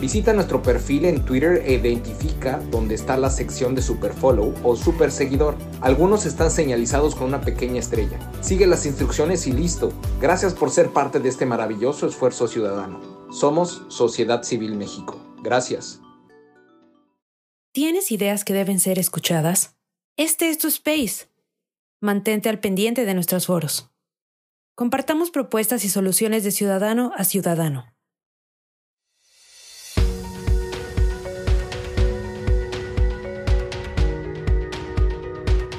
Visita nuestro perfil en Twitter e identifica dónde está la sección de Superfollow o Super Seguidor. Algunos están señalizados con una pequeña estrella. Sigue las instrucciones y listo. Gracias por ser parte de este maravilloso esfuerzo ciudadano. Somos Sociedad Civil México. Gracias. ¿Tienes ideas que deben ser escuchadas? Este es tu space. Mantente al pendiente de nuestros foros. Compartamos propuestas y soluciones de ciudadano a ciudadano.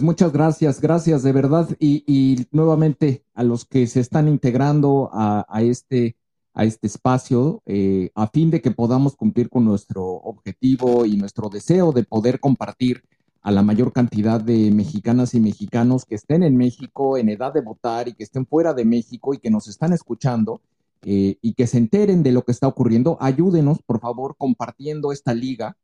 Pues muchas gracias, gracias de verdad. Y, nuevamente a los que se están integrando a, este, a este espacio, eh, a fin de que podamos cumplir con nuestro objetivo y nuestro deseo de poder compartir a la mayor cantidad de mexicanas y mexicanos que estén en México en edad de votar y que estén fuera de México y que nos están escuchando eh, y que se enteren de lo que está ocurriendo. Ayúdenos, por favor, compartiendo esta liga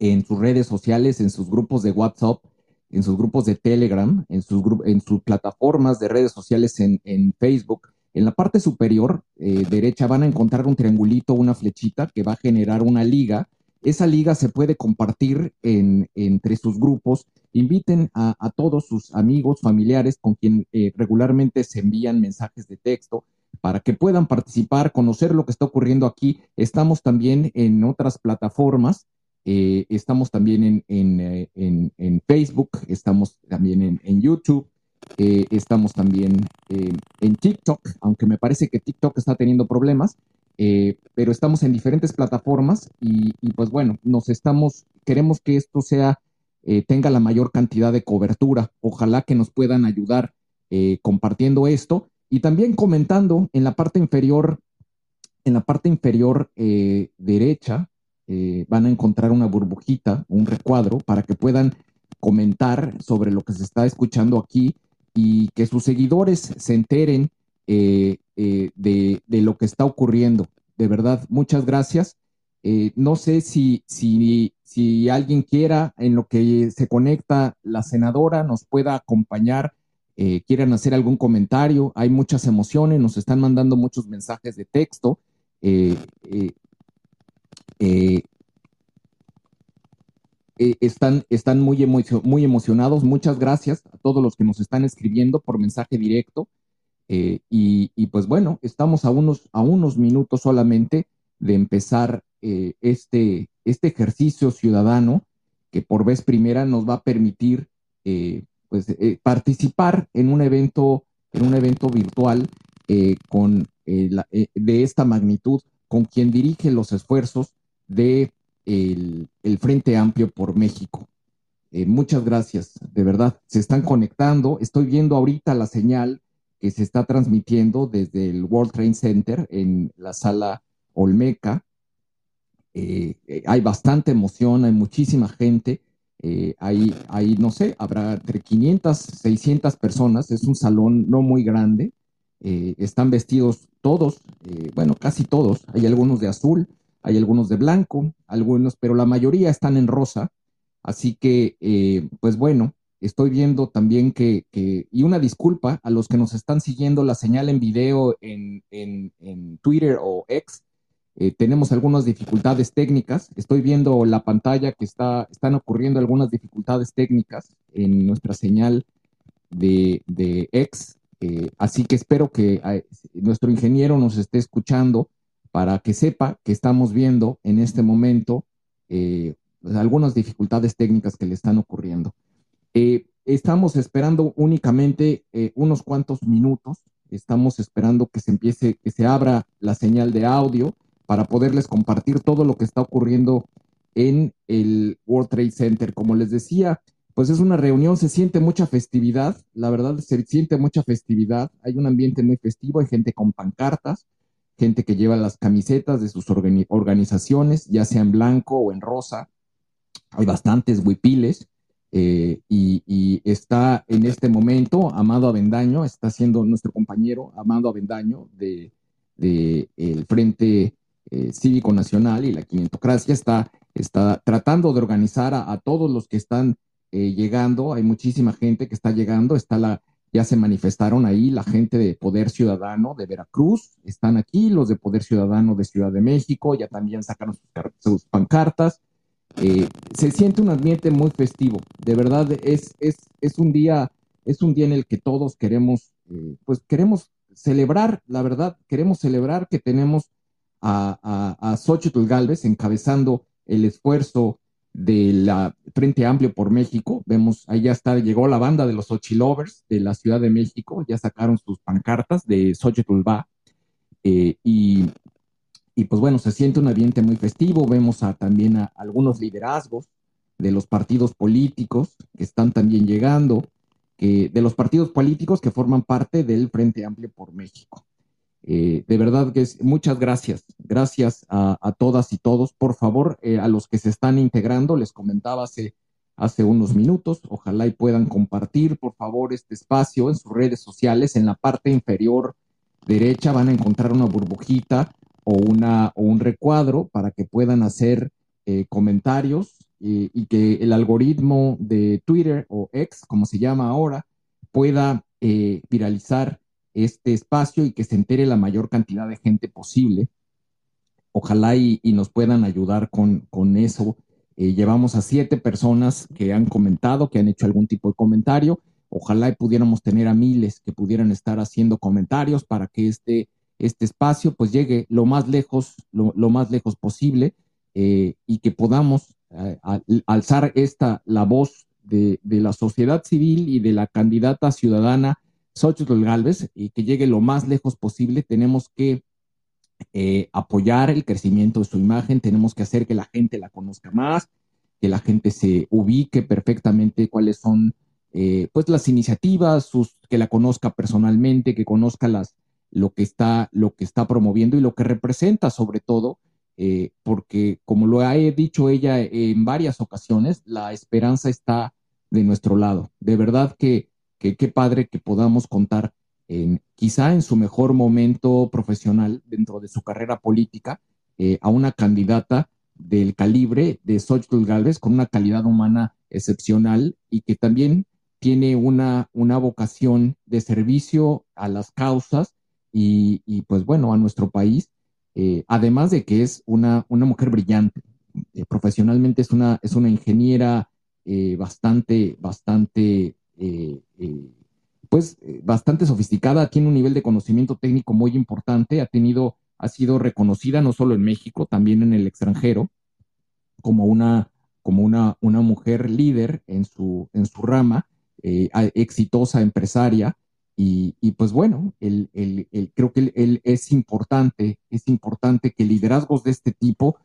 en sus redes sociales, en sus grupos de WhatsApp en sus grupos de Telegram, en sus, en sus plataformas de redes sociales en, Facebook. En la parte superior eh, derecha van a encontrar un triangulito, una flechita que va a generar una liga. Esa liga se puede compartir entre sus grupos. Inviten a, todos sus amigos, familiares con quien eh, regularmente se envían mensajes de texto para que puedan participar, conocer lo que está ocurriendo aquí. Estamos también en otras plataformas eh, estamos también eh, en, Facebook, estamos también en, YouTube, eh, estamos también en TikTok, aunque me parece que TikTok está teniendo problemas, pero estamos en diferentes plataformas y, pues bueno, nos estamos, queremos que esto sea, tenga la mayor cantidad de cobertura. Ojalá que nos puedan ayudar compartiendo esto y también comentando en la parte inferior, en la parte inferior derecha, eh, van a encontrar una burbujita, un recuadro, para que puedan comentar sobre lo que se está escuchando aquí y que sus seguidores se enteren eh, eh, de, lo que está ocurriendo. De verdad, muchas gracias. no sé si, si, si alguien quiera, en lo que se conecta la senadora, nos pueda acompañar eh, quieran hacer algún comentario. Hay muchas emociones, nos están mandando muchos mensajes de texto. Eh, eh, están, están muy, muy emocionados. Muchas gracias a todos los que nos están escribiendo por mensaje directo. Y, pues bueno, estamos a unos, a unos minutos solamente de empezar este, este ejercicio ciudadano que por vez primera nos va a permitir pues, eh, participar en un evento, en un evento virtual eh, con, eh, de esta magnitud, con quien dirige los esfuerzos de el, Frente Amplio por México. muchas gracias, de verdad. Se están conectando. Estoy viendo ahorita la señal que se está transmitiendo desde el World Trade Center en la sala Olmeca. hay bastante emoción, hay muchísima gente. Eh, ahí, ahí, no sé, habrá entre 500, 600 personas, es un salón no muy grande, eh, están vestidos todos, eh, bueno, casi todos, hay algunos de azul, hay algunos de blanco, algunos, pero la mayoría están en rosa, así que, pues bueno, estoy viendo también que, y una disculpa a los que nos están siguiendo la señal en video en, en, en Twitter o X, eh, tenemos algunas dificultades técnicas. Estoy viendo la pantalla que está, están ocurriendo algunas dificultades técnicas en nuestra señal de, de X. Eh, así que espero que eh, nuestro ingeniero nos esté escuchando para que sepa que estamos viendo en este momento pues, algunas dificultades técnicas que le están ocurriendo. estamos esperando únicamente unos cuantos minutos. Estamos esperando que se empiece, que se abra la señal de audio para poderles compartir todo lo que está ocurriendo en el World Trade Center. Como les decía, pues es una reunión, se siente mucha festividad, la verdad se siente mucha festividad, hay un ambiente muy festivo, hay gente con pancartas, gente que lleva las camisetas de sus organizaciones, ya sea en blanco o en rosa, hay bastantes huipiles. Eh, y, está en este momento Amado Avendaño, está siendo nuestro compañero Amado Avendaño de, de el Frente eh, cívico nacional y la quinientocracia está, está tratando de organizar a, todos los que están eh, llegando. Hay muchísima gente que está llegando. Está la, ya se manifestaron ahí la gente de Poder Ciudadano de Veracruz, están aquí, los de Poder Ciudadano de Ciudad de México, ya también sacaron sus, pancartas. Eh, se siente un ambiente muy festivo. De verdad, es, es, es, un día, es un día en el que todos queremos, pues queremos celebrar, la verdad, queremos celebrar que tenemos a, a, a Xochitl Galvez encabezando el esfuerzo de la Frente Amplio por México. Vemos, ahí ya está, llegó la banda de los Lovers de la Ciudad de México, ya sacaron sus pancartas de Xochitl va. Eh, y, y, pues bueno, se siente un ambiente muy festivo. Vemos a, también a algunos liderazgos de los partidos políticos que están también llegando, de los partidos políticos que forman parte del Frente Amplio por México. Eh, de verdad que es, muchas gracias. Gracias a, todas y todos. Por favor, eh, a los que se están integrando, les comentaba hace, hace unos minutos, ojalá y puedan compartir, por favor, este espacio en sus redes sociales. En la parte inferior derecha van a encontrar una burbujita o, una, o un recuadro para que puedan hacer eh, comentarios y que el algoritmo de Twitter o X, como se llama ahora, pueda viralizar este espacio y que se entere la mayor cantidad de gente posible. Ojalá y, nos puedan ayudar con, con eso. Eh, llevamos a siete personas que han comentado, que han hecho algún tipo de comentario. Ojalá y pudiéramos tener a miles que pudieran estar haciendo comentarios para que este, este espacio pues llegue lo más lejos, lo, más lejos posible eh, y que podamos eh, alzar esta, la voz de, de la sociedad civil y de la candidata ciudadana Xochitl Galvez y que llegue lo más lejos posible, tenemos que eh, apoyar el crecimiento de su imagen, tenemos que hacer que la gente la conozca más, que la gente se ubique perfectamente cuáles son eh, pues las iniciativas, sus, que la conozca personalmente, que conozca las, lo, que está, promoviendo y lo que representa sobre todo, eh, porque como lo ha dicho ella en varias ocasiones, la esperanza está de nuestro lado. De verdad que que qué padre que podamos contar quizá en su mejor momento profesional dentro de su carrera política eh, a una candidata del calibre de Xochitl Galvez con una calidad humana excepcional y que también tiene una, una vocación de servicio a las causas y, pues bueno, a nuestro país, eh, además de que es una, una mujer brillante. Eh, profesionalmente es una, es una ingeniera bastante, bastante, pues bastante sofisticada, tiene un nivel de conocimiento técnico muy importante, ha tenido, ha sido reconocida no solo en México, también en el extranjero, como una, como una, una mujer líder en su, en su rama, exitosa empresaria, y, pues bueno, el, creo que es importante, es importante que liderazgos de este tipo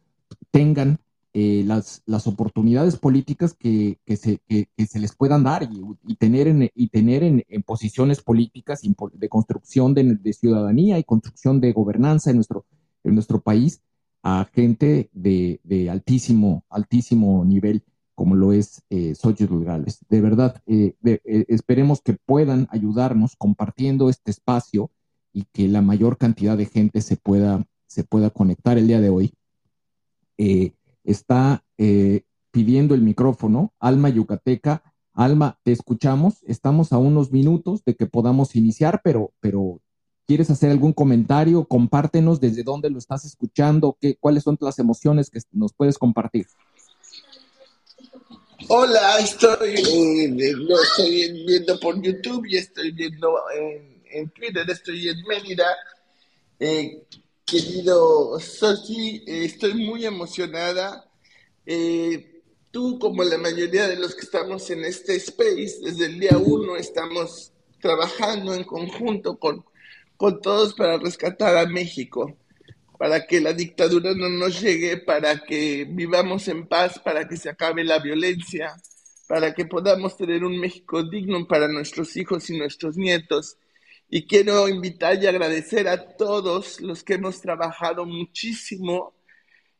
tengan eh, las, las, oportunidades políticas que, se, se, les puedan dar y, tener, en, y tener en, posiciones políticas de construcción de, ciudadanía y construcción de gobernanza en nuestro, en nuestro país a gente de, de altísimo, altísimo nivel como lo es eh, Xochitl De verdad, eh, eh, esperemos que puedan ayudarnos compartiendo este espacio y que la mayor cantidad de gente se pueda, se pueda conectar el día de hoy. Eh, está pidiendo el micrófono Alma Yucateca. Alma, te escuchamos. Estamos a unos minutos de que podamos iniciar, pero, pero ¿quieres hacer algún comentario? Compártenos desde dónde lo estás escuchando, qué, cuáles son las emociones que nos puedes compartir. Hola, estoy, eh, estoy viendo por YouTube y estoy viendo en, Twitter, estoy en Mérida. Eh, querido Sochi, eh, estoy muy emocionada. tú, como la mayoría de los que estamos en este space, desde el día uno estamos trabajando en conjunto con, con todos para rescatar a México para que la dictadura no nos llegue, para que vivamos en paz, para que se acabe la violencia, para que podamos tener un México digno para nuestros hijos y nuestros nietos. Y quiero invitar y agradecer a todos los que hemos trabajado muchísimo.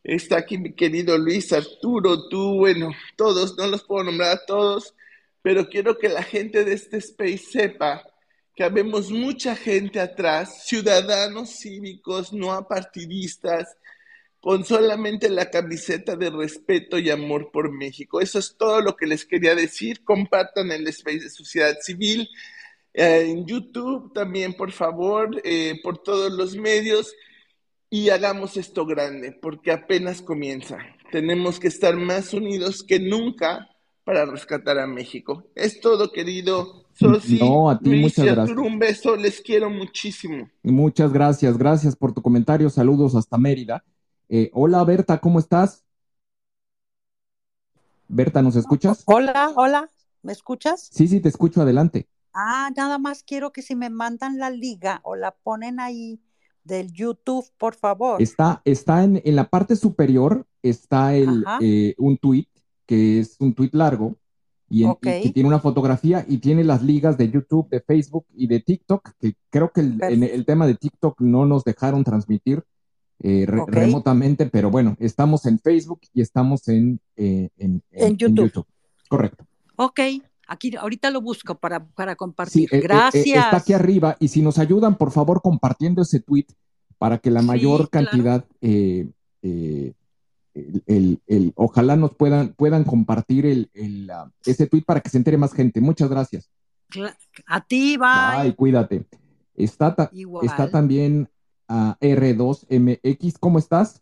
Está aquí mi querido Luis Arturo, tú, bueno, todos, no los puedo nombrar a todos, pero quiero que la gente de este space sepa que habemos mucha gente atrás, ciudadanos cívicos, no apartidistas, con solamente la camiseta de respeto y amor por México. Eso es todo lo que les quería decir. Compartan el space de sociedad civil eh, en YouTube también, por favor, eh, por todos los medios y hagamos esto grande, porque apenas comienza. Tenemos que estar más unidos que nunca para rescatar a México. Es todo, querido no, a ti muchas gracias. Un beso, les quiero muchísimo. Muchas gracias, gracias por tu comentario. Saludos hasta Mérida. Eh, hola Berta, ¿cómo estás? Berta, ¿nos escuchas? Hola, hola, ¿me escuchas? Sí, sí, te escucho, adelante. Ah, nada más quiero que si me mandan la liga o la ponen ahí del YouTube, por favor. Está, está en, en la parte superior, está el, eh, un tweet, que es un tweet largo, y, que tiene una fotografía y tiene las ligas de YouTube, de Facebook y de TikTok, que creo que el, en el tema de TikTok no nos dejaron transmitir eh, remotamente, pero bueno, estamos en Facebook y estamos en, eh, en, YouTube. Correcto. Ok, aquí ahorita lo busco para, para compartir. Eh, Gracias. está aquí arriba y si nos ayudan, por favor, compartiendo ese tweet para que la mayor cantidad el, ojalá nos puedan, puedan compartir el, ese tweet para que se entere más gente. Muchas gracias. A ti, bye. Ay, cuídate. Está, está también a R2MX. ¿Cómo estás?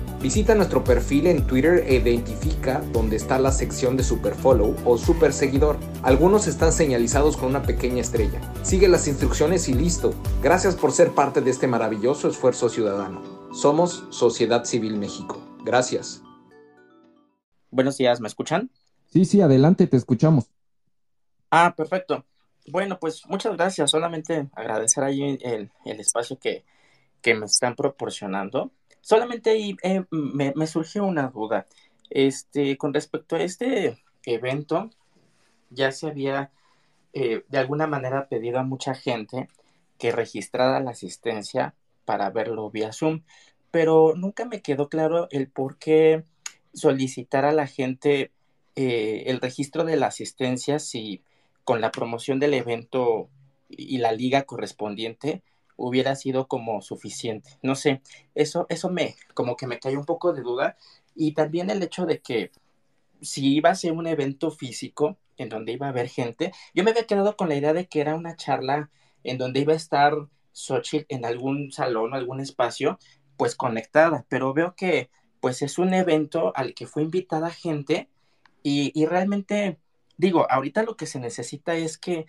Visita nuestro perfil en Twitter e identifica dónde está la sección de Superfollow o Super Seguidor. Algunos están señalizados con una pequeña estrella. Sigue las instrucciones y listo. Gracias por ser parte de este maravilloso esfuerzo ciudadano. Somos Sociedad Civil México. Gracias. Buenos días, ¿me escuchan? Sí, sí, adelante, te escuchamos. Ah, perfecto. Bueno, pues muchas gracias. Solamente agradecer ahí el, espacio que, me están proporcionando. Solamente ahí eh, me, surgió una duda. Este, con respecto a este evento, ya se había eh, de alguna manera pedido a mucha gente que registrara la asistencia para verlo vía Zoom, pero nunca me quedó claro el por qué solicitar a la gente eh, el registro de la asistencia si con la promoción del evento y la liga correspondiente hubiera sido como suficiente. No sé, eso, eso me, como que me cayó un poco de duda. Y también el hecho de que si iba a ser un evento físico en donde iba a haber gente, yo me había quedado con la idea de que era una charla en donde iba a estar Xochitl en algún salón o algún espacio, pues conectada, pero veo que pues es un evento al que fue invitada gente y, y realmente, digo, ahorita lo que se necesita es que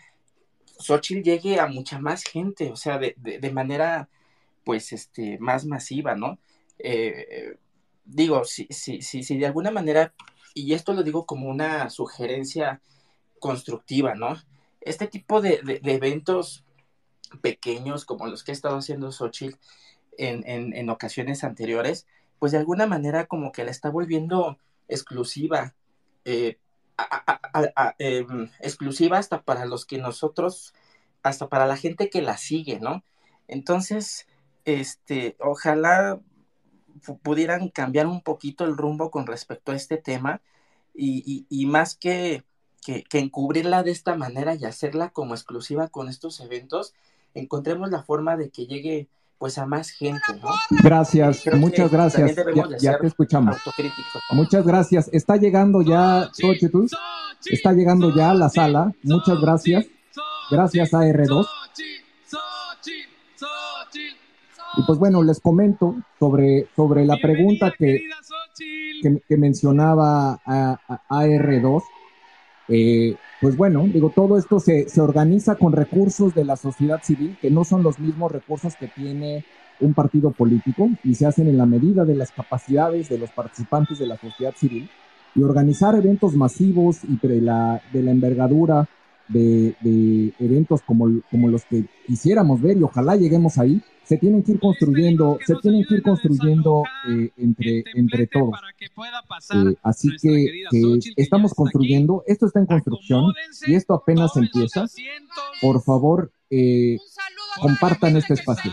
Xochitl llegue a mucha más gente, o sea, de, de, manera, pues, este, más masiva, ¿no? Eh, digo, si, si, si, si de alguna manera, y esto lo digo como una sugerencia constructiva, ¿no? Este tipo de, de, de eventos pequeños como los que ha estado haciendo Xochitl en, en, en, ocasiones anteriores, pues de alguna manera como que la está volviendo exclusiva. Eh, eh, exclusiva hasta para los que nosotros, hasta para la gente que la sigue, ¿no? Entonces, este, ojalá pudieran cambiar un poquito el rumbo con respecto a este tema y, más que, que, encubrirla de esta manera y hacerla como exclusiva con estos eventos, encontremos la forma de que llegue pues a más gente, ¿no? Gracias, muchas gracias. Ya, ya te escuchamos. Muchas gracias. Está llegando ya, Xochitl, está llegando ya a la sala. Muchas gracias. Gracias a R2. Y pues bueno, les comento sobre, sobre la pregunta que, que, que mencionaba a, a, AR2. Eh, pues bueno, digo, todo esto se, se, organiza con recursos de la sociedad civil, que no son los mismos recursos que tiene un partido político, y se hacen en la medida de las capacidades de los participantes de la sociedad civil, y organizar eventos masivos y de la, de la envergadura de, de eventos como, como los que quisiéramos ver, y ojalá lleguemos ahí, se tienen que ir construyendo, se tienen que ir construyendo eh, entre, entre todos. Eh, así que, que estamos construyendo, esto está en construcción y esto apenas empieza. Por favor, eh, compartan este espacio.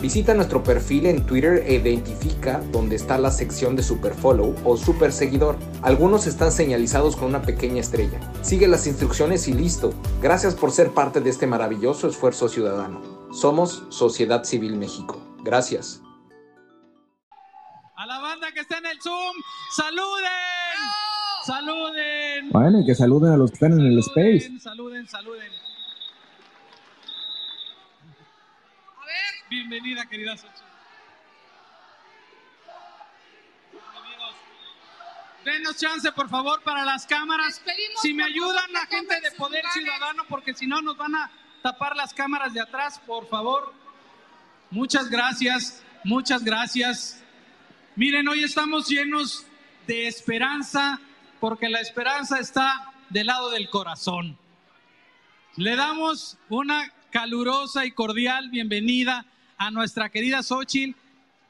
Visita nuestro perfil en Twitter e identifica dónde está la sección de Superfollow o Super Seguidor. Algunos están señalizados con una pequeña estrella. Sigue las instrucciones y listo. Gracias por ser parte de este maravilloso esfuerzo ciudadano. Somos Sociedad Civil México. Gracias. A la banda que está en el Zoom, saluden. Saluden. Bueno, y que saluden a los que están en el saluden, Space. Saluden, saluden. Bienvenida, querida Xochitl. Bienvenidos. Denos chance, por favor, para las cámaras. Si me ayudan la gente de Poder Ciudadano, porque si no nos van a tapar las cámaras de atrás, por favor. Muchas gracias, muchas gracias. Miren, hoy estamos llenos de esperanza, porque la esperanza está del lado del corazón. Le damos una calurosa y cordial bienvenida a nuestra querida Xochitl.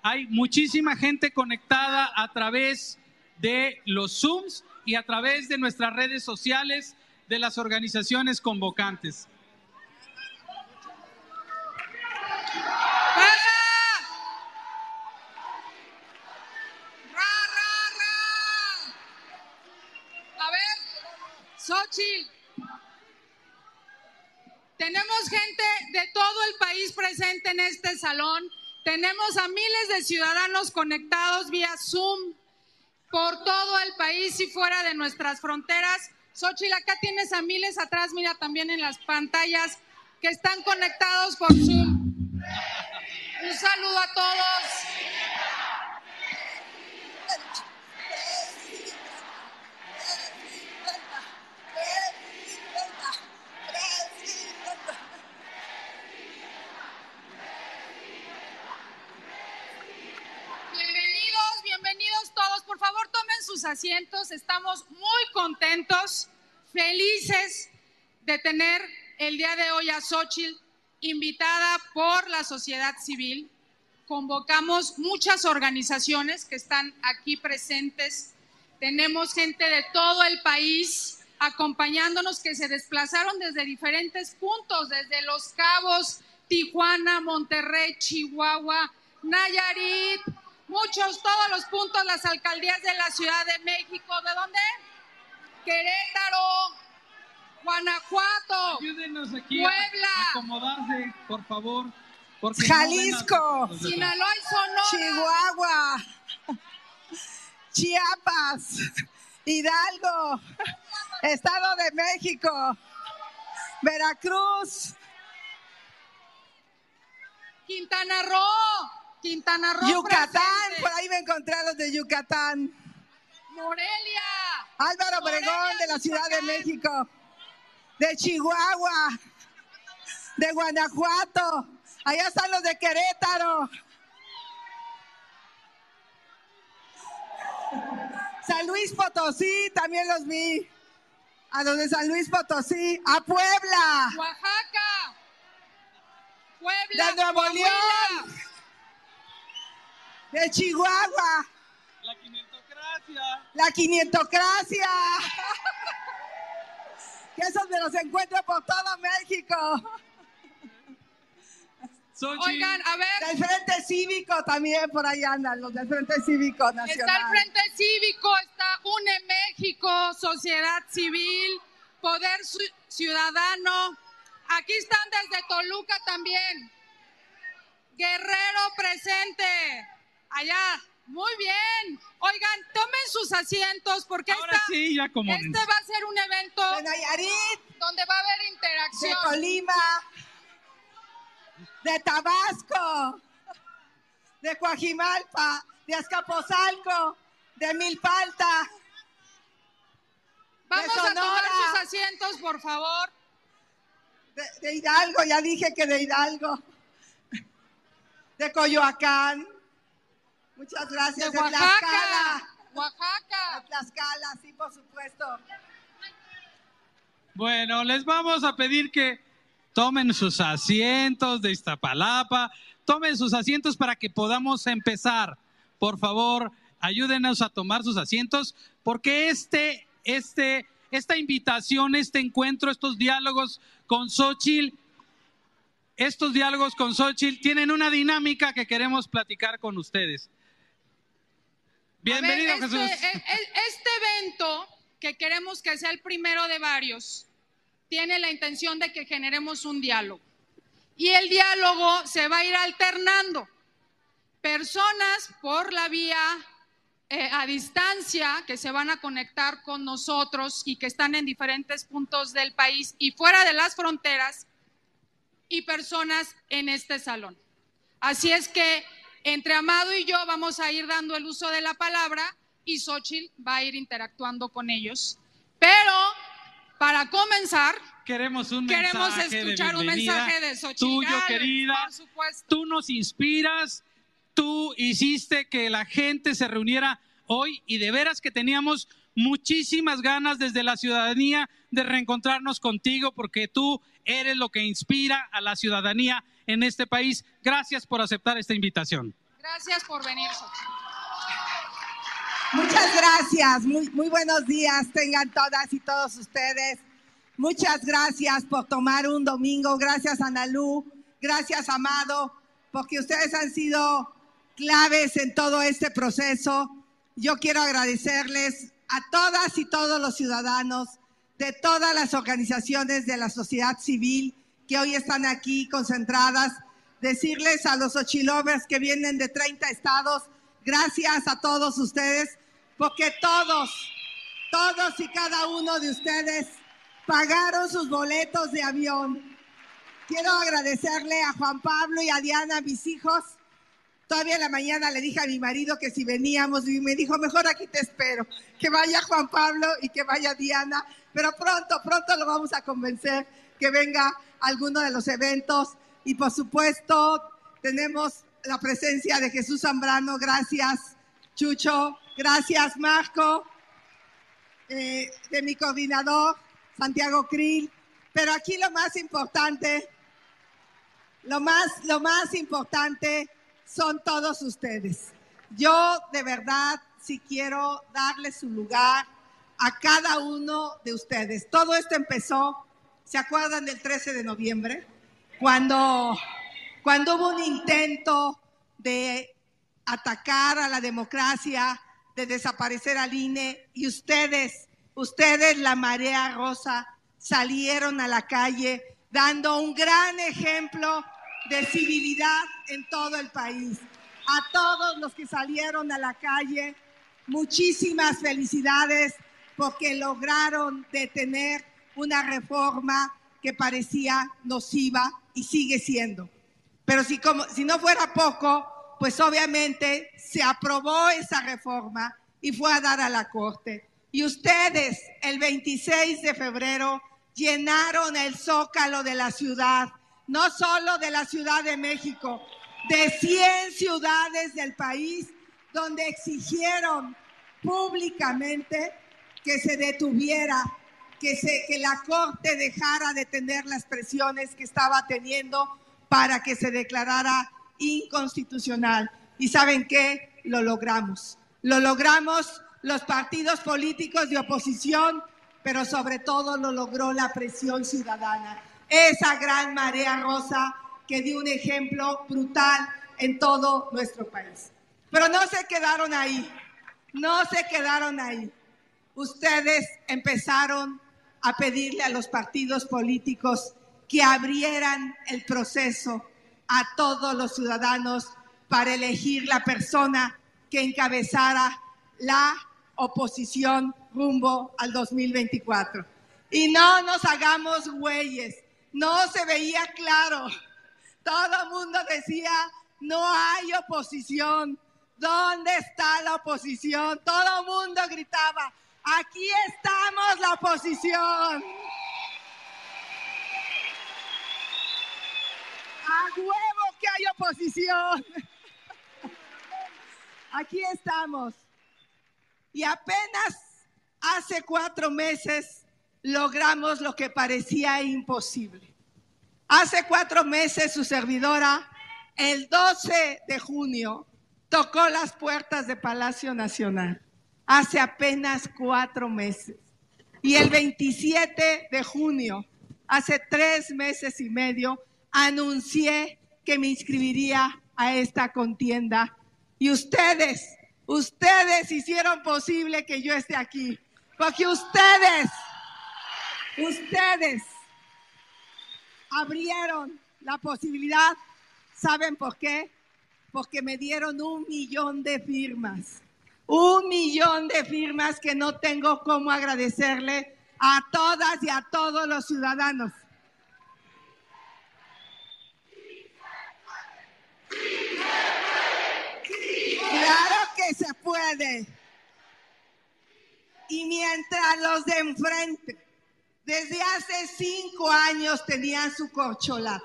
Hay muchísima gente conectada a través de los Zooms y a través de nuestras redes sociales de las organizaciones convocantes. Xochitl, tenemos gente de todo el país presente en este salón. Tenemos a miles de ciudadanos conectados vía Zoom por todo el país y fuera de nuestras fronteras. Xochitl, acá tienes a miles atrás, mira también en las pantallas que están conectados por Zoom. Un saludo a todos. Asientos. Estamos muy contentos, felices de tener el día de hoy a Xochitl invitada por la sociedad civil. Convocamos muchas organizaciones que están aquí presentes. Tenemos gente de todo el país acompañándonos que se desplazaron desde diferentes puntos, desde Los Cabos, Tijuana, Monterrey, Chihuahua, Nayarit, muchos, todos los puntos, las alcaldías de la Ciudad de México. ¿De dónde? Querétaro, Guanajuato, Ayúdenos aquí Puebla. a acomodarse, por favor. porque Jalisco. Sinaloa y Sonora. Chihuahua, Chiapas, Hidalgo, Estado de México, Veracruz, Quintana Roo, Quintana Roo. Yucatán, presente. por ahí me encontré a los de Yucatán, Morelia. Álvaro Obregón de la Ciudad de México, de Chihuahua, de Guanajuato, allá están los de Querétaro. San Luis Potosí, también los vi. A los de San Luis Potosí, a Puebla, Oaxaca. Puebla. de Nuevo. León, de Chihuahua, La quinientocracia. la quinientocracia. Que esos me los encuentro por todo México. Oigan, a ver, Del Frente Cívico también por ahí andan, los del Frente Cívico está el Nacional. Frente Cívico, está UNE México, Sociedad Civil, Poder Ci- Ciudadano. Aquí están desde Toluca también. Guerrero presente. Allá. Muy bien. Oigan, tomen sus asientos porque Ahora esta- sí, ya como. este va a ser un evento De Nayarit, donde va a haber de interacción. Colima, de Tabasco, de Coajimalpa, de Azcapotzalco, de Milpalta, Vamos de a tomar sus asientos, por favor. de, de Hidalgo, ya dije que de Hidalgo, de Coyoacán. Muchas gracias. De, Oaxaca. Tlaxcala. Oaxaca. De Tlaxcala, sí, por supuesto. Bueno, les vamos a pedir que tomen sus asientos de Iztapalapa, tomen sus asientos para que podamos empezar. Por favor, ayúdenos a tomar sus asientos, porque este, este, esta invitación, este encuentro, estos diálogos con Xochitl, estos diálogos con Xochitl tienen una dinámica que queremos platicar con ustedes. Bienvenido, ver, este, Jesús. e- e- Este evento, que queremos que sea el primero de varios, tiene la intención de que generemos un diálogo. Y el diálogo se va a ir alternando. Personas por la vía eh, a distancia que se van a conectar con nosotros y que están en diferentes puntos del país y fuera de las fronteras y personas en este salón. Así es que entre Amado y yo vamos a ir dando el uso de la palabra y Xochitl va a ir interactuando con ellos. Pero para comenzar, Queremos un queremos mensaje de escuchar un mensaje de Xochitl. tuyo, querida. Por supuesto. Tú nos inspiras, tú hiciste que la gente se reuniera hoy y de veras que teníamos muchísimas ganas desde la ciudadanía de reencontrarnos contigo porque tú eres lo que inspira a la ciudadanía en este país. Gracias por aceptar esta invitación. Gracias por venir. Muchas gracias, muy, muy buenos días tengan todas y todos ustedes. Muchas gracias por tomar un domingo, gracias Analú, gracias Amado, porque ustedes han sido claves en todo este proceso. Yo quiero agradecerles a todas y todos los ciudadanos de todas las organizaciones de la sociedad civil que hoy están aquí concentradas, decirles a los Ochilovers que vienen de 30 estados, gracias a todos ustedes, porque todos, todos y cada uno de ustedes pagaron sus boletos de avión. Quiero agradecerle a Juan Pablo y a Diana, mis hijos. Todavía en la mañana le dije a mi marido que si veníamos y me dijo, mejor aquí te espero, que vaya Juan Pablo y que vaya Diana, pero pronto, pronto lo vamos a convencer que venga a alguno de los eventos. Y por supuesto tenemos la presencia de Jesús Zambrano, gracias Chucho, gracias Marco, eh, de mi coordinador, Santiago Krill, pero aquí lo más importante, lo más, lo más importante son todos ustedes. Yo de verdad sí quiero darle su lugar a cada uno de ustedes. Todo esto empezó, ¿se acuerdan del 13 de noviembre? Cuando, cuando hubo un intento de atacar a la democracia, de desaparecer al INE y ustedes, ustedes, la marea rosa, salieron a la calle dando un gran ejemplo de civilidad en todo el país. A todos los que salieron a la calle, muchísimas felicidades porque lograron detener una reforma que parecía nociva y sigue siendo. Pero si, como, si no fuera poco, pues obviamente se aprobó esa reforma y fue a dar a la Corte. Y ustedes el 26 de febrero llenaron el zócalo de la ciudad, no solo de la Ciudad de México, de 100 ciudades del país, donde exigieron públicamente que se detuviera, que, se, que la Corte dejara de tener las presiones que estaba teniendo para que se declarara inconstitucional. ¿Y saben qué? Lo logramos. Lo logramos los partidos políticos de oposición, pero sobre todo lo logró la presión ciudadana. Esa gran marea rosa que dio un ejemplo brutal en todo nuestro país. Pero no se quedaron ahí, no se quedaron ahí. Ustedes empezaron a pedirle a los partidos políticos que abrieran el proceso a todos los ciudadanos para elegir la persona que encabezara la oposición rumbo al 2024. Y no nos hagamos güeyes, no se veía claro. Todo el mundo decía, no hay oposición. ¿Dónde está la oposición? Todo el mundo gritaba, aquí estamos la oposición. A huevo que hay oposición. Aquí estamos. Y apenas hace cuatro meses logramos lo que parecía imposible. Hace cuatro meses su servidora, el 12 de junio, tocó las puertas de Palacio Nacional. Hace apenas cuatro meses. Y el 27 de junio, hace tres meses y medio, anuncié que me inscribiría a esta contienda. Y ustedes, ustedes hicieron posible que yo esté aquí. Porque ustedes, ustedes abrieron la posibilidad. ¿Saben por qué? Porque me dieron un millón de firmas. Un millón de firmas que no tengo cómo agradecerle a todas y a todos los ciudadanos. Claro que se puede. Y mientras los de enfrente, desde hace cinco años tenían su corcholata,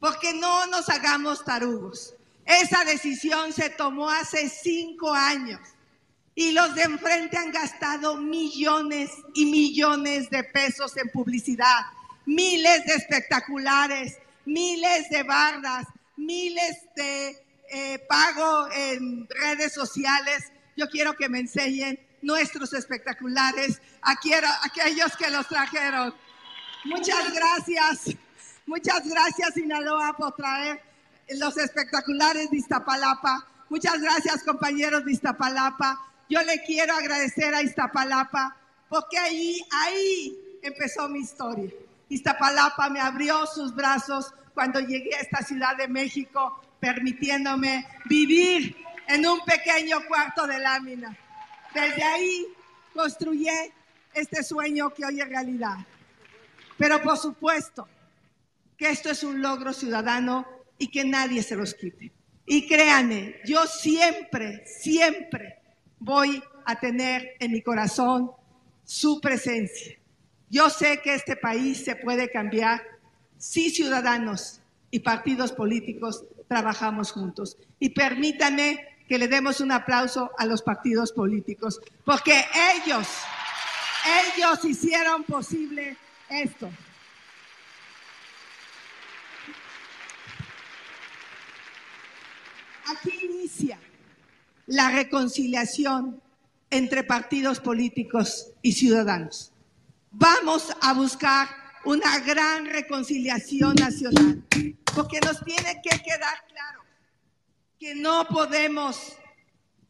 porque no nos hagamos tarugos. Esa decisión se tomó hace cinco años y los de enfrente han gastado millones y millones de pesos en publicidad, miles de espectaculares, miles de bardas, miles de eh, pago en redes sociales. Yo quiero que me enseñen nuestros espectaculares, a aquellos que los trajeron. Muchas gracias, muchas gracias Sinaloa por traer los espectaculares de Iztapalapa. Muchas gracias compañeros de Iztapalapa. Yo le quiero agradecer a Iztapalapa porque ahí, ahí empezó mi historia. Iztapalapa me abrió sus brazos cuando llegué a esta Ciudad de México, permitiéndome vivir en un pequeño cuarto de lámina. Desde ahí construí este sueño que hoy es realidad. Pero por supuesto que esto es un logro ciudadano y que nadie se los quite. Y créanme, yo siempre, siempre voy a tener en mi corazón su presencia. Yo sé que este país se puede cambiar si ciudadanos y partidos políticos trabajamos juntos. Y permítanme que le demos un aplauso a los partidos políticos, porque ellos, Ellos hicieron posible esto. Aquí inicia la reconciliación entre partidos políticos y ciudadanos. Vamos a buscar una gran reconciliación nacional, porque nos tiene que quedar claro que no podemos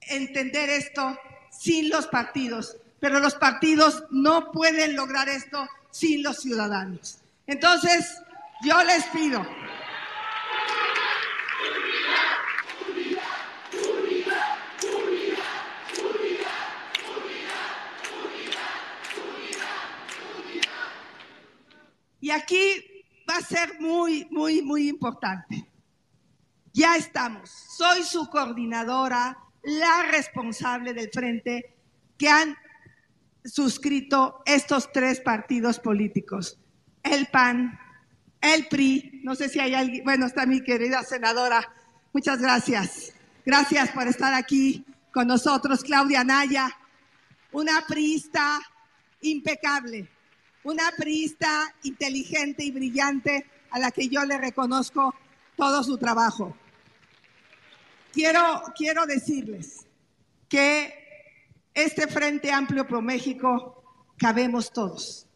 entender esto sin los partidos, pero los partidos no pueden lograr esto sin los ciudadanos. Entonces, yo les pido Y aquí va a ser muy, muy, muy importante. Ya estamos. Soy su coordinadora, la responsable del frente que han suscrito estos tres partidos políticos. El PAN, el PRI, no sé si hay alguien, bueno, está mi querida senadora. Muchas gracias. Gracias por estar aquí con nosotros, Claudia Naya, una priista impecable una priista inteligente y brillante a la que yo le reconozco todo su trabajo. Quiero, quiero decirles que este Frente Amplio Pro México cabemos todos,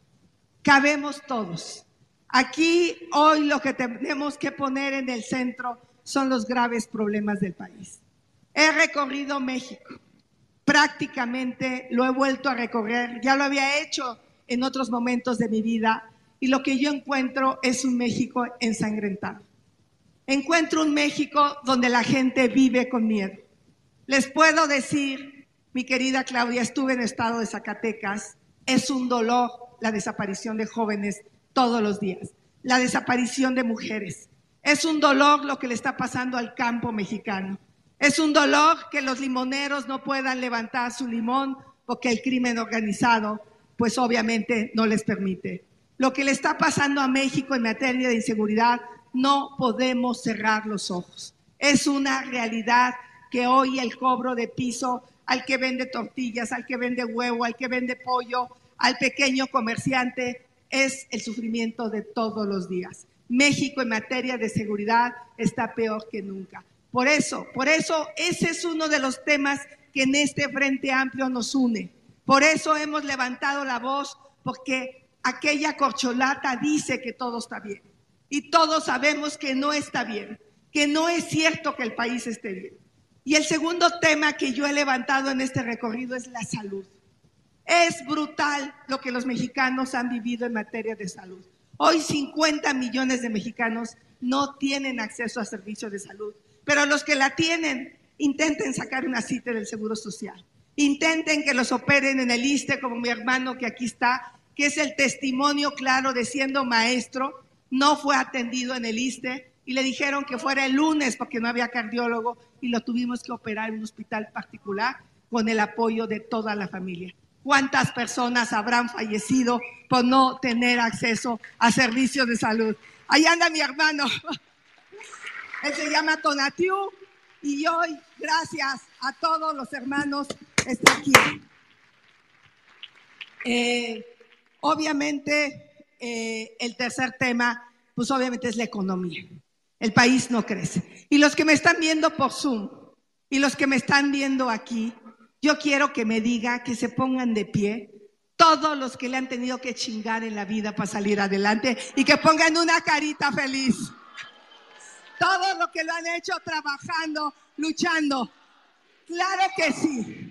cabemos todos. Aquí hoy lo que tenemos que poner en el centro son los graves problemas del país. He recorrido México, prácticamente lo he vuelto a recorrer, ya lo había hecho en otros momentos de mi vida y lo que yo encuentro es un México ensangrentado. Encuentro un México donde la gente vive con miedo. Les puedo decir, mi querida Claudia, estuve en estado de Zacatecas, es un dolor la desaparición de jóvenes todos los días, la desaparición de mujeres. Es un dolor lo que le está pasando al campo mexicano. Es un dolor que los limoneros no puedan levantar su limón porque el crimen organizado pues obviamente no les permite. Lo que le está pasando a México en materia de inseguridad, no podemos cerrar los ojos. Es una realidad que hoy el cobro de piso al que vende tortillas, al que vende huevo, al que vende pollo, al pequeño comerciante, es el sufrimiento de todos los días. México en materia de seguridad está peor que nunca. Por eso, por eso ese es uno de los temas que en este Frente Amplio nos une. Por eso hemos levantado la voz, porque aquella corcholata dice que todo está bien. Y todos sabemos que no está bien, que no es cierto que el país esté bien. Y el segundo tema que yo he levantado en este recorrido es la salud. Es brutal lo que los mexicanos han vivido en materia de salud. Hoy 50 millones de mexicanos no tienen acceso a servicios de salud, pero los que la tienen intenten sacar una cita del Seguro Social. Intenten que los operen en el ISTE, como mi hermano que aquí está, que es el testimonio claro de siendo maestro, no fue atendido en el ISTE y le dijeron que fuera el lunes porque no había cardiólogo y lo tuvimos que operar en un hospital particular con el apoyo de toda la familia. ¿Cuántas personas habrán fallecido por no tener acceso a servicios de salud? Ahí anda mi hermano. Él se llama Tonatiu y hoy, gracias a todos los hermanos está aquí. Eh, obviamente, eh, el tercer tema, pues obviamente es la economía. El país no crece. Y los que me están viendo por Zoom y los que me están viendo aquí, yo quiero que me diga que se pongan de pie todos los que le han tenido que chingar en la vida para salir adelante y que pongan una carita feliz. Todos los que lo han hecho trabajando, luchando. Claro que sí.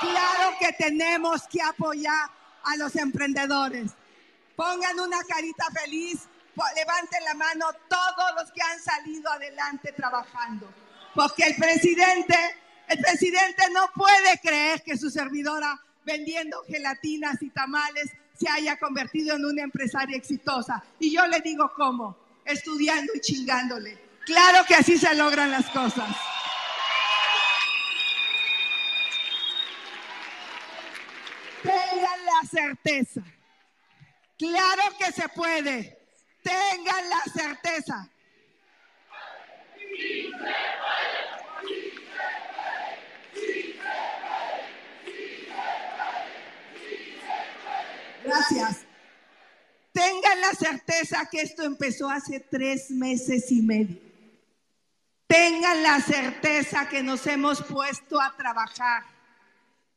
Claro que tenemos que apoyar a los emprendedores. Pongan una carita feliz, levanten la mano todos los que han salido adelante trabajando. Porque el presidente, el presidente no puede creer que su servidora vendiendo gelatinas y tamales se haya convertido en una empresaria exitosa. Y yo le digo cómo, estudiando y chingándole. Claro que así se logran las cosas. Tengan la certeza. Claro que se puede. Tengan la certeza. Gracias. Tengan la certeza que esto empezó hace tres meses y medio. Tengan la certeza que nos hemos puesto a trabajar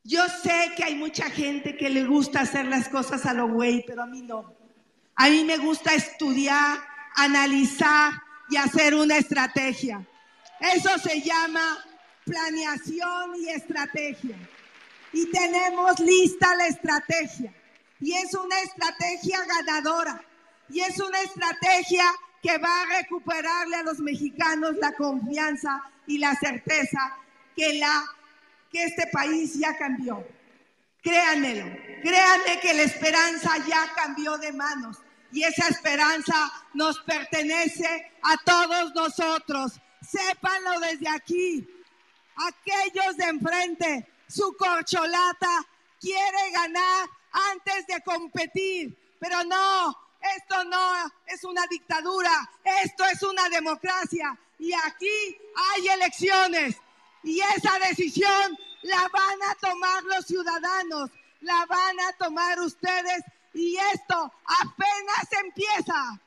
yo sé que hay mucha gente que le gusta hacer las cosas a lo güey, pero a mí no. A mí me gusta estudiar, analizar y hacer una estrategia. Eso se llama planeación y estrategia. Y tenemos lista la estrategia. Y es una estrategia ganadora. Y es una estrategia que va a recuperarle a los mexicanos la confianza y la certeza que, la, que este país ya cambió. Créanmelo, créanme que la esperanza ya cambió de manos y esa esperanza nos pertenece a todos nosotros. Sépanlo desde aquí. Aquellos de enfrente, su corcholata quiere ganar antes de competir, pero no, esto no es una dictadura, esto es una democracia y aquí hay elecciones y esa decisión la van a tomar los ciudadanos, la van a tomar ustedes y esto apenas empieza.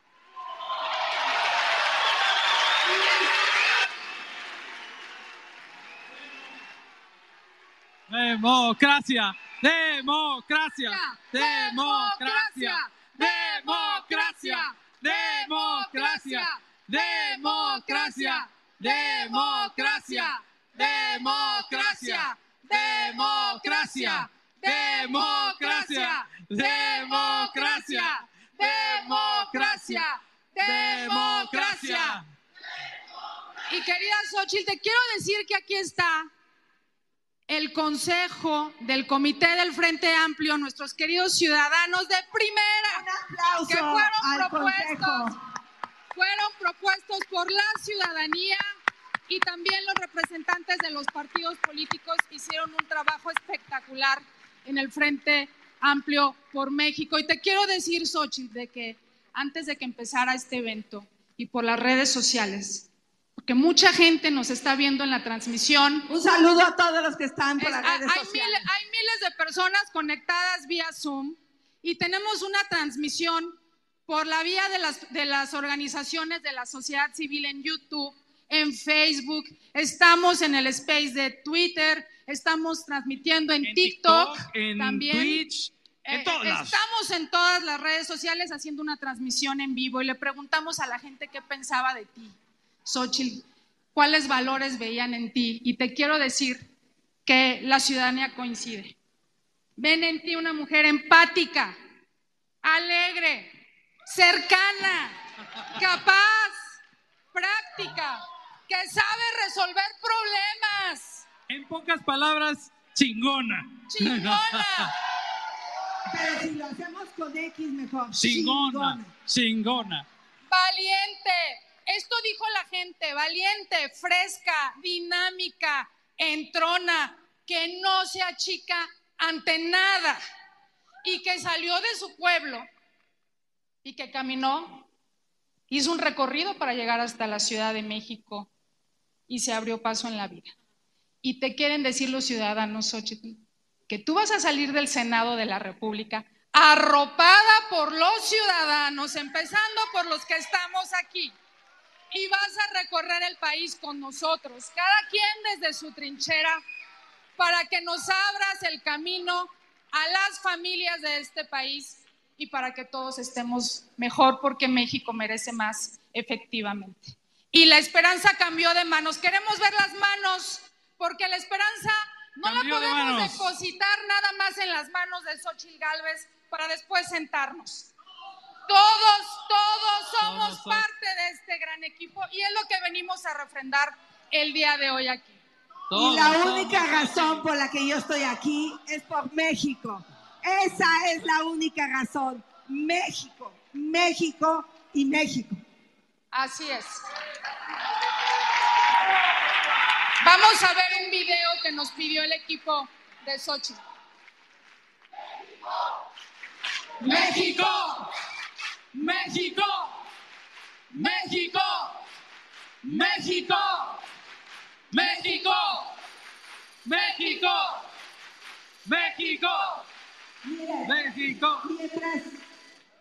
Democracia, democracia, democracia, democracia, democracia, democracia, democracia, democracia, democracia, democracia, democracia, democracia, democracia. Y querida Xochitl, te quiero decir que aquí está el consejo del Comité del Frente Amplio, nuestros queridos ciudadanos de primera, que fueron propuestos, fueron propuestos por la ciudadanía y también los representantes de los partidos políticos hicieron un trabajo espectacular en el Frente Amplio por México. Y te quiero decir, Xochitl, de que antes de que empezara este evento y por las redes sociales, porque mucha gente nos está viendo en la transmisión. Un saludo a todos los que están por las redes hay, sociales. Hay miles de personas conectadas vía Zoom y tenemos una transmisión por la vía de las, de las organizaciones de la sociedad civil en YouTube, en Facebook, estamos en el space de Twitter, estamos transmitiendo en, En TikTok, TikTok, en también. Twitch, en Eh, todas Estamos en todas las redes sociales haciendo una transmisión en vivo y le preguntamos a la gente qué pensaba de ti, Xochitl, cuáles valores veían en ti. Y te quiero decir que la ciudadanía coincide. Ven en ti una mujer empática, alegre, cercana, capaz, práctica, que sabe resolver problemas. En pocas palabras, chingona. Chingona. Pero si lo hacemos con X mejor. Chingona, chingona. Valiente. Esto dijo la gente, valiente, fresca, dinámica, entrona, que no se achica ante nada y que salió de su pueblo y que caminó, hizo un recorrido para llegar hasta la Ciudad de México y se abrió paso en la vida. Y te quieren decir los ciudadanos, Xochitl, que tú vas a salir del Senado de la República arropada por los ciudadanos, empezando por los que estamos aquí. Y vas a recorrer el país con nosotros, cada quien desde su trinchera, para que nos abras el camino a las familias de este país y para que todos estemos mejor, porque México merece más, efectivamente. Y la esperanza cambió de manos. Queremos ver las manos, porque la esperanza no Cambió la de podemos depositar nada más en las manos de Xochitl Gálvez para después sentarnos. Todos, todos somos Todos parte de este gran equipo y es lo que venimos a refrendar el día de hoy aquí. Y la única razón por la que yo estoy aquí es por México. Esa es la única razón. México, México y México. Así es. Vamos a ver un video que nos pidió el equipo de Sochi. México, México, México, México, México, México, México, Mire, México. mientras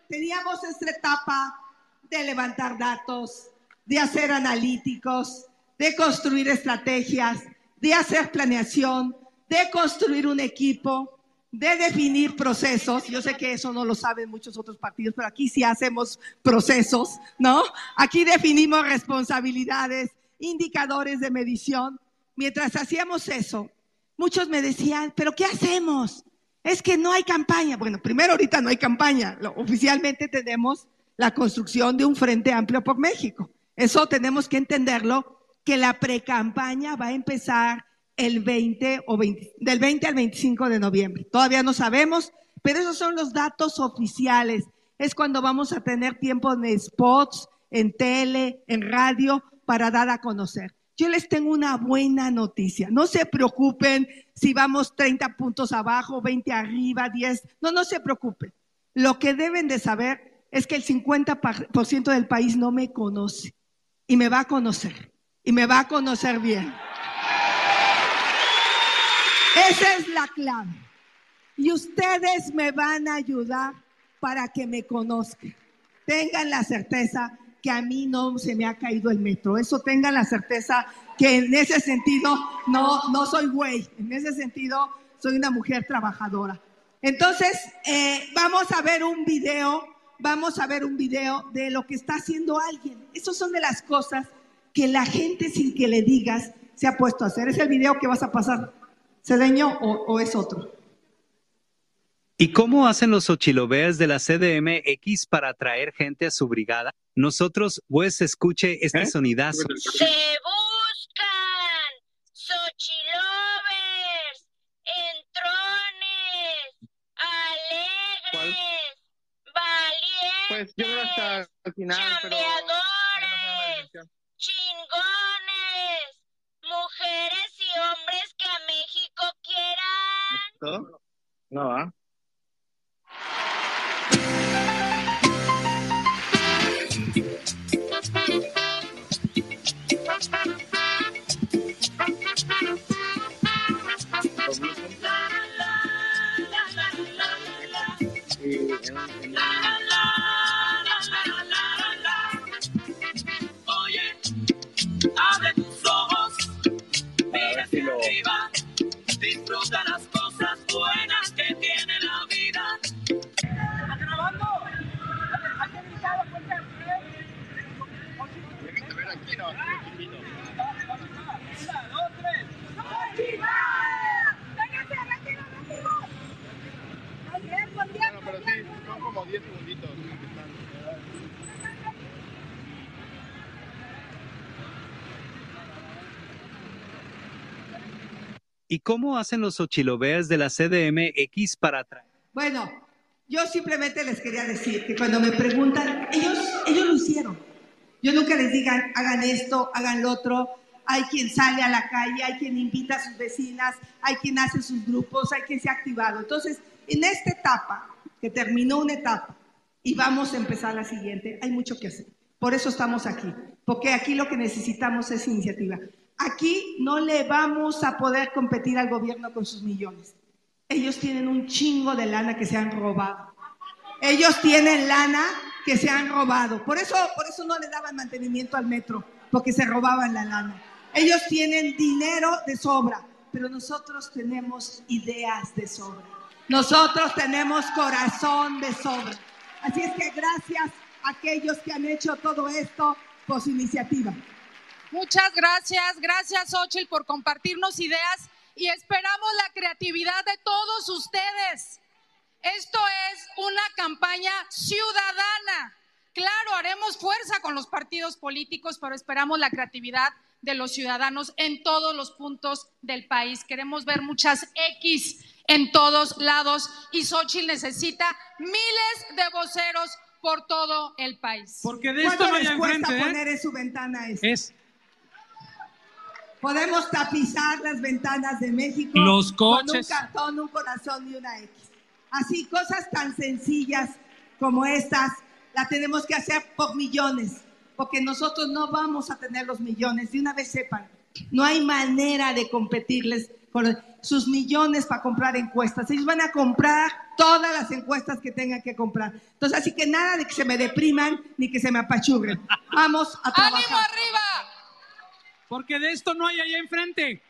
teníamos esta etapa de levantar datos, de hacer analíticos, de construir estrategias, de hacer planeación, de construir un equipo, de definir procesos. Yo sé que eso no lo saben muchos otros partidos, pero aquí sí hacemos procesos, ¿no? Aquí definimos responsabilidades, indicadores de medición. Mientras hacíamos eso, muchos me decían, pero ¿qué hacemos? Es que no hay campaña. Bueno, primero ahorita no hay campaña. Oficialmente tenemos la construcción de un Frente Amplio por México. Eso tenemos que entenderlo, que la precampaña va a empezar el 20 o 20, del 20 al 25 de noviembre. Todavía no sabemos, pero esos son los datos oficiales. Es cuando vamos a tener tiempo en spots, en tele, en radio, para dar a conocer. Yo les tengo una buena noticia. No se preocupen si vamos 30 puntos abajo, 20 arriba, 10. No, no se preocupen. Lo que deben de saber es que el 50% del país no me conoce y me va a conocer y me va a conocer bien. Esa es la clave. Y ustedes me van a ayudar para que me conozcan. Tengan la certeza que a mí no se me ha caído el metro. Eso tengan la certeza que en ese sentido no, no soy güey. En ese sentido soy una mujer trabajadora. Entonces, eh, vamos a ver un video, vamos a ver un video de lo que está haciendo alguien. Esas son de las cosas que la gente sin que le digas se ha puesto a hacer. Es el video que vas a pasar ¿Cedeño o, es otro? ¿Y cómo hacen los ochiloveas de la CDMX para atraer gente a su brigada? Nosotros, pues, escuche este ¿Eh? sonidazo. Pues chingones, mujeres y hombres que a México quieran. No va. ¿Y cómo hacen los ochiloveas de la CDMX para atraer? Bueno, yo simplemente les quería decir que cuando me preguntan, ellos, ellos lo hicieron. Yo nunca les digan, hagan esto, hagan lo otro. Hay quien sale a la calle, hay quien invita a sus vecinas, hay quien hace sus grupos, hay quien se ha activado. Entonces, en esta etapa, que terminó una etapa y vamos a empezar la siguiente, hay mucho que hacer. Por eso estamos aquí, porque aquí lo que necesitamos es iniciativa. Aquí no le vamos a poder competir al gobierno con sus millones. Ellos tienen un chingo de lana que se han robado. Ellos tienen lana que se han robado. Por eso, por eso no le daban mantenimiento al metro, porque se robaban la lana. Ellos tienen dinero de sobra, pero nosotros tenemos ideas de sobra. Nosotros tenemos corazón de sobra. Así es que gracias a aquellos que han hecho todo esto por su iniciativa. Muchas gracias, gracias Ochil por compartirnos ideas y esperamos la creatividad de todos ustedes. Esto es una campaña ciudadana. Claro, haremos fuerza con los partidos políticos, pero esperamos la creatividad de los ciudadanos en todos los puntos del país. Queremos ver muchas X en todos lados y Xochitl necesita miles de voceros por todo el país. Porque de esto no hay enfrente, ¿eh? poner en su ventana esto? Es Podemos tapizar las ventanas de México Los coches. con un cartón, un corazón y una X. Así, cosas tan sencillas como estas, las tenemos que hacer por millones, porque nosotros no vamos a tener los millones. De una vez sepan, no hay manera de competirles con sus millones para comprar encuestas. Ellos van a comprar todas las encuestas que tengan que comprar. Entonces, así que nada de que se me depriman ni que se me apachurren. Vamos a trabajar. ¡Ánimo arriba! Porque de esto no hay allá enfrente.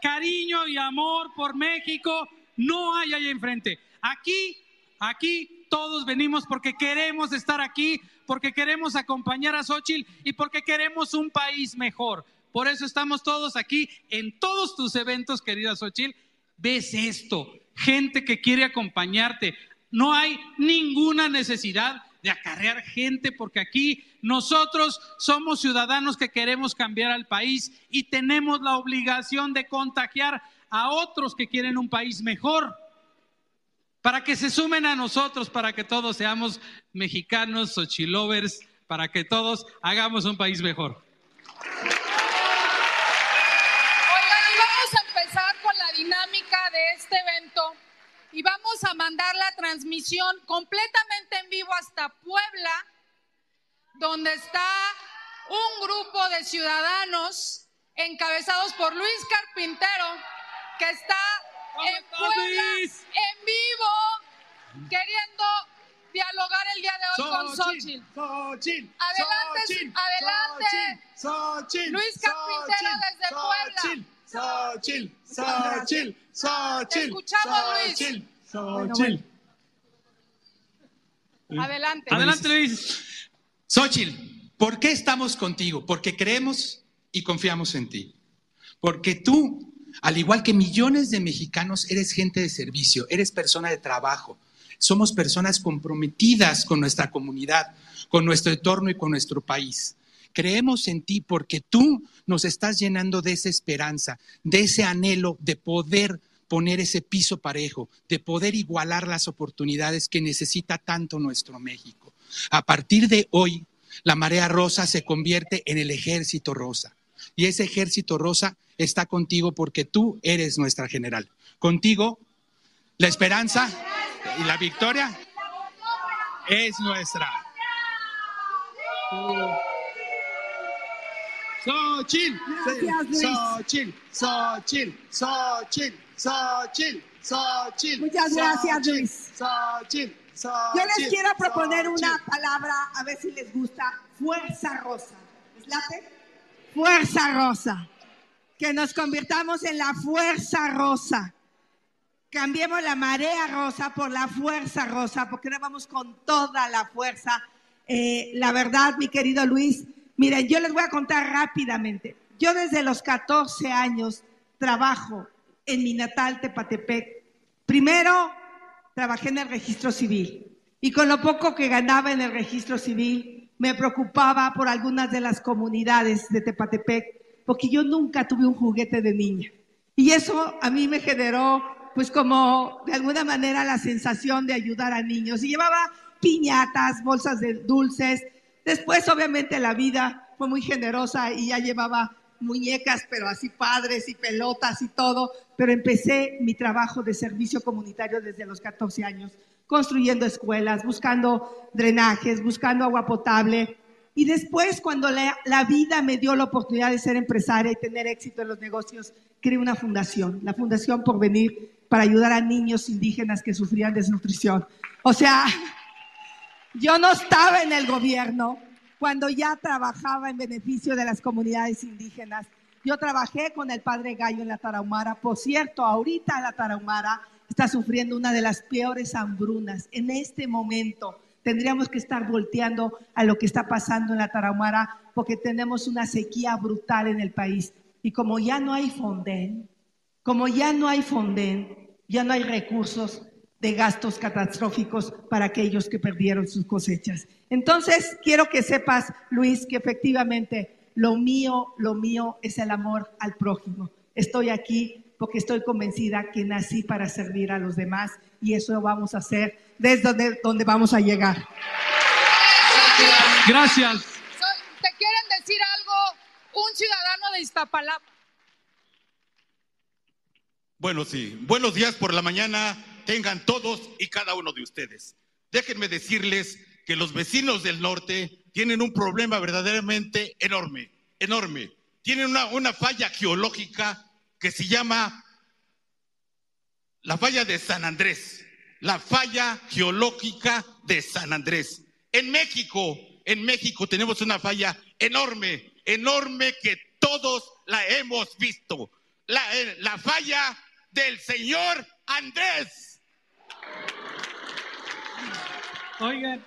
Cariño y amor por México no hay allá enfrente. Aquí, aquí todos venimos porque queremos estar aquí, porque queremos acompañar a Xochitl y porque queremos un país mejor. Por eso estamos todos aquí en todos tus eventos, querida Xochitl. Ves esto, gente que quiere acompañarte. No hay ninguna necesidad de acarrear gente porque aquí nosotros somos ciudadanos que queremos cambiar al país y tenemos la obligación de contagiar a otros que quieren un país mejor para que se sumen a nosotros, para que todos seamos mexicanos, Xochilovers, para que todos hagamos un país mejor. Y vamos a mandar la transmisión completamente en vivo hasta Puebla, donde está un grupo de ciudadanos encabezados por Luis Carpintero, que está en Puebla en vivo, queriendo dialogar el día de hoy con Xochitl. Adelante, Xochitl, adelante. Xochitl, Luis Carpintero desde Puebla. Xochitl, Xochitl, Xochitl. Te escuchamos, Luis. Xochitl, Xochitl. Adelante. Adelante, Luis. Xochitl, ¿por qué estamos contigo? Porque creemos y confiamos en ti. Porque tú, al igual que millones de mexicanos, eres gente de servicio, eres persona de trabajo. Somos personas comprometidas con nuestra comunidad, con nuestro entorno y con nuestro país. Creemos en ti porque tú nos estás llenando de esa esperanza, de ese anhelo de poder poner ese piso parejo, de poder igualar las oportunidades que necesita tanto nuestro México. A partir de hoy, la marea rosa se convierte en el ejército rosa. Y ese ejército rosa está contigo porque tú eres nuestra general. Contigo, la esperanza y la victoria es nuestra. Luis. Xochitl, Xochitl, Xochitl, Xochitl, Xochitl. Muchas gracias, Luis. Xochitl, Yo les quiero proponer una palabra, a ver si les gusta. Fuerza rosa. ¿Les late? Fuerza rosa. Que nos convirtamos en la fuerza rosa. Cambiemos la marea rosa por la fuerza rosa, porque ahora vamos con toda la fuerza. Eh, la verdad, mi querido Luis, miren, yo les voy a contar rápidamente. Yo desde los 14 años trabajo en mi natal Tepatepec. Primero, trabajé en el registro civil y con lo poco que ganaba en el registro civil me preocupaba por algunas de las comunidades de Tepatepec porque yo nunca tuve un juguete de niña y eso a mí me generó pues como de alguna manera la sensación de ayudar a niños y llevaba piñatas, bolsas de dulces. Después obviamente la vida fue muy generosa y ya llevaba muñecas, pero así padres y pelotas y todo, pero empecé mi trabajo de servicio comunitario desde los 14 años, construyendo escuelas, buscando drenajes, buscando agua potable. Y después, cuando la, vida me dio la oportunidad de ser empresaria y tener éxito en los negocios, creé una fundación, la Fundación por venir para ayudar a niños indígenas que sufrían desnutrición. O sea, yo no estaba en el gobierno cuando ya trabajaba en beneficio de las comunidades indígenas. Yo trabajé con el padre Gallo en la Tarahumara. Por cierto, ahorita la Tarahumara está sufriendo una de las peores hambrunas. En este momento tendríamos que estar volteando a lo que está pasando en la Tarahumara porque tenemos una sequía brutal en el país. Y como ya no hay Fonden, como ya no hay Fonden, ya no hay recursos de gastos catastróficos para aquellos que perdieron sus cosechas. Entonces, quiero que sepas, Luis, que efectivamente lo mío, lo mío es el amor al prójimo. Estoy aquí porque estoy convencida que nací para servir a los demás y eso vamos a hacer desde donde, donde vamos a llegar. Gracias. ¿Te quieren decir algo un ciudadano de Iztapalapa? Bueno, sí. Buenos días por la mañana tengan todos y cada uno de ustedes. Déjenme decirles que los vecinos del norte tienen un problema verdaderamente enorme, enorme. Tienen una, falla geológica que se llama la falla de San Andrés, la falla geológica de San Andrés. En México, en México tenemos una falla enorme, enorme que todos la hemos visto. La, eh, la falla del señor Andrés. Oigan,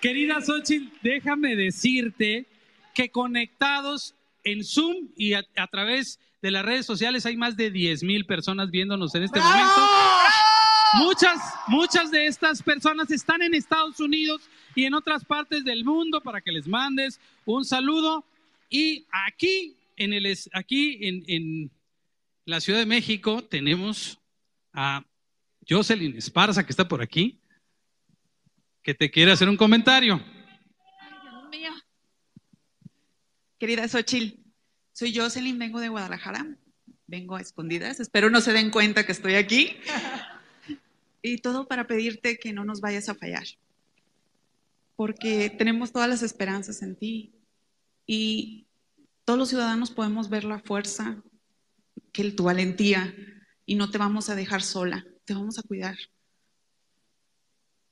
querida Xochitl, déjame decirte que conectados en Zoom y a, a través de las redes sociales hay más de 10 mil personas viéndonos en este momento. Muchas, muchas de estas personas están en Estados Unidos y en otras partes del mundo para que les mandes un saludo. Y aquí, en, el, aquí en, en la Ciudad de México, tenemos a Jocelyn Esparza, que está por aquí, que te quiere hacer un comentario. Dios mío. Querida Xochil, soy Jocelyn, vengo de Guadalajara, vengo a escondidas, espero no se den cuenta que estoy aquí. Y todo para pedirte que no nos vayas a fallar, porque tenemos todas las esperanzas en ti y todos los ciudadanos podemos ver la fuerza, que tu valentía y no te vamos a dejar sola, te vamos a cuidar.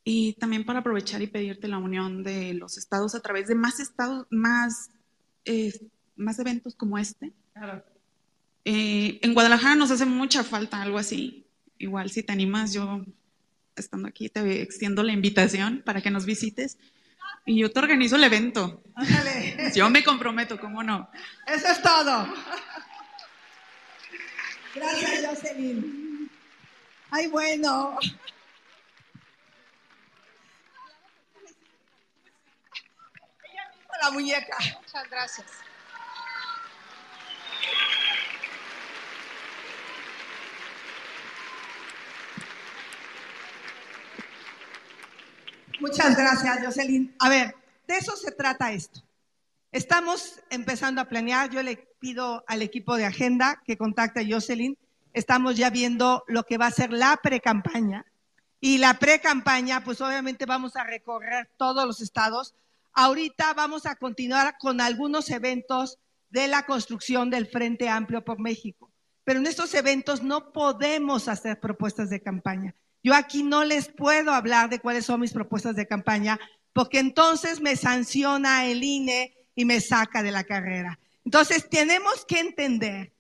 Y también para aprovechar y pedirte la unión de los estados a través de más estados, más, eh, más eventos como este. Eh, en Guadalajara nos hace mucha falta algo así. Igual si te animas, yo estando aquí te extiendo la invitación para que nos visites y yo te organizo el evento. Yo me comprometo, ¿cómo no? Eso es todo. Gracias, Jocelyn. Ay, bueno. Ella misma la muñeca. Muchas gracias. Muchas gracias, Jocelyn. A ver, de eso se trata esto. Estamos empezando a planear. Yo le pido al equipo de agenda que contacte a Jocelyn. Estamos ya viendo lo que va a ser la pre-campaña. Y la pre-campaña, pues obviamente vamos a recorrer todos los estados. Ahorita vamos a continuar con algunos eventos de la construcción del Frente Amplio por México. Pero en estos eventos no podemos hacer propuestas de campaña. Yo aquí no les puedo hablar de cuáles son mis propuestas de campaña, porque entonces me sanciona el INE y me saca de la carrera. Entonces tenemos que entender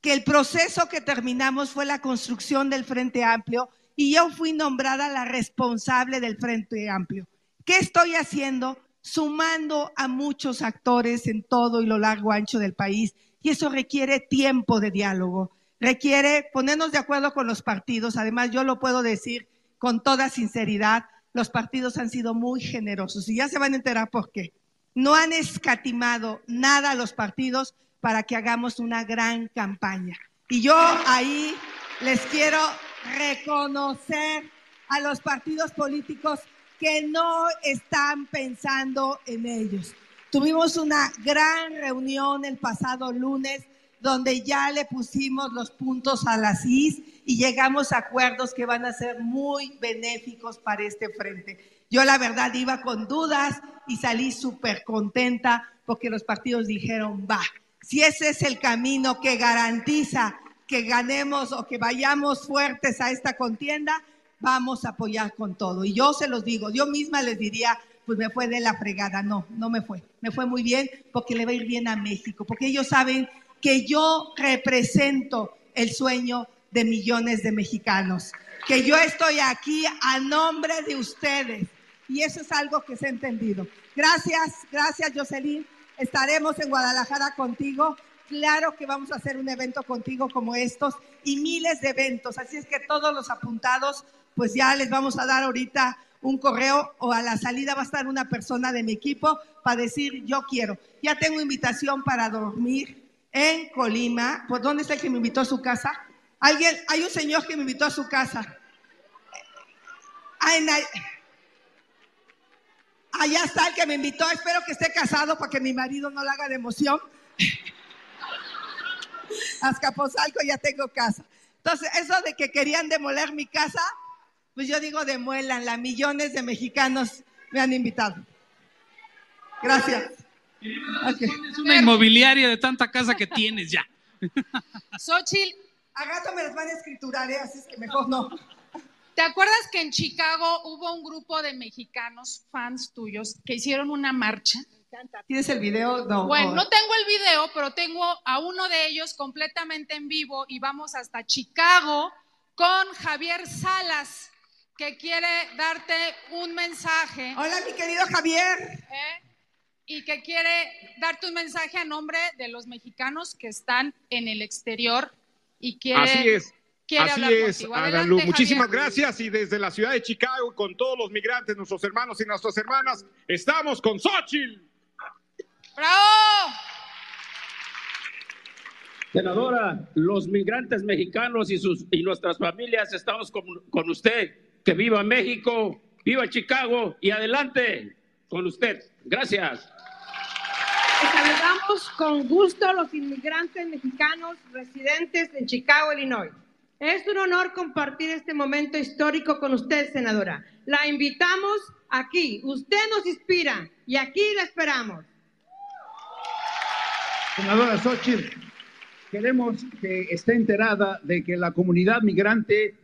que el proceso que terminamos fue la construcción del Frente Amplio y yo fui nombrada la responsable del Frente Amplio. ¿Qué estoy haciendo? Sumando a muchos actores en todo y lo largo ancho del país y eso requiere tiempo de diálogo, requiere ponernos de acuerdo con los partidos. Además, yo lo puedo decir con toda sinceridad, los partidos han sido muy generosos y ya se van a enterar por qué. No han escatimado nada a los partidos para que hagamos una gran campaña. Y yo ahí les quiero reconocer a los partidos políticos que no están pensando en ellos. Tuvimos una gran reunión el pasado lunes donde ya le pusimos los puntos a las is y llegamos a acuerdos que van a ser muy benéficos para este frente. Yo la verdad iba con dudas y salí súper contenta porque los partidos dijeron, va, si ese es el camino que garantiza que ganemos o que vayamos fuertes a esta contienda, vamos a apoyar con todo. Y yo se los digo, yo misma les diría, pues me fue de la fregada. No, no me fue. Me fue muy bien porque le va a ir bien a México, porque ellos saben que yo represento el sueño de millones de mexicanos, que yo estoy aquí a nombre de ustedes. Y eso es algo que se ha entendido. Gracias, gracias Jocelyn. Estaremos en Guadalajara contigo. Claro que vamos a hacer un evento contigo como estos y miles de eventos. Así es que todos los apuntados, pues ya les vamos a dar ahorita un correo o a la salida va a estar una persona de mi equipo para decir yo quiero. Ya tengo invitación para dormir en Colima. ¿Por dónde está el que me invitó a su casa? Alguien, hay un señor que me invitó a su casa. Ay, na- Allá está el que me invitó. Espero que esté casado para que mi marido no la haga de emoción. Azcapotzalco ya tengo casa. Entonces, eso de que querían demoler mi casa, pues yo digo demuelanla. Millones de mexicanos me han invitado. Gracias. Ok. Es una inmobiliaria de tanta casa que tienes ya. Xochitl, A me las van a escriturar, ¿eh? así es que mejor no. ¿Te acuerdas que en Chicago hubo un grupo de mexicanos, fans tuyos, que hicieron una marcha? ¿Tienes el video? No. Bueno, oh. no tengo el video, pero tengo a uno de ellos completamente en vivo y vamos hasta Chicago con Javier Salas, que quiere darte un mensaje. Hola, mi querido Javier. ¿eh? Y que quiere darte un mensaje a nombre de los mexicanos que están en el exterior y quiere, Así es. Quiere Así hablar es. Adelante, Muchísimas Javier. gracias y desde la ciudad de Chicago, con todos los migrantes, nuestros hermanos y nuestras hermanas, estamos con Xochitl. ¡Bravo! Senadora, los migrantes mexicanos y, sus, y nuestras familias estamos con, con usted. Que viva México, viva Chicago y adelante con usted. Gracias. Saludamos con gusto a los inmigrantes mexicanos residentes en Chicago, Illinois. Es un honor compartir este momento histórico con usted, senadora. La invitamos aquí. Usted nos inspira y aquí la esperamos. Senadora Xochitl, queremos que esté enterada de que la comunidad migrante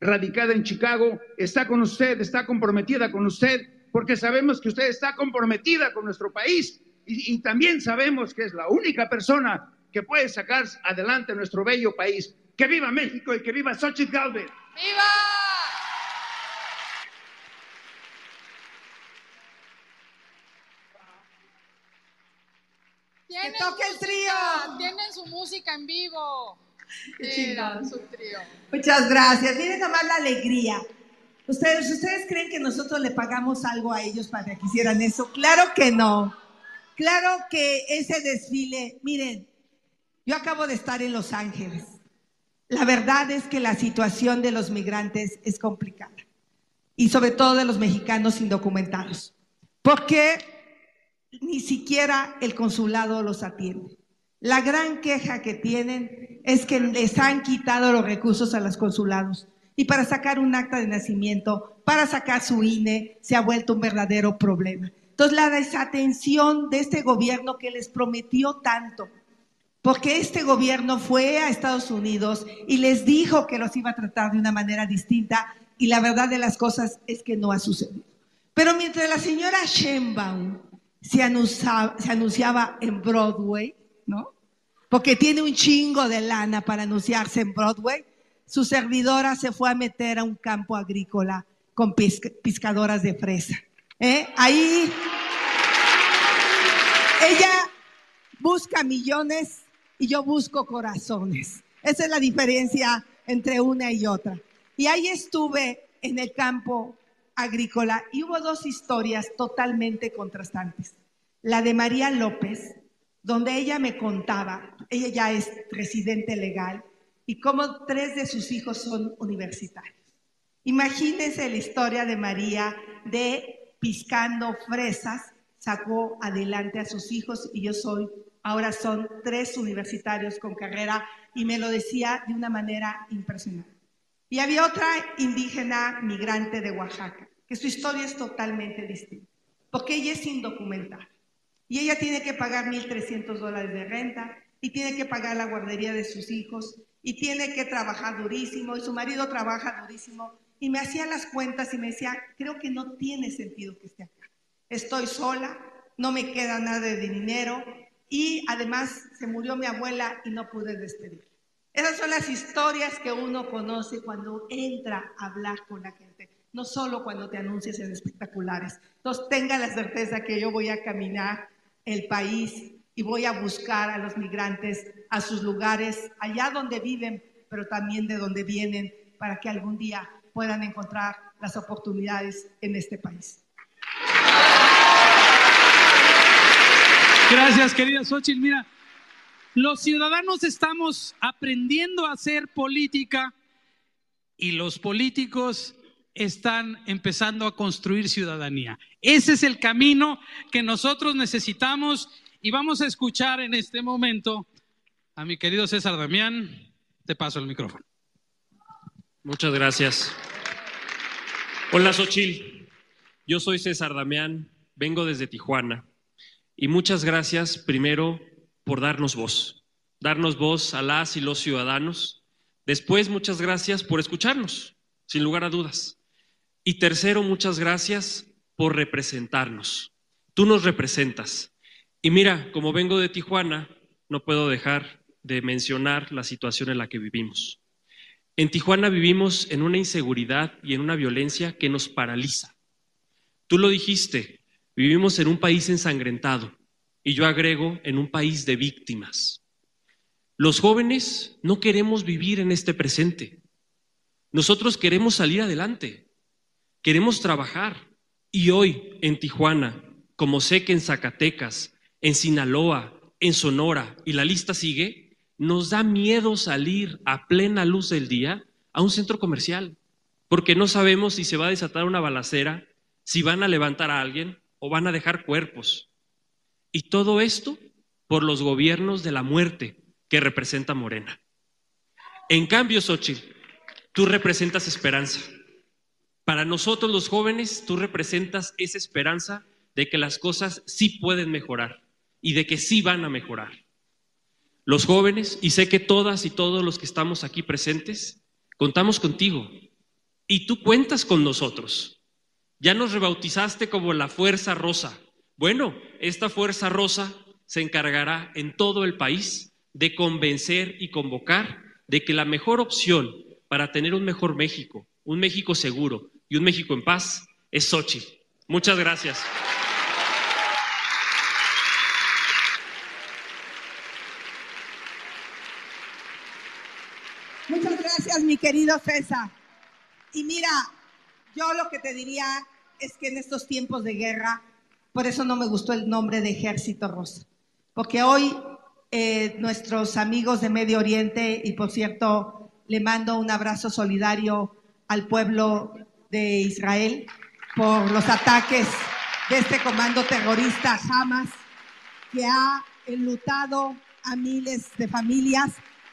radicada en Chicago está con usted, está comprometida con usted, porque sabemos que usted está comprometida con nuestro país y, y también sabemos que es la única persona que puede sacar adelante nuestro bello país. ¡Que viva México y que viva Xochitl Galvez! ¡Viva! Tienen toque el trío. Tienen su música en vivo. Qué Mira, su trío. Muchas gracias. Miren nomás la alegría. ¿Ustedes, ¿Ustedes creen que nosotros le pagamos algo a ellos para que hicieran eso? Claro que no. Claro que ese desfile, miren, yo acabo de estar en Los Ángeles. La verdad es que la situación de los migrantes es complicada. Y sobre todo de los mexicanos indocumentados. Porque ni siquiera el consulado los atiende. La gran queja que tienen es que les han quitado los recursos a los consulados y para sacar un acta de nacimiento, para sacar su INE, se ha vuelto un verdadero problema. Entonces, la desatención de este gobierno que les prometió tanto, porque este gobierno fue a Estados Unidos y les dijo que los iba a tratar de una manera distinta y la verdad de las cosas es que no ha sucedido. Pero mientras la señora Sheinbaum se anunciaba, se anunciaba en Broadway, ¿no? Porque tiene un chingo de lana para anunciarse en Broadway, su servidora se fue a meter a un campo agrícola con pesca- pescadoras de fresa. ¿eh? Ahí ella busca millones y yo busco corazones. Esa es la diferencia entre una y otra. Y ahí estuve en el campo agrícola y hubo dos historias totalmente contrastantes. La de María López, donde ella me contaba, ella ya es residente legal, y cómo tres de sus hijos son universitarios. Imagínense la historia de María de piscando fresas, sacó adelante a sus hijos y yo soy, ahora son tres universitarios con carrera y me lo decía de una manera impresionante. Y había otra indígena migrante de Oaxaca, que su historia es totalmente distinta, porque ella es indocumentada y ella tiene que pagar 1.300 dólares de renta y tiene que pagar la guardería de sus hijos y tiene que trabajar durísimo y su marido trabaja durísimo y me hacía las cuentas y me decía, creo que no tiene sentido que esté acá. Estoy sola, no me queda nada de dinero y además se murió mi abuela y no pude despedir. Esas son las historias que uno conoce cuando entra a hablar con la gente, no solo cuando te anuncias en espectaculares. Entonces tenga la certeza que yo voy a caminar el país y voy a buscar a los migrantes a sus lugares, allá donde viven, pero también de donde vienen, para que algún día puedan encontrar las oportunidades en este país. Gracias, querida Xochitl. Mira, los ciudadanos estamos aprendiendo a hacer política y los políticos están empezando a construir ciudadanía. Ese es el camino que nosotros necesitamos y vamos a escuchar en este momento a mi querido César Damián. Te paso el micrófono. Muchas gracias. Hola, Xochil. Yo soy César Damián, vengo desde Tijuana. Y muchas gracias primero por darnos voz, darnos voz a las y los ciudadanos, Después, muchas gracias por escucharnos, sin lugar a dudas. Y tercero, muchas gracias por representarnos. Tú nos representas. Y mira, como vengo de Tijuana, no puedo dejar de mencionar la situación en la que vivimos. En Tijuana vivimos en una inseguridad y en una violencia que nos paraliza. Tú lo dijiste, vivimos en un país ensangrentado y yo agrego en un país de víctimas. Los jóvenes no queremos vivir en este presente. Nosotros queremos salir adelante, queremos trabajar. Y hoy en Tijuana, como sé que en Zacatecas, en Sinaloa, en Sonora, y la lista sigue, nos da miedo salir a plena luz del día a un centro comercial, porque no sabemos si se va a desatar una balacera, si van a levantar a alguien o van a dejar cuerpos. Y todo esto por los gobiernos de la muerte que representa Morena. En cambio, Xochitl, tú representas esperanza. Para nosotros los jóvenes, tú representas esa esperanza de que las cosas sí pueden mejorar y de que sí van a mejorar. Los jóvenes, y sé que todas y todos los que estamos aquí presentes, contamos contigo y tú cuentas con nosotros. Ya nos rebautizaste como la Fuerza Rosa. Bueno, esta Fuerza Rosa se encargará en todo el país de convencer y convocar de que la mejor opción para tener un mejor México, un México seguro y un México en paz es Xochitl. Muchas gracias. Muchas gracias, mi querido César. Y mira, yo lo que te diría es que en estos tiempos de guerra, por eso no me gustó el nombre de Ejército Rosa, porque hoy eh, nuestros amigos de Medio Oriente, y por cierto, le mando un abrazo solidario al pueblo de Israel por los ataques de este comando terrorista Hamas, que ha enlutado a miles de familias.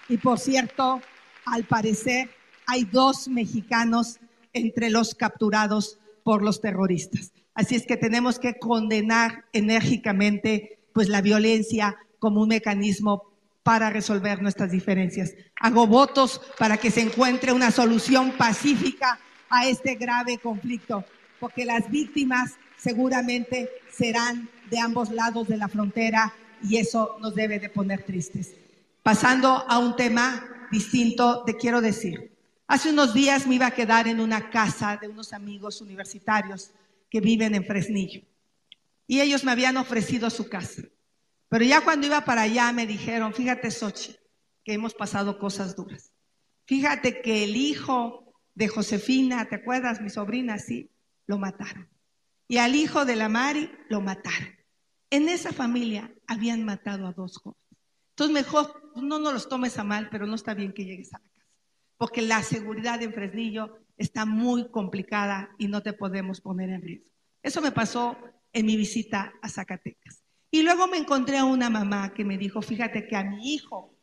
Y por cierto, al parecer hay dos mexicanos entre los capturados por los terroristas. Así es que tenemos que condenar enérgicamente pues la violencia como un mecanismo para resolver nuestras diferencias. Hago votos para que se encuentre una solución pacífica a este grave conflicto, porque las víctimas seguramente serán de ambos lados de la frontera y eso nos debe de poner tristes. Pasando a un tema distinto, te quiero decir, hace unos días me iba a quedar en una casa de unos amigos universitarios que viven en Fresnillo y ellos me habían ofrecido su casa. Pero ya cuando iba para allá me dijeron, fíjate Sochi, que hemos pasado cosas duras. Fíjate que el hijo de Josefina, ¿te acuerdas? Mi sobrina, sí, lo mataron. Y al hijo de la Mari lo mataron. En esa familia habían matado a dos jóvenes. Entonces mejor no nos los tomes a mal, pero no está bien que llegues a la casa. Porque la seguridad en Fresnillo está muy complicada y no te podemos poner en riesgo. Eso me pasó en mi visita a Zacatecas. Y luego me encontré a una mamá que me dijo, fíjate que a mi hijo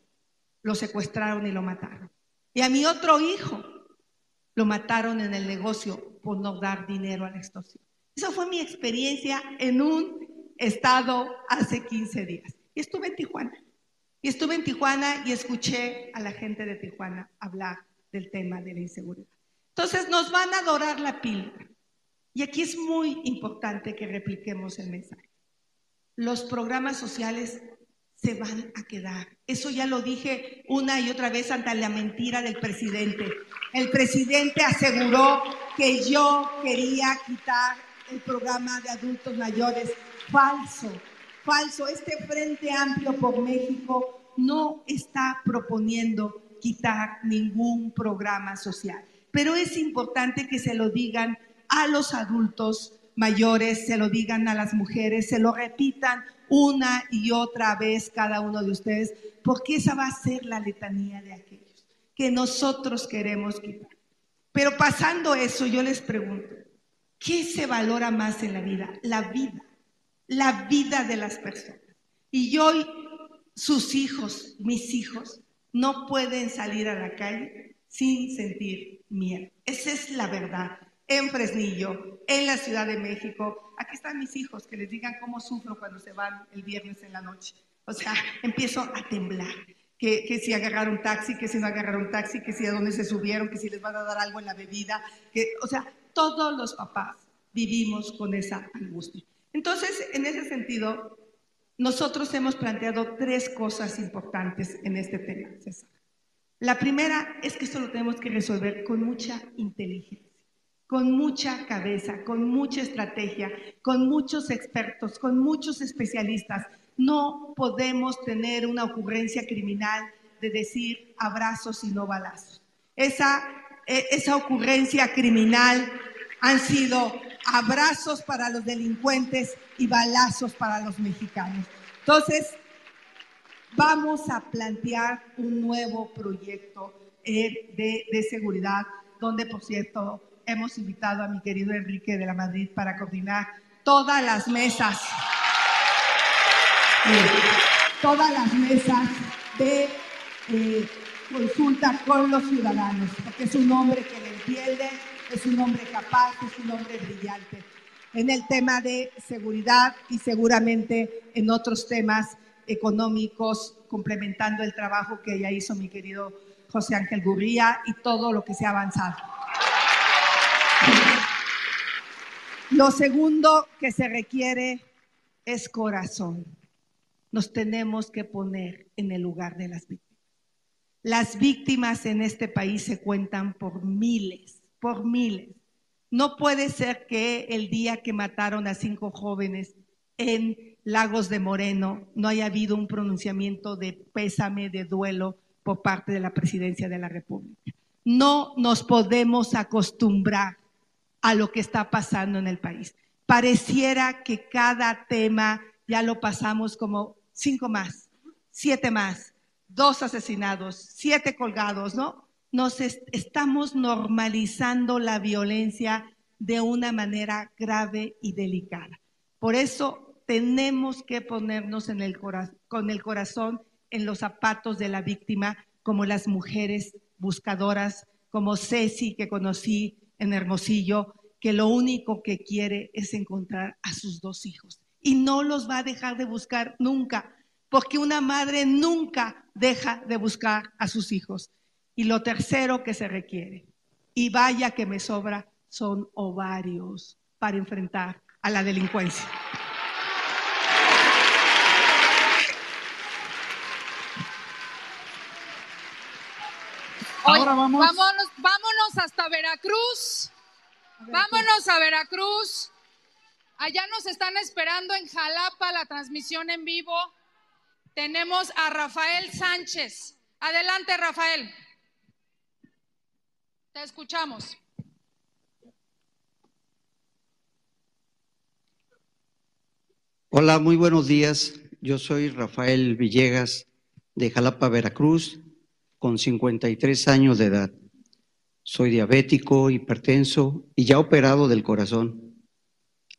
lo secuestraron y lo mataron. Y a mi otro hijo lo mataron en el negocio por no dar dinero a la extorsión. Esa fue mi experiencia en un estado hace 15 días. Y estuve en Tijuana. Y estuve en Tijuana y escuché a la gente de Tijuana hablar del tema de la inseguridad. Entonces nos van a dorar la píldora. Y aquí es muy importante que repliquemos el mensaje los programas sociales se van a quedar. Eso ya lo dije una y otra vez ante la mentira del presidente. El presidente aseguró que yo quería quitar el programa de adultos mayores. Falso, falso. Este Frente Amplio por México no está proponiendo quitar ningún programa social. Pero es importante que se lo digan a los adultos mayores, se lo digan a las mujeres, se lo repitan una y otra vez cada uno de ustedes, porque esa va a ser la letanía de aquellos que nosotros queremos quitar. Pero pasando eso, yo les pregunto, ¿qué se valora más en la vida? La vida, la vida de las personas. Y hoy sus hijos, mis hijos, no pueden salir a la calle sin sentir miedo. Esa es la verdad en Fresnillo, en la Ciudad de México. Aquí están mis hijos, que les digan cómo sufro cuando se van el viernes en la noche. O sea, empiezo a temblar. que, que si agarraron taxi, que si no agarraron taxi, que si a dónde se subieron, que si les van a dar algo en la bebida, que, o sea, todos los papás vivimos con esa angustia. Entonces, en ese sentido, nosotros hemos planteado tres cosas importantes en este tema, César. La primera es que esto lo tenemos que resolver con mucha inteligencia, con mucha cabeza, con mucha estrategia, con muchos expertos, con muchos especialistas. No podemos tener una ocurrencia criminal de decir abrazos y no balazos. Esa, eh, esa ocurrencia criminal han sido abrazos para los delincuentes y balazos para los mexicanos. Entonces, vamos a plantear un nuevo proyecto eh, de, seguridad, donde, por cierto, hemos invitado a mi querido Enrique de la Madrid para coordinar todas las mesas, todas las mesas de eh, consulta con los ciudadanos, porque es un hombre que le entiende, es un hombre capaz, es un hombre brillante en el tema de seguridad y seguramente en otros temas económicos, complementando el trabajo que ya hizo mi querido José Ángel Gurría y todo lo que se ha avanzado. Lo segundo que se requiere es corazón. Nos tenemos que poner en el lugar de las víctimas. Las víctimas en este país se cuentan por miles, por miles. No puede ser que el día que mataron a cinco jóvenes en Lagos de Moreno no haya habido un pronunciamiento de pésame, de duelo por parte de la presidencia de la República. No nos podemos acostumbrar a lo que está pasando en el país. Pareciera que cada tema ya lo pasamos como cinco más, siete más, dos asesinados, siete colgados, ¿no? Nos est estamos normalizando la violencia de una manera grave y delicada. Por eso tenemos que ponernos con el corazón en los zapatos de la víctima, como las mujeres buscadoras, como Ceci que conocí en Hermosillo, que lo único que quiere es encontrar a sus dos hijos. Y no los va a dejar de buscar nunca, porque una madre nunca deja de buscar a sus hijos. Y lo tercero que se requiere, y vaya que me sobra, son ovarios para enfrentar a la delincuencia. Oye, vámonos, vámonos hasta Veracruz. Vámonos a Veracruz. Allá nos están esperando en Jalapa la transmisión en vivo. Tenemos a Rafael Sánchez. Adelante, Rafael. Escuchamos. Hola, muy buenos días. Yo soy Rafael Villegas de Jalapa, Veracruz, con 53 años de edad. Soy diabético, hipertenso y ya operado del corazón.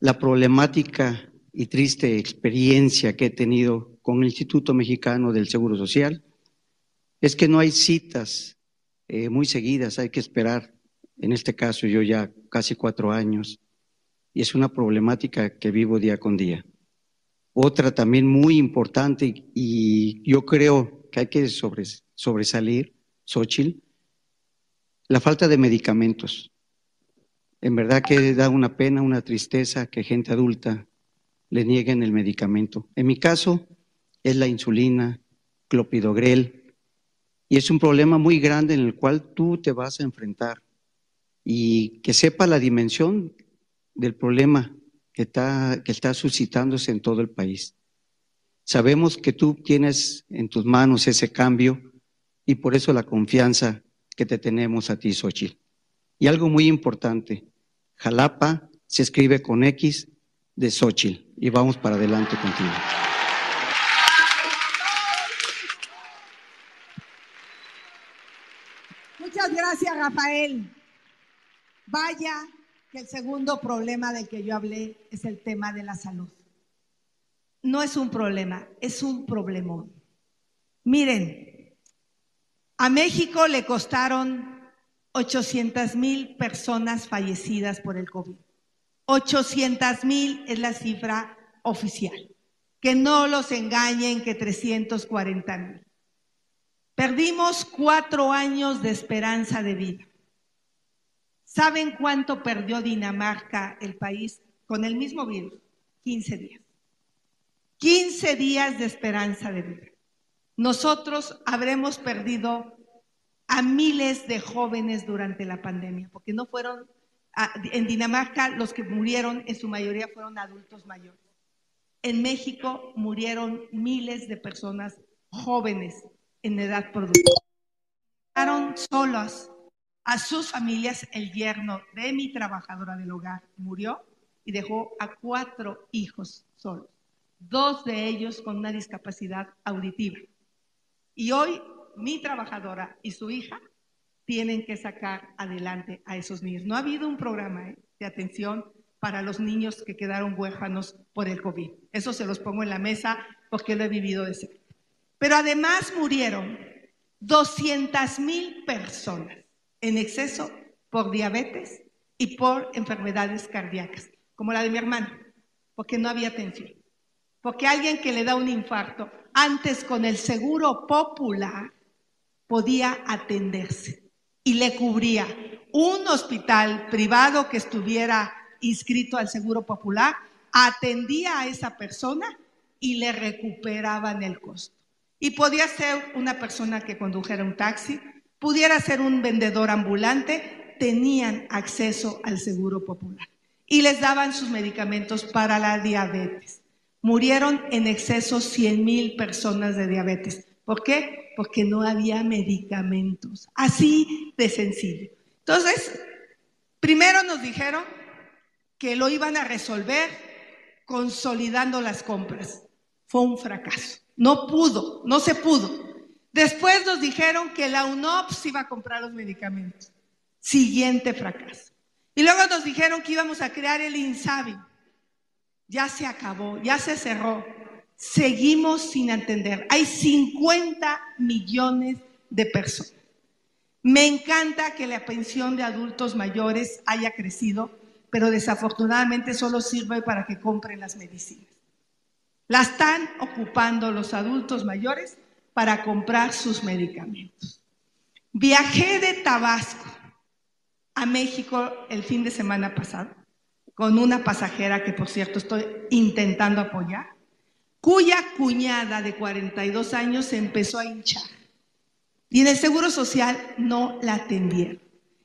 La problemática y triste experiencia que he tenido con el Instituto Mexicano del Seguro Social es que no hay citas eh, muy seguidas, hay que esperar. En este caso yo ya casi cuatro años y es una problemática que vivo día con día. Otra también muy importante y yo creo que hay que sobres, sobresalir, Xochitl, la falta de medicamentos. En verdad que da una pena, una tristeza que gente adulta le nieguen el medicamento. En mi caso es la insulina, clopidogrel, y es un problema muy grande en el cual tú te vas a enfrentar y que sepa la dimensión del problema que está, que está suscitándose en todo el país. Sabemos que tú tienes en tus manos ese cambio y por eso la confianza que te tenemos a ti, Xochitl. Y algo muy importante, Jalapa se escribe con X de Xochitl y vamos para adelante contigo. Muchas gracias, Rafael. Vaya que el segundo problema del que yo hablé es el tema de la salud. No es un problema, es un problemón. Miren, a México le costaron 800 mil personas fallecidas por el COVID. 800 mil es la cifra oficial. Que no los engañen que 340 mil. Perdimos cuatro años de esperanza de vida. ¿Saben cuánto perdió Dinamarca, el país, con el mismo virus? 15 días. 15 días de esperanza de vida. Nosotros habremos perdido a miles de jóvenes durante la pandemia, porque no fueron, en Dinamarca los que murieron en su mayoría fueron adultos mayores. En México murieron miles de personas jóvenes en edad productiva. Dejaron solas a sus familias, el yerno de mi trabajadora del hogar murió y dejó a cuatro hijos solos, dos de ellos con una discapacidad auditiva. Y hoy mi trabajadora y su hija tienen que sacar adelante a esos niños. No ha habido un programa ¿eh? de atención para los niños que quedaron huérfanos por el COVID. Eso se los pongo en la mesa porque lo he vivido de. Pero además murieron 200 mil personas en exceso por diabetes y por enfermedades cardíacas, como la de mi hermano, porque no había atención. Porque alguien que le da un infarto, antes con el seguro popular, podía atenderse y le cubría un hospital privado que estuviera inscrito al Seguro Popular, atendía a esa persona y le recuperaban el costo. Y podía ser una persona que condujera un taxi, pudiera ser un vendedor ambulante, tenían acceso al Seguro Popular y les daban sus medicamentos para la diabetes. Murieron en exceso 100 mil personas de diabetes. ¿Por qué? Porque no había medicamentos. Así de sencillo. Entonces, primero nos dijeron que lo iban a resolver consolidando las compras. Fue un fracaso. No pudo, no se pudo. Después nos dijeron que la UNOPS iba a comprar los medicamentos. Siguiente fracaso. Y luego nos dijeron que íbamos a crear el INSABI. Ya se acabó, ya se cerró. Seguimos sin entender. Hay 50 millones de personas. Me encanta que la pensión de adultos mayores haya crecido, pero desafortunadamente solo sirve para que compren las medicinas. La están ocupando los adultos mayores para comprar sus medicamentos. Viajé de Tabasco a México el fin de semana pasado con una pasajera que, por cierto, estoy intentando apoyar, cuya cuñada de 42 años se empezó a hinchar. Y en el Seguro Social no la atendieron.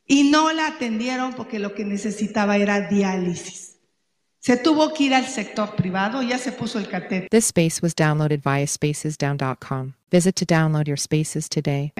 Y no la atendieron porque lo que necesitaba era diálisis. Se tuvo que ir al sector privado, ya se puso el catéter. This space was downloaded via spacesdown.com. Visit to download your spaces today.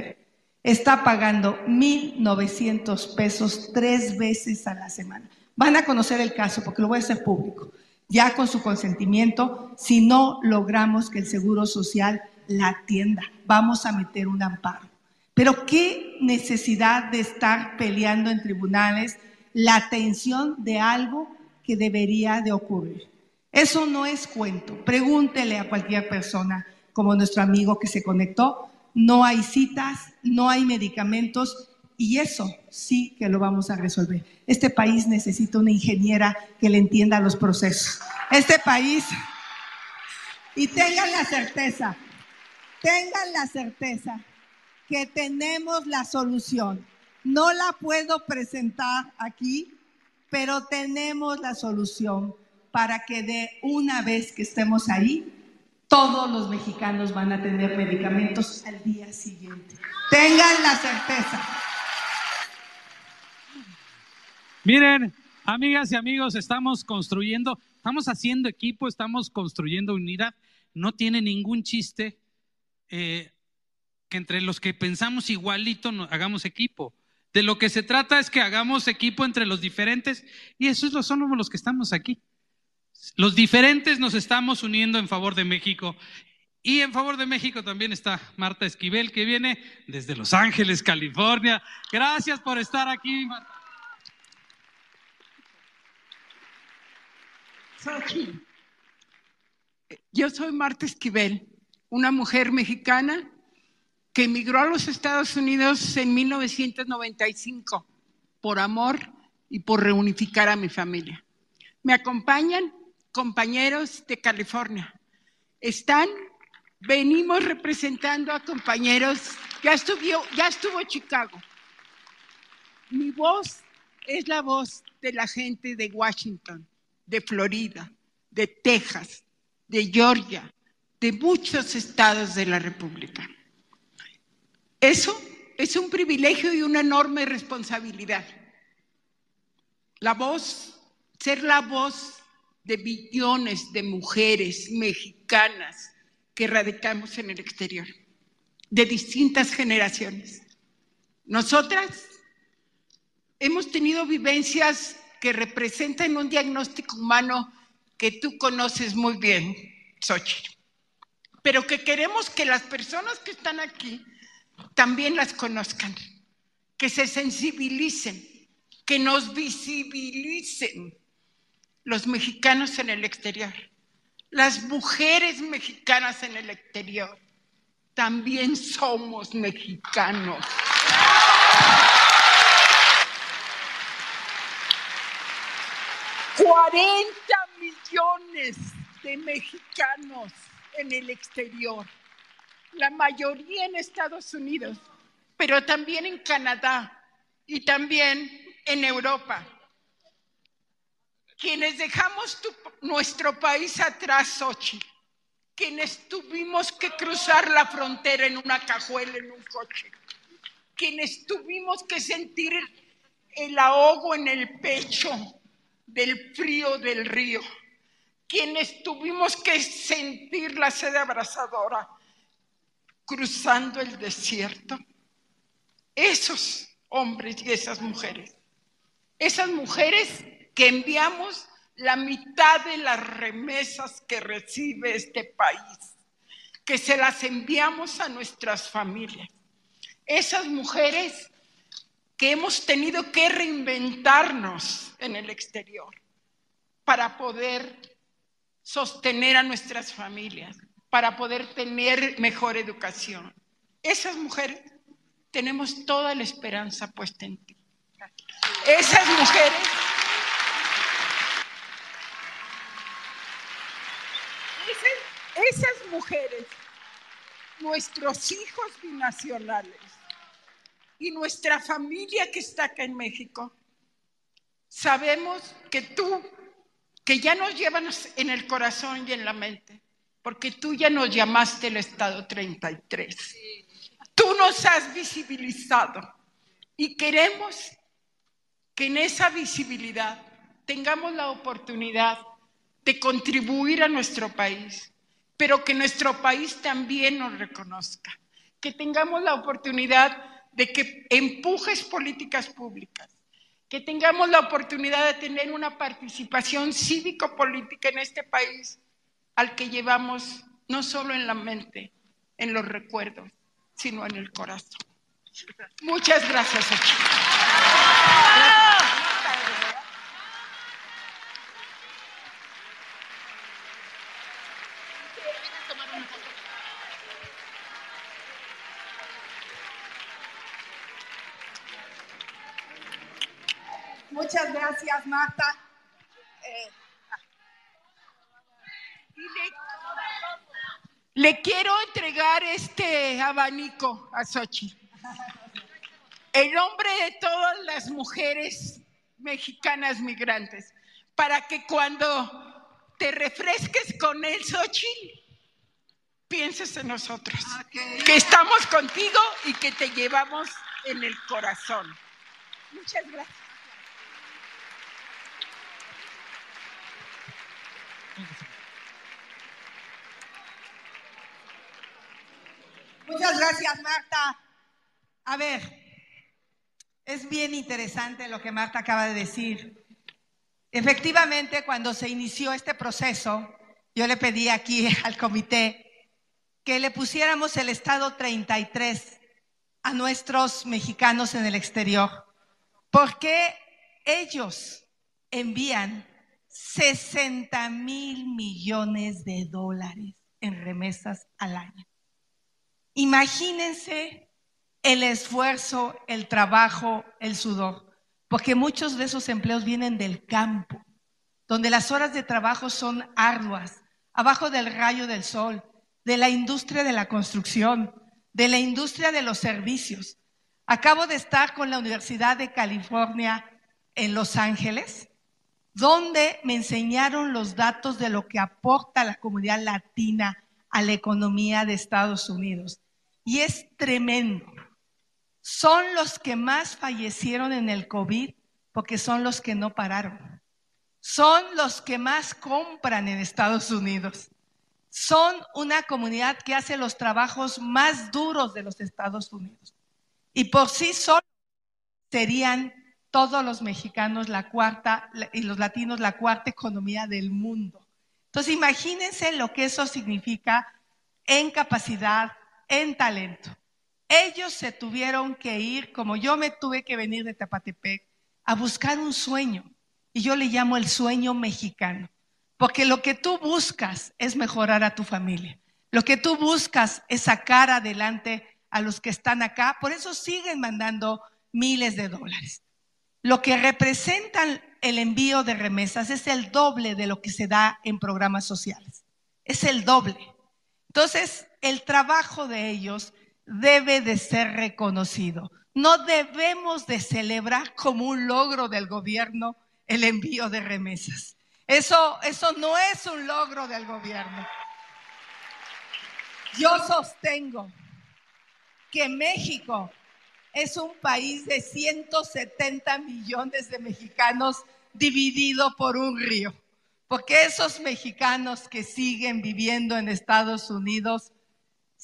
Está pagando 1.900 pesos tres veces a la semana. Van a conocer el caso porque lo voy a hacer público. Ya con su consentimiento, si no logramos que el Seguro Social la atienda, vamos a meter un amparo. Pero qué necesidad de estar peleando en tribunales la atención de algo que debería de ocurrir. Eso no es cuento. Pregúntele a cualquier persona, como nuestro amigo que se conectó. No hay citas, no hay medicamentos y eso sí que lo vamos a resolver. Este país necesita una ingeniera que le entienda los procesos. Este país, y tengan la certeza, tengan la certeza que tenemos la solución. No la puedo presentar aquí, pero tenemos la solución para que de una vez que estemos ahí, todos los mexicanos van a tener medicamentos al día siguiente. Tengan la certeza. Miren, amigas y amigos, estamos construyendo, estamos haciendo equipo, estamos construyendo unidad. No tiene ningún chiste eh, que entre los que pensamos igualito hagamos equipo. De lo que se trata es que hagamos equipo entre los diferentes y eso es lo somos los que estamos aquí. Los diferentes nos estamos uniendo en favor de México. Y en favor de México también está Marta Esquivel, que viene desde Los Ángeles, California. Gracias por estar aquí, Marta. Yo soy Marta Esquivel, una mujer mexicana que emigró a los Estados Unidos en 1995 por amor y por reunificar a mi familia. Me acompañan compañeros de California. Están, venimos representando a compañeros Ya estuvo, ya estuvo Chicago. Mi voz es la voz de la gente de Washington, de Florida, de Texas, de Georgia, de muchos estados de la República. Eso es un privilegio y una enorme responsabilidad. La voz, ser la voz de millones de mujeres mexicanas que radicamos en el exterior, de distintas generaciones. Nosotras hemos tenido vivencias que representan un diagnóstico humano que tú conoces muy bien, Xochitl, pero que queremos que las personas que están aquí también las conozcan, que se sensibilicen, que nos visibilicen los mexicanos en el exterior, las mujeres mexicanas en el exterior. También somos mexicanos. ¡40 millones de mexicanos en el exterior! La mayoría en Estados Unidos, pero también en Canadá y también en Europa. Quienes dejamos nuestro país atrás, Sochi, quienes tuvimos que cruzar la frontera en una cajuela, en un coche, quienes tuvimos que sentir el ahogo en el pecho del frío del río, quienes tuvimos que sentir la sed abrasadora cruzando el desierto, esos hombres y esas mujeres, esas mujeres que enviamos la mitad de las remesas que recibe este país, que se las enviamos a nuestras familias, esas mujeres que hemos tenido que reinventarnos en el exterior para poder sostener a nuestras familias, para poder tener mejor educación. Esas mujeres tenemos toda la esperanza puesta en ti. Esas mujeres esas, mujeres, nuestros hijos binacionales y nuestra familia que está acá en México, sabemos que tú, que ya nos llevas en el corazón y en la mente, porque tú ya nos llamaste el Estado 33. Tú nos has visibilizado. Y queremos que en esa visibilidad tengamos la oportunidad de contribuir a nuestro país, pero que nuestro país también nos reconozca, que tengamos la oportunidad de que empujes políticas públicas, que tengamos la oportunidad de tener una participación cívico-política en este país al que llevamos no solo en la mente, en los recuerdos, sino en el corazón. Muchas gracias. Muchas gracias, Marta. Eh, Y le, quiero entregar este abanico a Xochitl. El nombre de todas las mujeres mexicanas migrantes, para que cuando te refresques con él, Xochitl, pienses en nosotros, que estamos contigo y que te llevamos en el corazón. Muchas gracias. Muchas gracias, Marta. A ver, es bien interesante lo que Marta acaba de decir. Efectivamente, cuando se inició este proceso, yo le pedí aquí al comité que le pusiéramos el estado 33 a nuestros mexicanos en el exterior, porque ellos envían 60 mil millones de dólares en remesas al año. Imagínense el esfuerzo, el trabajo, el sudor, porque muchos de esos empleos vienen del campo, donde las horas de trabajo son arduas, abajo del rayo del sol, de la industria de la construcción, de la industria de los servicios. Acabo de estar con la Universidad de California en Los Ángeles, donde me enseñaron los datos de lo que aporta la comunidad latina a la economía de Estados Unidos. Y es tremendo. Son los que más fallecieron en el COVID porque son los que no pararon. Son los que más compran en Estados Unidos. Son una comunidad que hace los trabajos más duros de los Estados Unidos. Y por sí solos serían todos los mexicanos la cuarta y los latinos la cuarta economía del mundo. Entonces imagínense lo que eso significa en capacidad, en talento. Ellos se tuvieron que ir, como yo me tuve que venir de Tapatepec, a buscar un sueño. Y yo le llamo el sueño mexicano. Porque lo que tú buscas es mejorar a tu familia. Lo que tú buscas es sacar adelante a los que están acá. Por eso siguen mandando miles de dólares. Lo que representan el envío de remesas es el doble de lo que se da en programas sociales. Es el doble. Entonces, el trabajo de ellos debe de ser reconocido. No debemos de celebrar como un logro del gobierno el envío de remesas. Eso, eso no es un logro del gobierno. Yo sostengo que México es un país de 170 millones de mexicanos dividido por un río. Porque esos mexicanos que siguen viviendo en Estados Unidos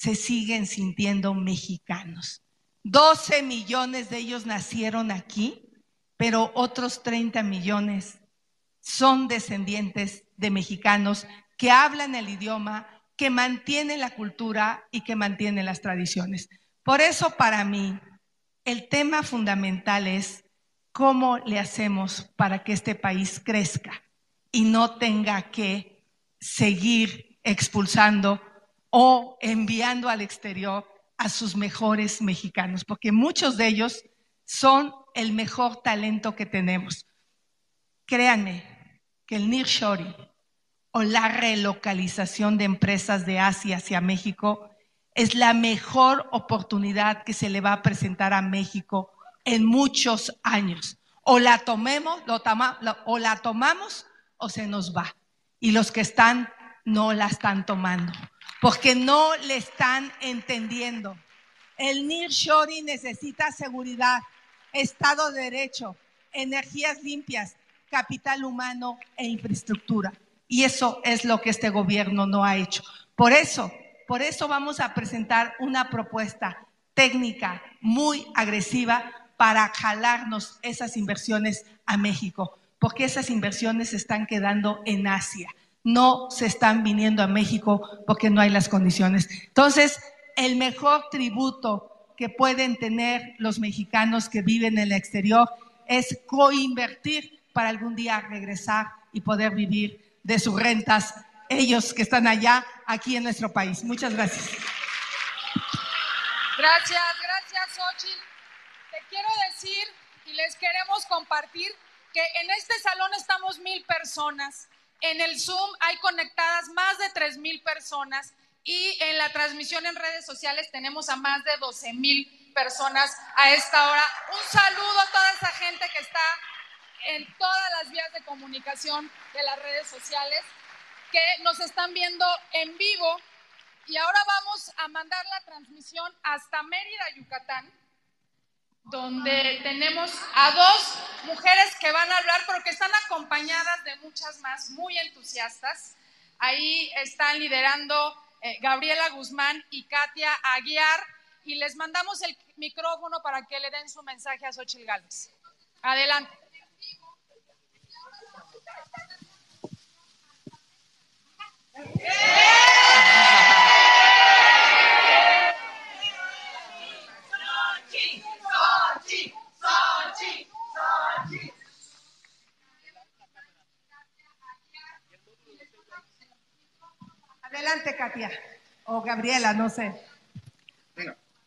se siguen sintiendo mexicanos. 12 millones de ellos nacieron aquí, pero otros 30 millones son descendientes de mexicanos que hablan el idioma, que mantienen la cultura y que mantienen las tradiciones. Por eso para mí el tema fundamental es cómo le hacemos para que este país crezca y no tenga que seguir expulsando o enviando al exterior a sus mejores mexicanos, porque muchos de ellos son el mejor talento que tenemos. Créanme que el nearshoring o la relocalización de empresas de Asia hacia México es la mejor oportunidad que se le va a presentar a México en muchos años. O la tomemos, o la tomamos o se nos va. Y los que están no la están tomando porque no le están entendiendo. El nearshoring necesita seguridad, Estado de Derecho, energías limpias, capital humano e infraestructura. Y eso es lo que este gobierno no ha hecho. Por eso, por eso vamos a presentar una propuesta técnica muy agresiva para jalarnos esas inversiones a México, porque esas inversiones se están quedando en Asia no se están viniendo a México porque no hay las condiciones. Entonces, el mejor tributo que pueden tener los mexicanos que viven en el exterior es coinvertir para algún día regresar y poder vivir de sus rentas, ellos que están allá, aquí en nuestro país. Muchas gracias. Gracias, gracias, Xochitl. Te quiero decir y les queremos compartir que en este salón estamos mil personas en el Zoom hay conectadas más de 3 mil personas y en la transmisión en redes sociales tenemos a más de 12 mil personas a esta hora. Un saludo a toda esa gente que está en todas las vías de comunicación de las redes sociales que nos están viendo en vivo. Y ahora vamos a mandar la transmisión hasta Mérida, Yucatán donde tenemos a dos mujeres que van a hablar, pero que están acompañadas de muchas más muy entusiastas. Ahí están liderando eh, Gabriela Guzmán y Katia Aguiar, y les mandamos el micrófono para que le den su mensaje a Xochil Gálvez. Adelante. Adelante, Katia. O Gabriela, no sé.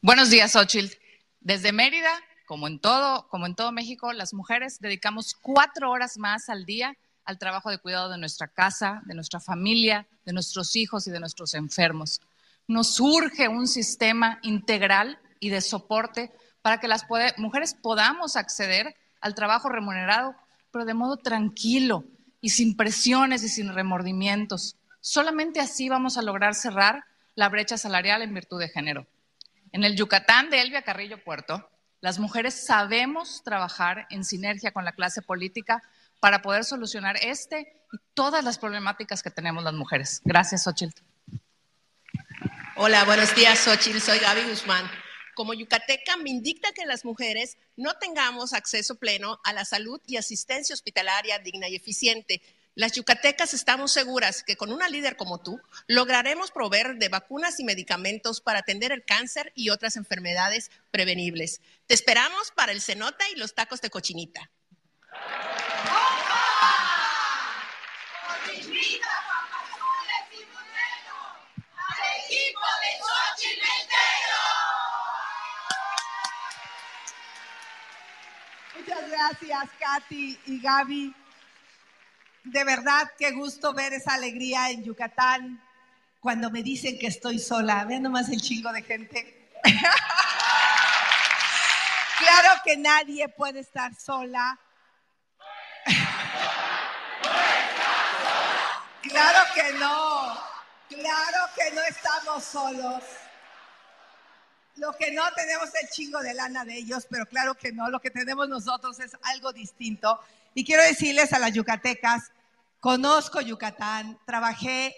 Buenos días, Xochitl. Desde Mérida, como en todo, como en todo México, las mujeres dedicamos cuatro horas más al día al trabajo de cuidado de nuestra casa, de nuestra familia, de nuestros hijos y de nuestros enfermos. Nos urge un sistema integral y de soporte para que las mujeres podamos acceder al trabajo remunerado, pero de modo tranquilo y sin presiones y sin remordimientos. Solamente así vamos a lograr cerrar la brecha salarial en virtud de género. En el Yucatán de Elvia Carrillo Puerto, las mujeres sabemos trabajar en sinergia con la clase política para poder solucionar este y todas las problemáticas que tenemos las mujeres. Gracias, Xochitl. Hola, buenos días, Xochitl. Soy Gaby Guzmán. Como yucateca, me indigna que las mujeres no tengamos acceso pleno a la salud y asistencia hospitalaria digna y eficiente. Las yucatecas estamos seguras que con una líder como tú lograremos proveer de vacunas y medicamentos para atender el cáncer y otras enfermedades prevenibles. Te esperamos para el cenote y los tacos de cochinita. al gracias, Katy y Gaby. De verdad, qué gusto ver esa alegría en Yucatán cuando me dicen que estoy sola. Vean nomás el chingo de gente. claro que nadie puede estar sola. claro que no. Claro que no estamos solos. Lo que no tenemos el chingo de lana de ellos, pero claro que no, lo que tenemos nosotros es algo distinto. Y quiero decirles a las yucatecas, conozco Yucatán, trabajé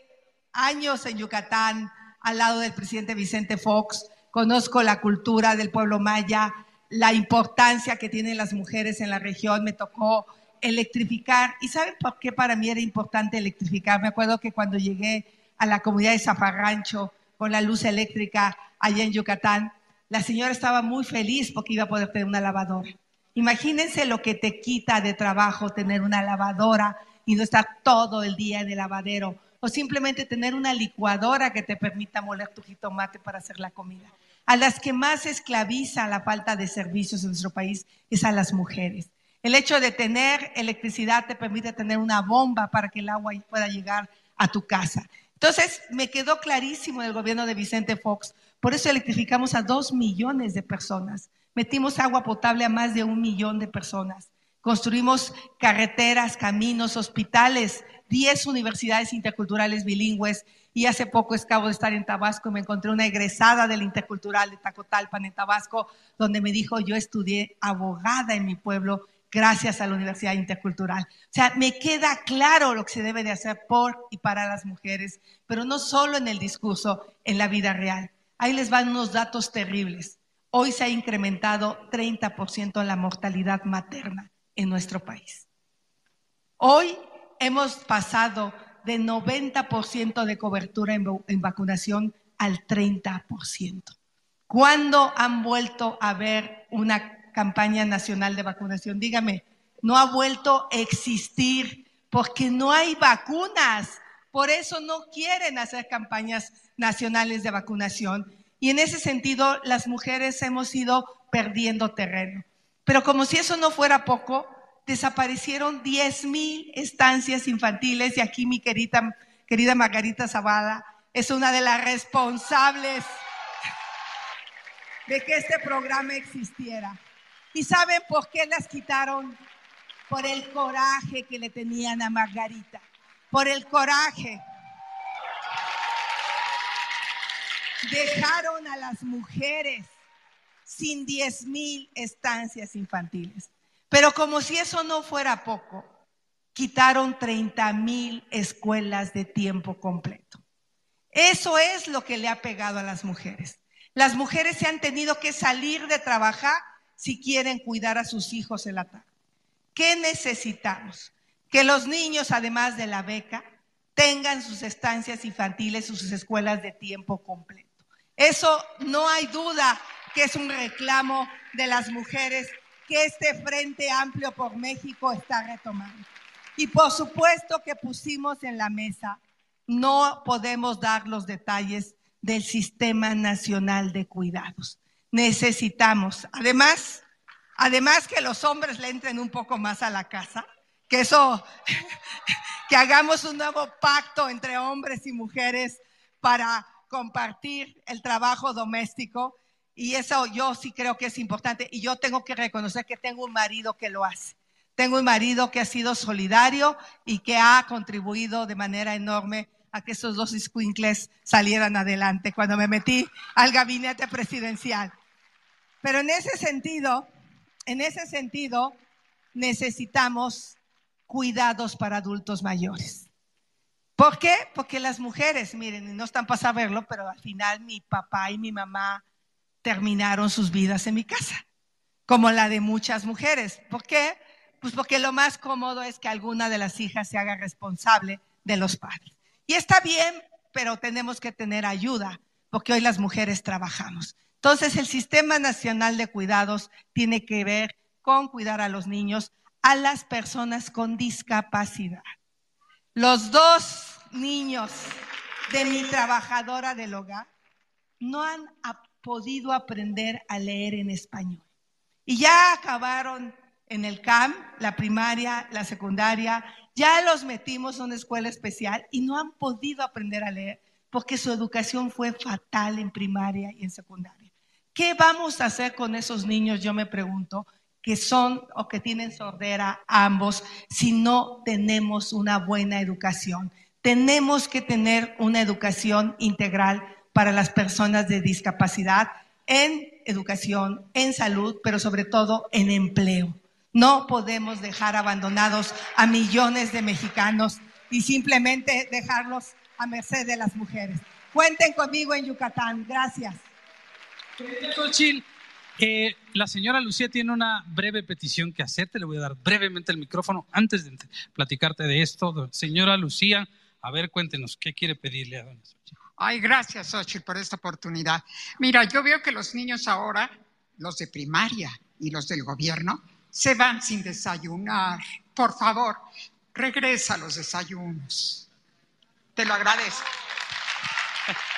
años en Yucatán al lado del presidente Vicente Fox, conozco la cultura del pueblo maya, la importancia que tienen las mujeres en la región, me tocó electrificar. ¿Y saben por qué para mí era importante electrificar? Me acuerdo que cuando llegué a la comunidad de Zafarrancho con la luz eléctrica allá en Yucatán, la señora estaba muy feliz porque iba a poder tener una lavadora. Imagínense lo que te quita de trabajo tener una lavadora y no estar todo el día en el lavadero. O simplemente tener una licuadora que te permita moler tu jitomate para hacer la comida. A las que más esclaviza la falta de servicios en nuestro país es a las mujeres. El hecho de tener electricidad te permite tener una bomba para que el agua pueda llegar a tu casa. Entonces, me quedó clarísimo el gobierno de Vicente Fox. Por eso electrificamos a dos millones de personas. Metimos agua potable a más de un millón de personas. Construimos carreteras, caminos, hospitales, 10 universidades interculturales bilingües. Y hace poco acabo de estar en Tabasco y me encontré una egresada del Intercultural de Tacotalpan en Tabasco, donde me dijo, yo estudié abogada en mi pueblo gracias a la Universidad Intercultural. O sea, me queda claro lo que se debe de hacer por y para las mujeres, pero no solo en el discurso, en la vida real. Ahí les van unos datos terribles. Hoy se ha incrementado 30% la mortalidad materna en nuestro país. Hoy hemos pasado de 90% de cobertura en, en vacunación al 30%. ¿Cuándo han vuelto a ver una campaña nacional de vacunación. Dígame, no ha vuelto a existir porque no hay vacunas. Por eso no quieren hacer campañas nacionales de vacunación. Y en ese sentido, las mujeres hemos ido perdiendo terreno. Pero como si eso no fuera poco, desaparecieron 10 mil estancias infantiles y aquí mi querida, querida Margarita Zavala es una de las responsables de que este programa existiera. ¿Y saben por qué las quitaron? Por el coraje que le tenían a Margarita. Por el coraje. Dejaron a las mujeres sin 10 mil estancias infantiles. Pero como si eso no fuera poco, quitaron 30 mil escuelas de tiempo completo. Eso es lo que le ha pegado a las mujeres. Las mujeres se han tenido que salir de trabajar si quieren cuidar a sus hijos en la tarde. ¿Qué necesitamos? Que los niños, además de la beca, tengan sus estancias infantiles, sus escuelas de tiempo completo. Eso no hay duda que es un reclamo de las mujeres que este Frente Amplio por México está retomando. Y por supuesto que pusimos en la mesa, no podemos dar los detalles del Sistema Nacional de Cuidados necesitamos. Además, además que los hombres le entren un poco más a la casa, que eso, que hagamos un nuevo pacto entre hombres y mujeres para compartir el trabajo doméstico y eso yo sí creo que es importante y yo tengo que reconocer que tengo un marido que lo hace. Tengo un marido que ha sido solidario y que ha contribuido de manera enorme a que esos dos squinkles salieran adelante cuando me metí al gabinete presidencial. Pero en ese sentido, en ese sentido, necesitamos cuidados para adultos mayores. ¿Por qué? Porque las mujeres, miren, no están para saberlo, pero al final mi papá y mi mamá terminaron sus vidas en mi casa, como la de muchas mujeres. ¿Por qué? Pues porque lo más cómodo es que alguna de las hijas se haga responsable de los padres. Y está bien, pero tenemos que tener ayuda, porque hoy las mujeres trabajamos. Entonces, el Sistema Nacional de Cuidados tiene que ver con cuidar a los niños, a las personas con discapacidad. Los dos niños de mi trabajadora del hogar no han podido aprender a leer en español. Y ya acabaron en el CAM, la primaria, la secundaria, ya los metimos a una escuela especial y no han podido aprender a leer porque su educación fue fatal en primaria y en secundaria. ¿Qué vamos a hacer con esos niños, yo me pregunto, que son o que tienen sordera ambos si no tenemos una buena educación? Tenemos que tener una educación integral para las personas de discapacidad en educación, en salud, pero sobre todo en empleo. No podemos dejar abandonados a millones de mexicanos y simplemente dejarlos a merced de las mujeres. Cuenten conmigo en Yucatán. Gracias. Xochitl, eh, la señora Lucía tiene una breve petición que hacerte. Le voy a dar brevemente el micrófono antes de platicarte de esto. Señora Lucía, a ver, cuéntenos, ¿qué quiere pedirle a doña Xochitl? Ay, gracias, Xochitl, por esta oportunidad. Mira, yo veo que los niños ahora, los de primaria y los del gobierno, se van sin desayunar. Por favor, regresa a los desayunos. Te lo agradezco.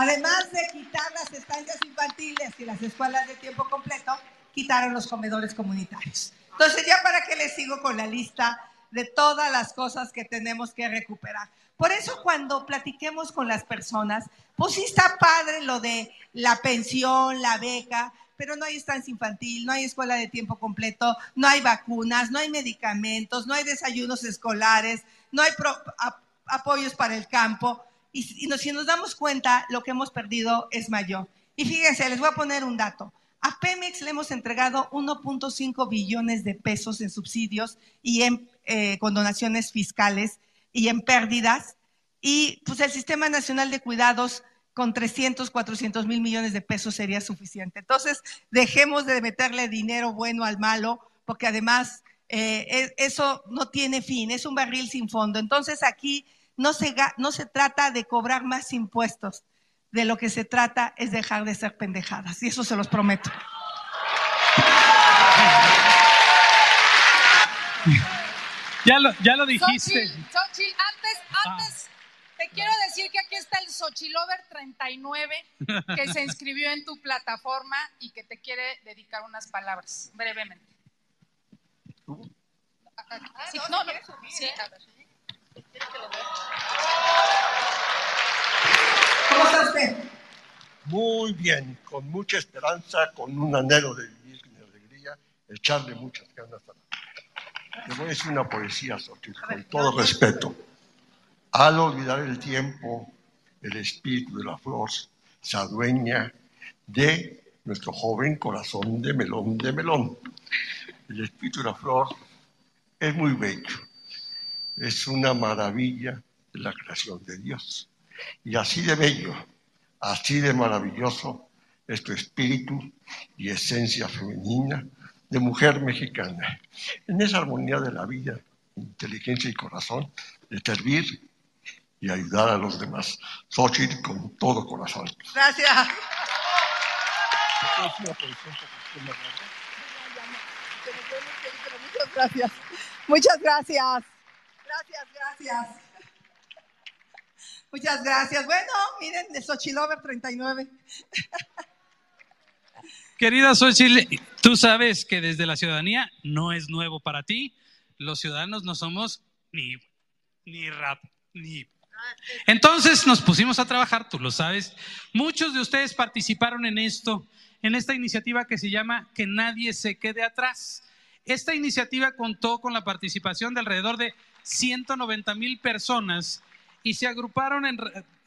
Además de quitar las estancias infantiles y las escuelas de tiempo completo, quitaron los comedores comunitarios. Entonces, ya para qué les sigo con la lista de todas las cosas que tenemos que recuperar. Por eso cuando platiquemos con las personas, pues sí está padre lo de la pensión, la beca, pero no hay estancia infantil, no hay escuela de tiempo completo, no hay vacunas, no hay medicamentos, no hay desayunos escolares, no hay apoyos para el campo y, si nos damos cuenta, lo que hemos perdido es mayor. Y fíjense, les voy a poner un dato. A Pemex le hemos entregado 1.5 billones de pesos en subsidios y en eh, condonaciones fiscales y en pérdidas. Y pues el Sistema Nacional de Cuidados con 300, 400 mil millones de pesos sería suficiente. Entonces, dejemos de meterle dinero bueno al malo, porque además eh, e, eso no tiene fin, es un barril sin fondo. Entonces, aquí no se, no se trata de cobrar más impuestos, de lo que se trata es dejar de ser pendejadas, y eso se los prometo. Ya lo, ya lo dijiste. Xochitl, antes, antes te quiero decir que aquí está el Xochilover 39 que se inscribió en tu plataforma y que te quiere dedicar unas palabras, brevemente. Sí, no, no, sí, a ver. ¿Cómo está usted? Muy bien, con mucha esperanza, con un anhelo de vivir y alegría, echarle muchas ganas a la vida. Le voy a decir una poesía, Sotil, con todo respeto. Al olvidar el tiempo, el espíritu de la flor se adueña de nuestro joven corazón de melón de melón. El espíritu de la flor es muy bello, es una maravilla de la creación de Dios. Y así de bello, así de maravilloso es tu espíritu y esencia femenina de mujer mexicana. En esa armonía de la vida, inteligencia y corazón, de servir y ayudar a los demás. Xochitl con todo corazón. Gracias. Muchas gracias. Muchas gracias. Gracias, gracias. Muchas gracias. Bueno, miren, de Xochilover 39. Querida Xochitl, tú sabes que desde la ciudadanía no es nuevo para ti. Los ciudadanos no somos ni, ni rap, ni Entonces nos pusimos a trabajar, tú lo sabes. Muchos de ustedes participaron en esto, en esta iniciativa que se llama Que nadie se quede atrás. Esta iniciativa contó con la participación de alrededor de 190 mil personas y se agruparon en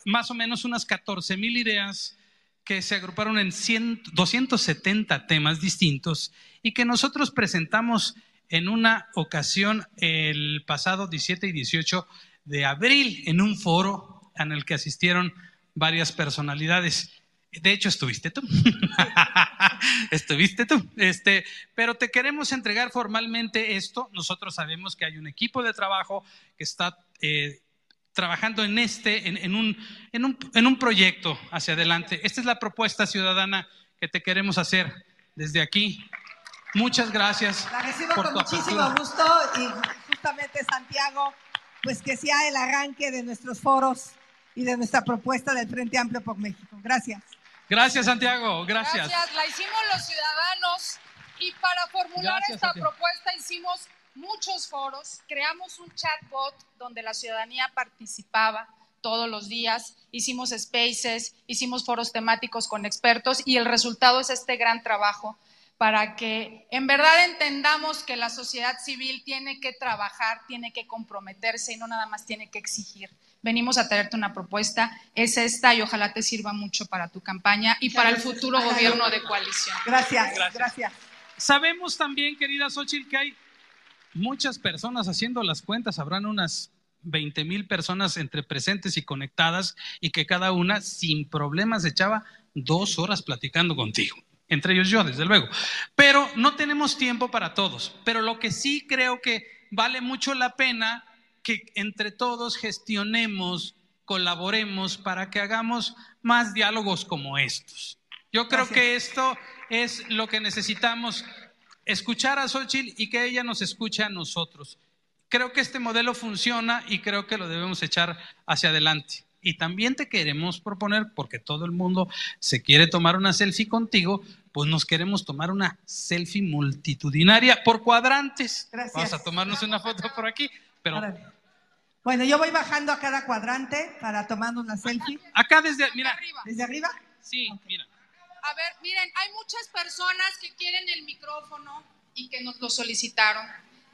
más o menos unas 14 mil ideas que se agruparon en 100 270 temas distintos y que nosotros presentamos en una ocasión el pasado 17 y 18 de abril en un foro en el que asistieron varias personalidades. De hecho, estuviste tú. estuviste tú. Este, pero te queremos entregar formalmente esto. Nosotros sabemos que hay un equipo de trabajo que está eh, trabajando en este, en, en un, en, un, en un proyecto hacia adelante. Esta es la propuesta ciudadana que te queremos hacer desde aquí. Muchas gracias La recibo por con muchísimo apertura. gusto y justamente Santiago, pues que sea el arranque de nuestros foros y de nuestra propuesta del Frente Amplio por México. Gracias. Gracias, Santiago. Gracias. La hicimos los ciudadanos y para formular Gracias, esta Santiago. propuesta hicimos muchos foros, creamos un chatbot donde la ciudadanía participaba todos los días, hicimos spaces, hicimos foros temáticos con expertos y el resultado es este gran trabajo para que en verdad entendamos que la sociedad civil tiene que trabajar, tiene que comprometerse y no nada más tiene que exigir. Venimos a traerte una propuesta, es esta y ojalá te sirva mucho para tu campaña y para el futuro gobierno de coalición. Gracias, Gracias. gracias. Sabemos también, querida Xochitl, que hay muchas personas haciendo las cuentas, habrán unas 20 mil personas entre presentes y conectadas y que cada una sin problemas echaba dos horas platicando contigo. Entre ellos yo, desde luego. Pero no tenemos tiempo para todos. Pero lo que sí creo que vale mucho la pena que entre todos gestionemos, colaboremos para que hagamos más diálogos como estos. Yo creo Gracias. que esto es lo que necesitamos, escuchar a Xochitl y que ella nos escuche a nosotros. Creo que este modelo funciona y creo que lo debemos echar hacia adelante. Y también te queremos proponer, porque todo el mundo se quiere tomar una selfie contigo, pues nos queremos tomar una selfie multitudinaria por cuadrantes. Gracias. Vamos a tomarnos una foto por aquí, pero. Bueno, yo voy bajando a cada cuadrante para tomarnos la selfie. acá desde, mira, ¿Desde arriba? sí, mira. A ver, miren, hay muchas personas que quieren el micrófono y que nos lo solicitaron.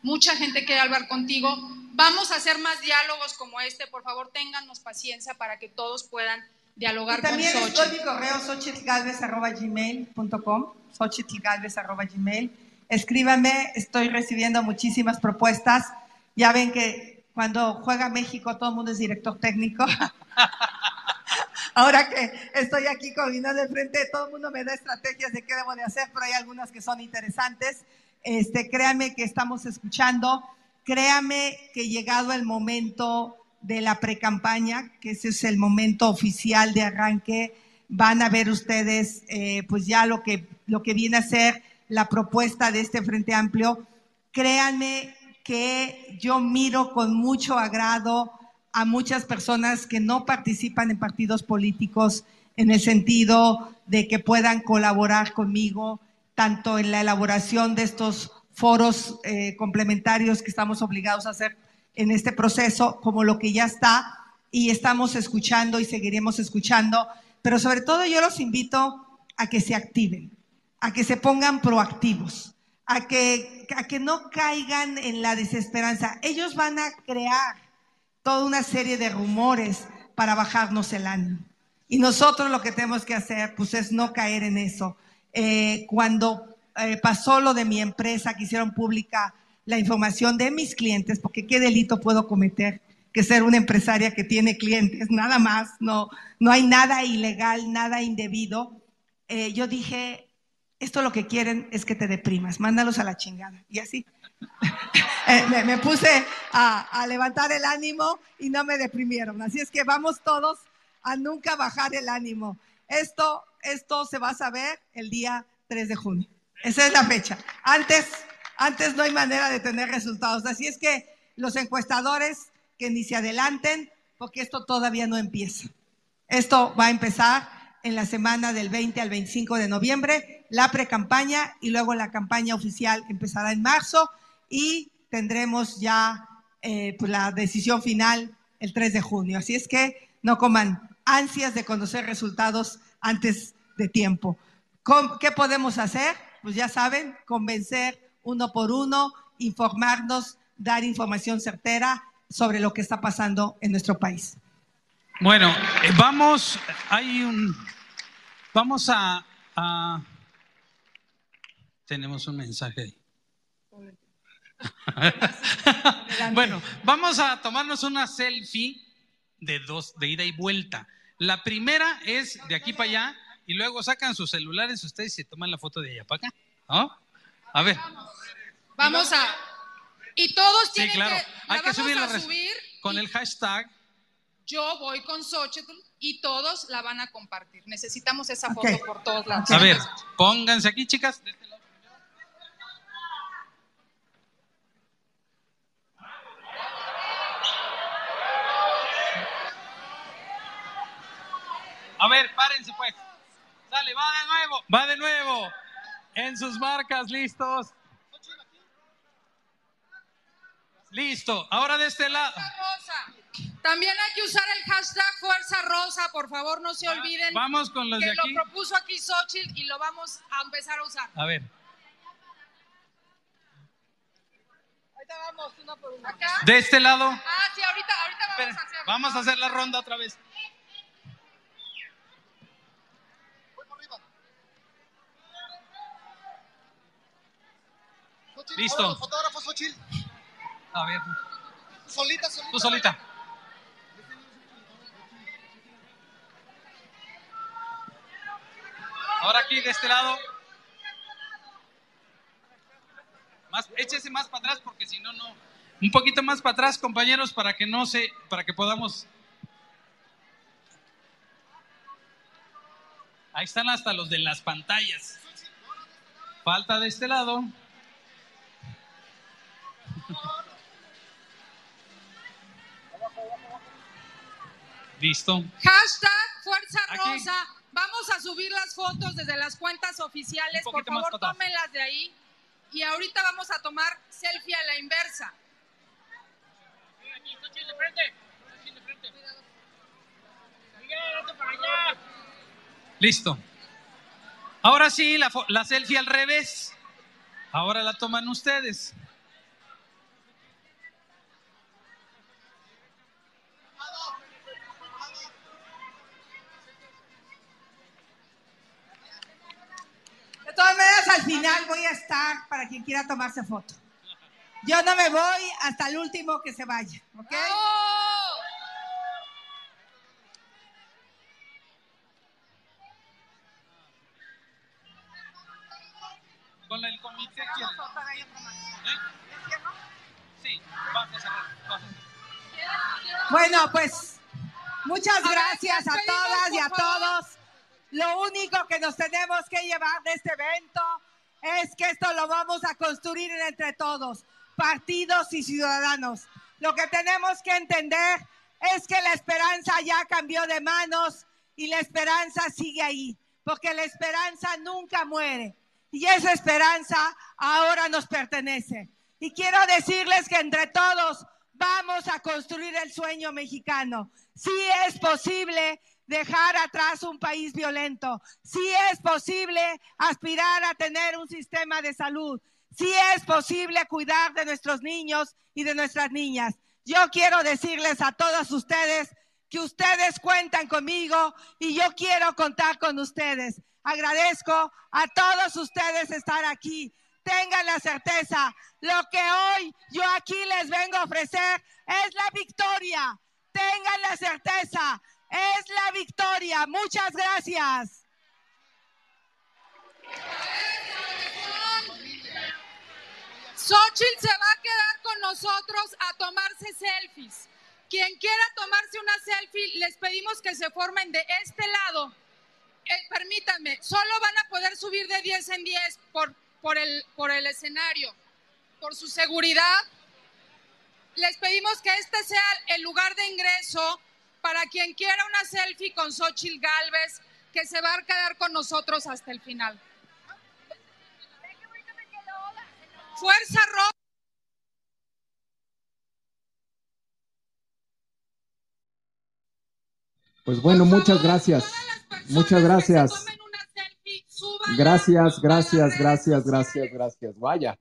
Mucha gente quiere hablar contigo. Vamos a hacer más diálogos como este. Por favor, téngannos paciencia para que todos puedan dialogar Y también con estoy Xochitl. mi correo xochitlgalvez.gmail.com xochitlgalvez.gmail Escríbanme, estoy recibiendo muchísimas propuestas. Ya ven que cuando juega México todo el mundo es director técnico. Ahora que estoy aquí coordinando el frente, todo el mundo me da estrategias de qué debo de hacer, pero hay algunas que son interesantes. Este, créanme que estamos escuchando, créanme que llegado el momento de la precampaña, que ese es el momento oficial de arranque, van a ver ustedes eh, pues ya lo que, lo que viene a ser la propuesta de este Frente Amplio. Créanme que yo miro con mucho agrado a muchas personas que no participan en partidos políticos en el sentido de que puedan colaborar conmigo tanto en la elaboración de estos foros eh, complementarios que estamos obligados a hacer en este proceso, como lo que ya está y estamos escuchando y seguiremos escuchando, pero sobre todo yo los invito a que se activen, a que se pongan proactivos, a que, a que no caigan en la desesperanza. Ellos van a crear toda una serie de rumores para bajarnos el ánimo. Y nosotros lo que tenemos que hacer, pues, es no caer en eso. Eh, cuando eh, pasó lo de mi empresa, que hicieron pública la información de mis clientes, porque qué delito puedo cometer que ser una empresaria que tiene clientes, nada más, no, no hay nada ilegal, nada indebido. Eh, yo dije, esto lo que quieren es que te deprimas, mándalos a la chingada. Y así. Eh, me, me puse a, a levantar el ánimo y no me deprimieron. Así es que vamos todos a nunca bajar el ánimo. Esto, esto se va a saber el día 3 de junio. Esa es la fecha. Antes, antes no hay manera de tener resultados. Así es que los encuestadores que ni se adelanten, porque esto todavía no empieza. Esto va a empezar en la semana del 20 al 25 de noviembre, la pre-campaña y luego la campaña oficial empezará en marzo y tendremos ya eh, pues la decisión final el 3 de junio. Así es que no coman ansias de conocer resultados antes de tiempo. ¿Cómo- ¿Qué podemos hacer? Pues ya saben, convencer uno por uno, informarnos, dar información certera sobre lo que está pasando en nuestro país. Bueno, eh, vamos, hay un, vamos a- tenemos un mensaje ahí. bueno, vamos a tomarnos una selfie de dos, de ida y vuelta. La primera es de aquí para allá y luego sacan sus celulares ustedes y se toman la foto de allá para acá. ¿no? A ver, Vamos a. Y todos sí, tienen claro, que. la hay que vamos subir la a res- subir. con el hashtag. Yo voy con Xochitl y todos la van a compartir. Necesitamos esa foto por todos lados. A ver, pónganse aquí, chicas. A ver, párense pues. Dale, va de nuevo. Va de nuevo. En sus marcas, listos. Listo. Ahora de este lado. Rosa. También hay que usar el hashtag Fuerza Rosa, por favor, no se olviden. vamos con los que de aquí. lo propuso aquí Xochitl y lo vamos a empezar a usar. A ver. Ahorita vamos uno por uno. De este lado. Ah, sí, ahorita, ahorita vamos a hacer. Vamos a hacer la ronda otra vez. Listo. Fotógrafo. A ver. Solita, solita. Tú solita. Ahora aquí de este lado. Más, échese más para atrás porque si no, no. Un poquito más para atrás, compañeros, para que no se, para que podamos. Ahí están hasta los de las pantallas. Falta de este lado. Listo. Hashtag Fuerza Aquí. Rosa. Vamos a subir las fotos desde las cuentas oficiales. Por favor, tómenlas de ahí. Y ahorita vamos a tomar selfie a la inversa. Listo. Ahora sí, la, la selfie al revés. Ahora la toman ustedes. Todas maneras, al final voy a estar para quien quiera tomarse foto. Yo no me voy hasta el último que se vaya, ¿ok? Con el comité quieren. ¿Eh? Sí, vamos a cerrar. Bueno, pues muchas gracias a todas y a todos. Lo único que nos tenemos que llevar de este evento es que esto lo vamos a construir entre todos, partidos y ciudadanos. Lo que tenemos que entender es que la esperanza ya cambió de manos y la esperanza sigue ahí, porque la esperanza nunca muere. Y esa esperanza ahora nos pertenece. Y quiero decirles que entre todos vamos a construir el sueño mexicano. Sí es posible dejar atrás un país violento. Sí es posible aspirar a tener un sistema de salud. Sí es posible cuidar de nuestros niños y de nuestras niñas. Yo quiero decirles a todos ustedes que ustedes cuentan conmigo y yo quiero contar con ustedes. Agradezco a todos ustedes estar aquí. Tengan la certeza, lo que hoy yo aquí les vengo a ofrecer es la victoria. Tengan la certeza, es la victoria. Muchas gracias. Xochitl se va a quedar con nosotros a tomarse selfies. Quien quiera tomarse una selfie, les pedimos que se formen de este lado. Eh, permítanme, solo van a poder subir de 10 en 10 por, por, el, por el escenario, por su seguridad. Les pedimos que este sea el lugar de ingreso para quien quiera una selfie con Xochitl Galvez, que se va a quedar con nosotros hasta el final. Fuerza Roja. Pues bueno, muchas gracias. Muchas gracias. Gracias, gracias, gracias, gracias, gracias. Vaya.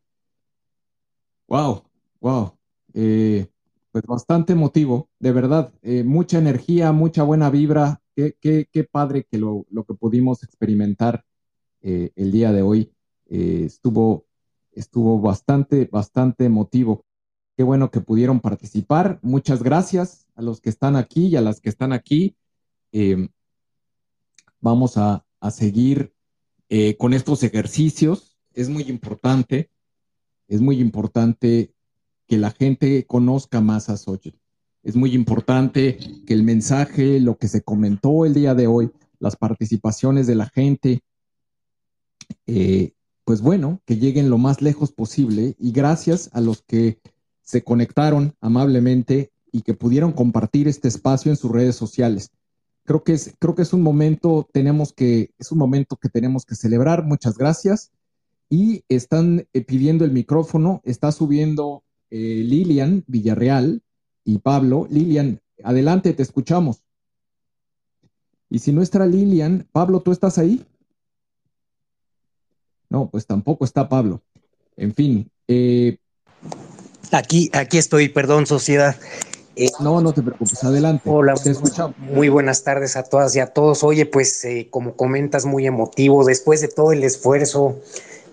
Wow, wow. Eh, pues bastante emotivo, de verdad. eh, mucha energía, mucha buena vibra. Qué, qué, qué padre que lo, lo que pudimos experimentar eh, el día de hoy. Eh, estuvo, estuvo bastante, bastante emotivo. Qué bueno que pudieron participar. Muchas gracias a los que están aquí y a las que están aquí. Vamos a, a seguir con estos ejercicios. Es muy importante, es muy importante que la gente conozca más a Xochitl. Es muy importante que el mensaje, lo que se comentó el día de hoy, las participaciones de la gente, eh, pues bueno, que lleguen lo más lejos posible y gracias a los que se conectaron amablemente y que pudieron compartir este espacio en sus redes sociales. Creo que es, creo que es un momento, tenemos que, es un momento que tenemos que celebrar. Muchas gracias. Y están eh, pidiendo el micrófono, está subiendo eh, Lilian Villarreal y Pablo. Lilian, adelante, te escuchamos. Y si no está Lilian, Pablo, ¿tú estás ahí? No, pues tampoco está Pablo. En fin. eh, Aquí, aquí estoy, perdón, sociedad. Eh, no, no te preocupes, adelante. Hola, te escuchamos. muy buenas tardes a todas y a todos. Oye, pues eh, como comentas, muy emotivo, después de todo el esfuerzo,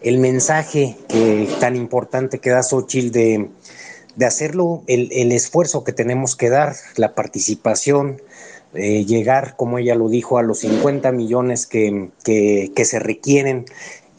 el mensaje que, tan importante que da Xochitl de, de hacerlo, el, el esfuerzo que tenemos que dar, la participación, eh, llegar, como ella lo dijo, a los 50 millones que, que, que se requieren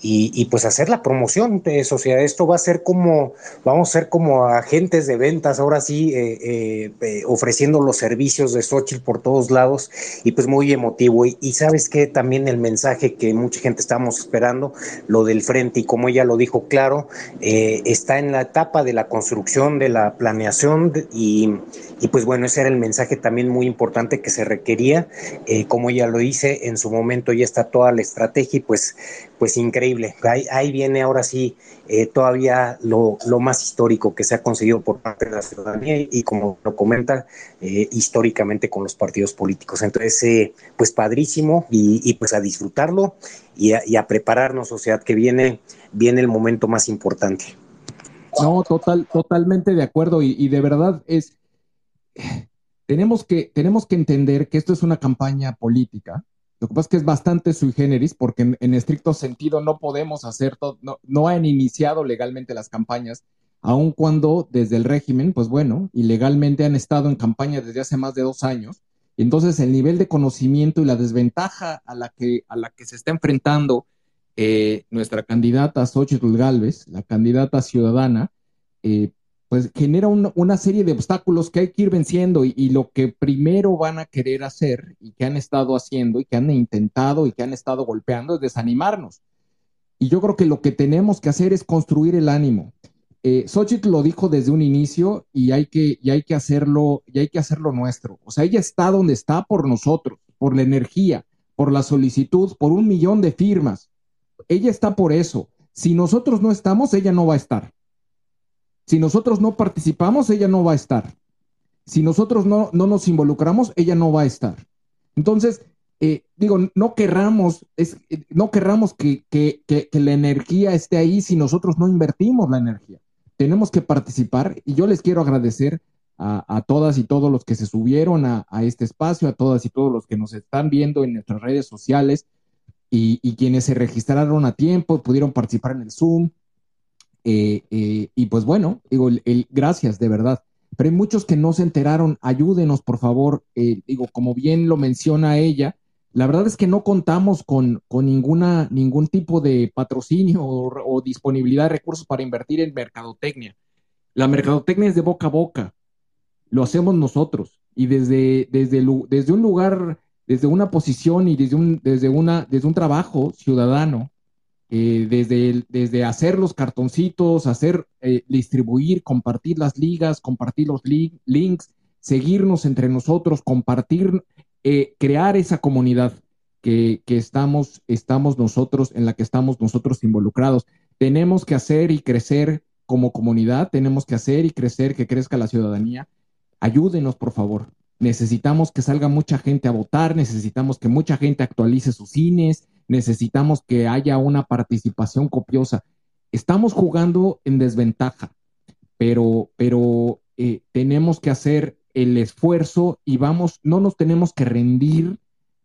y, y, pues hacer la promoción de sociedad. Esto va a ser como, vamos a ser como agentes de ventas, ahora sí, eh, eh, eh, ofreciendo los servicios de Xochitl por todos lados y pues muy emotivo. Y, y sabes que también el mensaje que mucha gente estamos esperando, lo del frente, y como ella lo dijo claro, está en la etapa de la construcción, de la planeación y, y pues bueno, ese era el mensaje también muy importante que se requería. Como ella lo dice, en su momento ya está toda la estrategia y pues, pues increíble. Ahí, viene ahora sí eh, todavía lo, más histórico que se ha conseguido por parte de la ciudadanía y, como lo comenta eh, históricamente con los partidos políticos. Entonces, eh, pues padrísimo y, y, pues a disfrutarlo y a, y a prepararnos, sociedad, que viene, viene el momento más importante. No, total, totalmente de acuerdo y, y de verdad es, tenemos que, tenemos que entender que esto es una campaña política. Lo que pasa es que es bastante sui generis porque en, estricto sentido no podemos hacer todo, no, no han iniciado legalmente las campañas, aun cuando desde el régimen, pues bueno, ilegalmente han estado en campaña desde hace más de dos años. Entonces el nivel de conocimiento y la desventaja a la que, a la que se está enfrentando eh, nuestra candidata Xochitl Galvez, la candidata ciudadana, eh, pues genera un- una serie de obstáculos que hay que ir venciendo y, y lo que primero van a querer hacer y que han estado haciendo y que han intentado y que han estado golpeando es desanimarnos. Y yo creo que lo que tenemos que hacer es construir el ánimo. Eh, Xochitl lo dijo desde un inicio y hay que, y hay que hacerlo, y hay que hacerlo nuestro. O sea, ella está donde está por nosotros, por la energía, por la solicitud, por un millón de firmas. Ella está por eso. Si nosotros no estamos, ella no va a estar. Si nosotros no participamos, ella no va a estar. Si nosotros no, no nos involucramos, ella no va a estar. Entonces, eh, digo, no querramos, es, eh, no querramos que, que, que, que la energía esté ahí si nosotros no invertimos la energía. Tenemos que participar y yo les quiero agradecer a, a todas y todos los que se subieron a, a este espacio, a todas y todos los que nos están viendo en nuestras redes sociales y, y quienes se registraron a tiempo, pudieron participar en el Zoom. Eh, eh, y pues bueno, digo, el, gracias de verdad. Pero hay muchos que no se enteraron, ayúdenos por favor. Eh, digo, como bien lo menciona ella, la verdad es que no contamos con, con ninguna, ningún tipo de patrocinio o, o disponibilidad de recursos para invertir en mercadotecnia. La mercadotecnia es de boca a boca, lo hacemos nosotros y desde, desde, desde un lugar, desde una posición y desde un, desde una, desde un trabajo ciudadano, eh, desde, desde hacer los cartoncitos, hacer, eh, distribuir, compartir las ligas, compartir los li- links, seguirnos entre nosotros, compartir, eh, crear esa comunidad que, que estamos, estamos nosotros, en la que estamos nosotros involucrados. Tenemos que hacer y crecer como comunidad, tenemos que hacer y crecer, que crezca la ciudadanía. Ayúdenos, por favor. necesitamos que salga mucha gente a votar, necesitamos que mucha gente actualice sus cines, necesitamos que haya una participación copiosa. Estamos jugando en desventaja, pero, pero eh, tenemos que hacer el esfuerzo y vamos, no nos tenemos que rendir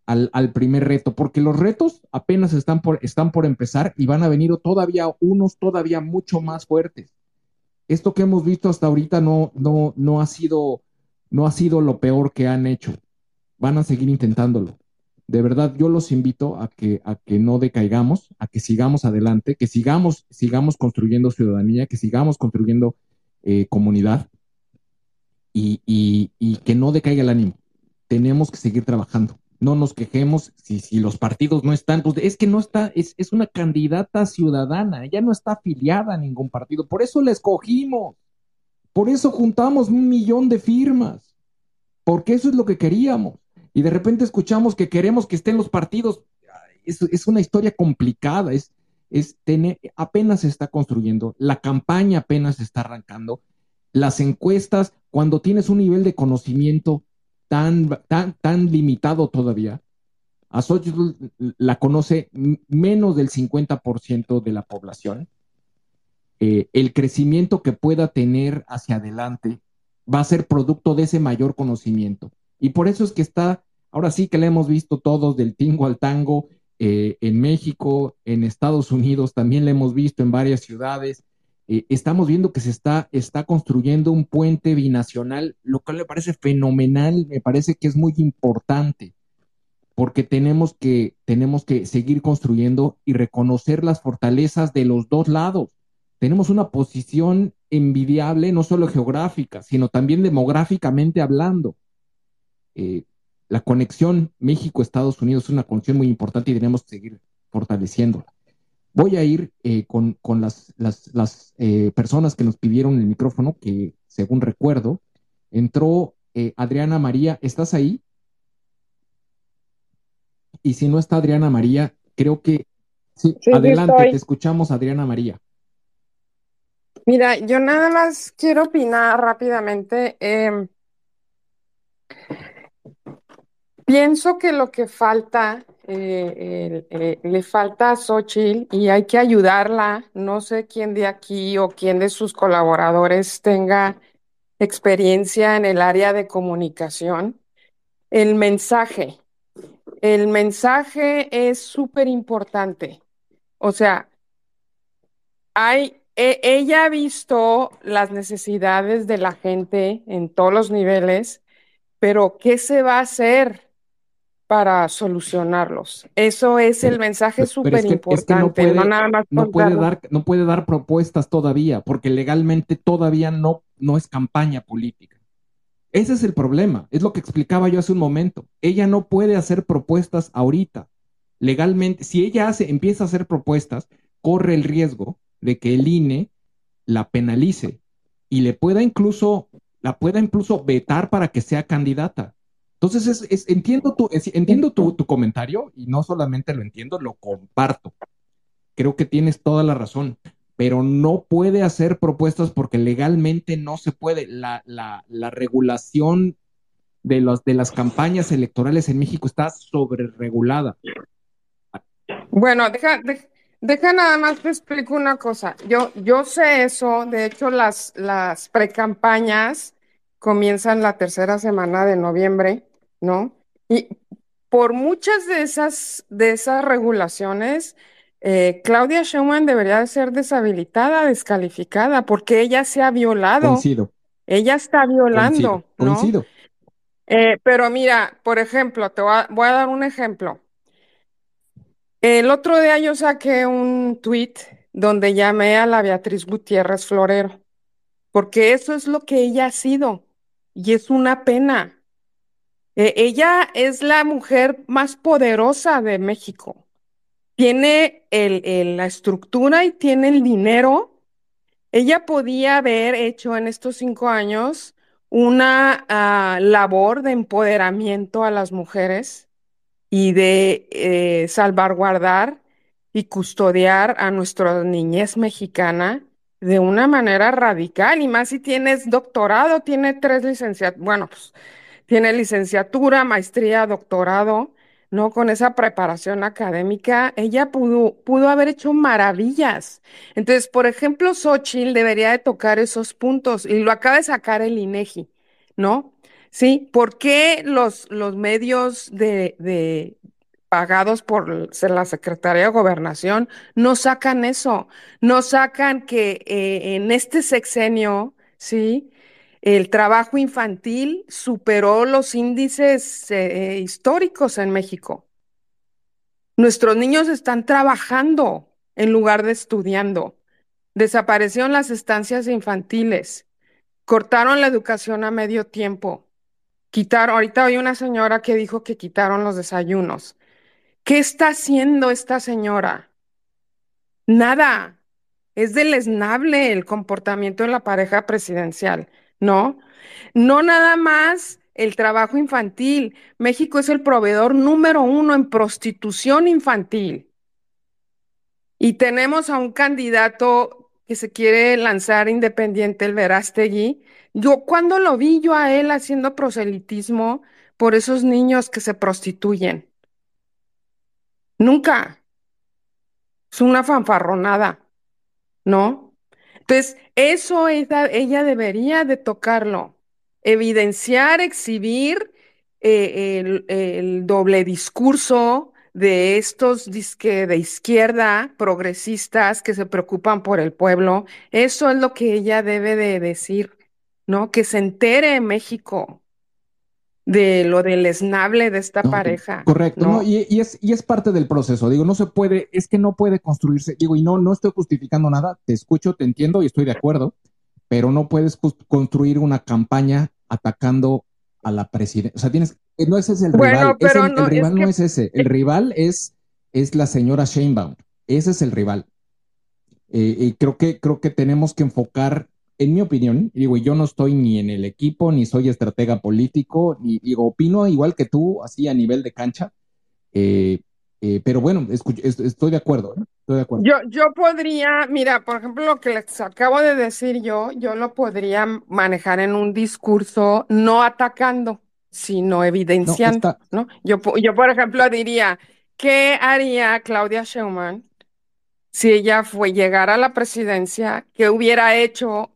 al, primer reto, porque los retos apenas están por, están por empezar y van a venir todavía unos todavía mucho más fuertes. Esto que hemos visto hasta ahorita no, no, no, ha sido, no ha sido lo peor que han hecho. Van a seguir intentándolo. De verdad, yo los invito a que, no decaigamos, a que sigamos adelante, que sigamos, sigamos construyendo ciudadanía, que sigamos construyendo eh, comunidad y, que no decaiga el ánimo. Tenemos que seguir trabajando. No nos quejemos si, si los partidos no están, pues es que no está, es, es una candidata ciudadana, ella no está afiliada a ningún partido, por eso la escogimos, por eso juntamos un millón de firmas, porque eso es lo que queríamos. Y de repente escuchamos que queremos que estén los partidos, es, una historia complicada, es, es tener, apenas se está construyendo, la campaña apenas se está arrancando, las encuestas, cuando tienes un nivel de conocimiento tan, tan, tan limitado todavía. A la conoce menos del 50% de la población. Eh, el crecimiento que pueda tener hacia adelante va a ser producto de ese mayor conocimiento. Y por eso es que está, ahora sí que la hemos visto todos del tingo al tango, eh, en México, en Estados Unidos, también la hemos visto en varias ciudades, eh, estamos viendo que se está, está construyendo un puente binacional, lo cual me parece fenomenal, me parece que es muy importante, porque tenemos que, tenemos que seguir construyendo y reconocer las fortalezas de los dos lados. Tenemos una posición envidiable, no solo geográfica, sino también demográficamente hablando. Eh, la conexión México-Estados Unidos es una conexión muy importante y tenemos que seguir fortaleciéndola. Voy a ir eh, con, con, las, las, las eh, personas que nos pidieron el micrófono, que según recuerdo, entró Adriana María. ¿Estás ahí? Y si no está Adriana María, creo que... Sí, Sí, adelante, estoy. te escuchamos, Adriana María. Mira, yo nada más quiero opinar rápidamente. em, pienso que lo que falta, eh, el- eh, le falta a Xochitl y hay que ayudarla. No sé quién de aquí o quién de sus colaboradores tenga experiencia en el área de comunicación. El mensaje. El mensaje es súper importante. O sea, hay, e- ella ha visto las necesidades de la gente en todos los niveles, pero ¿qué se va a hacer para solucionarlos? Eso es el mensaje súper es que, es que no importante, no nada más no puede dar, no puede dar propuestas todavía, porque legalmente todavía no, no es campaña política. Ese es el problema, es lo que explicaba yo hace un momento. Ella no puede hacer propuestas ahorita. Legalmente, si ella hace, empieza a hacer propuestas, corre el riesgo de que el INE la penalice y le pueda incluso, la pueda incluso vetar para que sea candidata. Entonces, es, entiendo, tu, entiendo tu, tu comentario y no solamente lo entiendo, lo comparto. Creo que tienes toda la razón, pero no puede hacer propuestas porque legalmente no se puede. La, la, la regulación de, los, de las campañas electorales en México está sobreregulada. Bueno, deja, de- deja nada más te explico una cosa. Yo, yo sé eso, de hecho las, las precampañas comienzan la tercera semana de noviembre, ¿no? Y por muchas de esas, de esas regulaciones, eh, Claudia Sheinbaum debería de ser deshabilitada, descalificada, porque ella se ha violado, Coincido, ella está violando, coincido, ¿no? coincido. Eh, pero mira, por ejemplo, te voy a, voy a dar un ejemplo. El otro día yo saqué un tweet donde llamé a la Beatriz Gutiérrez Florero, porque eso es lo que ella ha sido y es una pena. Eh, ella es la mujer más poderosa de México. Tiene el- la estructura y tiene el dinero. Ella podía haber hecho en estos cinco años una ah, labor de empoderamiento a las mujeres y de eh, salvaguardar y custodiar a nuestra niñez mexicana de una manera radical, y más si tienes doctorado, tiene tres licenciaturas, bueno, pues tiene licenciatura, maestría, doctorado, ¿no? Con esa preparación académica, ella pudo, pudo haber hecho maravillas. Entonces, por ejemplo, Xochitl debería de tocar esos puntos y lo acaba de sacar el INEGI, ¿no? Sí, ¿por qué los, los medios de, de pagados por la Secretaría de Gobernación no sacan eso? No sacan que eh, en este sexenio, ¿sí? El trabajo infantil superó los índices eh, históricos en México. Nuestros niños están trabajando en lugar de estudiando. Desaparecieron las estancias infantiles. Cortaron la educación a medio tiempo. Quitaron, ahorita hay una señora que dijo que quitaron los desayunos. ¿Qué está haciendo esta señora? Nada. Es deleznable el comportamiento de la pareja presidencial, ¿no? No nada más el trabajo infantil. México es el proveedor número uno en prostitución infantil. Y tenemos a un candidato que se quiere lanzar independiente, el Verástegui. Yo, cuando lo vi yo a él haciendo proselitismo por esos niños que se prostituyen? Nunca. Es una fanfarronada, ¿no? Entonces, eso ella, ella debería de tocarlo, evidenciar, exhibir eh, el, doble discurso de estos disque de izquierda progresistas que se preocupan por el pueblo. Eso es lo que ella debe de decir, ¿no? Que se entere México de lo deleznable de esta pareja. Correcto, ¿no? ¿no? Y, y es, y es parte del proceso. Digo, no se puede, es que no puede construirse. Digo, y no, no estoy justificando nada, te escucho, te entiendo y estoy de acuerdo, pero no puedes construir una campaña atacando a la presidenta. O sea, tienes, eh, no ese es el Bueno, rival, es el, rival es que- no es ese, el rival es, es la señora Sheinbaum. Ese es el rival. Eh, y creo que, creo que tenemos que enfocar, en mi opinión, digo, yo no estoy ni en el equipo, ni soy estratega político, ni digo, opino igual que tú, así a nivel de cancha, eh, eh, pero bueno, estoy de acuerdo, ¿eh? Estoy de acuerdo. Yo, yo podría, mira, por ejemplo, lo que les acabo de decir yo, yo lo podría manejar en un discurso no atacando, sino evidenciando, ¿no? Yo, yo, por ejemplo, diría, ¿qué haría Claudia Sheinbaum si ella fue llegar a la presidencia? ¿Qué hubiera hecho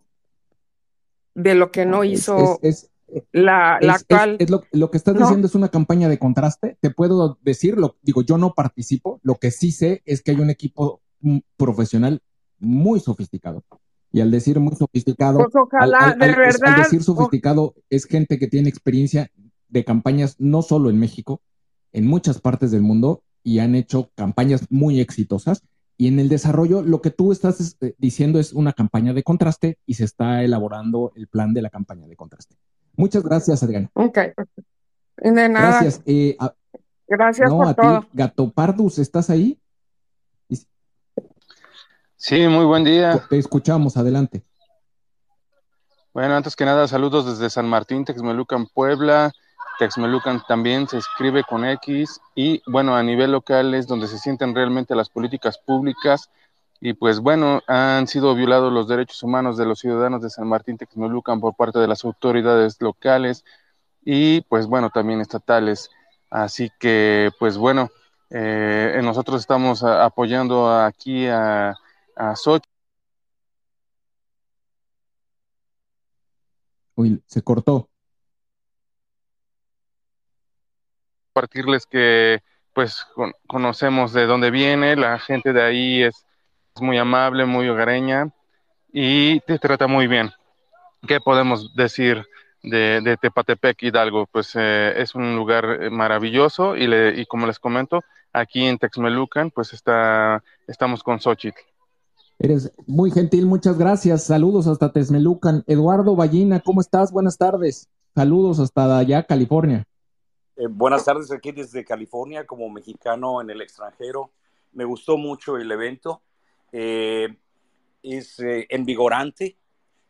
de lo que no Es- hizo es- la, la Es, es- actual? es lo, lo que estás ¿no? diciendo es una campaña de contraste. Te puedo decir, lo, digo, yo no participo. Lo que sí sé es que hay un equipo mm, profesional muy sofisticado. Y al decir muy sofisticado, Pues ojalá, al, al- de al- es- al verdad, decir sofisticado, es gente que tiene experiencia de campañas no solo en México, en muchas partes del mundo y han hecho campañas muy exitosas. Y en el desarrollo, lo que tú estás es, eh, diciendo es una campaña de contraste y se está elaborando el plan de la campaña de contraste. Muchas gracias, Adriana. Ok, de nada. Gracias. Eh, a- Gracias no, por a todo. ti, Gato Pardus, ¿estás ahí? Sí, muy buen día. Te escuchamos, adelante. Bueno, antes que nada, saludos desde San Martín, Texmelucan, Puebla. Texmelucan también se escribe con X y bueno, a nivel local es donde se sienten realmente las políticas públicas y pues bueno, han sido violados los derechos humanos de los ciudadanos de San Martín, Texmelucan por parte de las autoridades locales y pues bueno, también estatales. Así que pues bueno, eh, nosotros estamos apoyando aquí a, a Xochitl. Uy, se cortó. Compartirles que pues con- conocemos de dónde viene, la gente de ahí es, muy amable, muy hogareña y te trata muy bien. ¿Qué podemos decir de, de Tepatepec Hidalgo? Pues eh, es un lugar eh, maravilloso y, le- y como les comento, aquí en Texmelucan pues está, estamos con Xochitl. Eres muy gentil, muchas gracias. Saludos hasta Tesmelucan. Eduardo Ballina, ¿cómo estás? Buenas tardes. Saludos hasta allá, California. Eh, buenas tardes aquí desde California como mexicano en el extranjero. Me gustó mucho el evento. Eh, es eh, envigorante.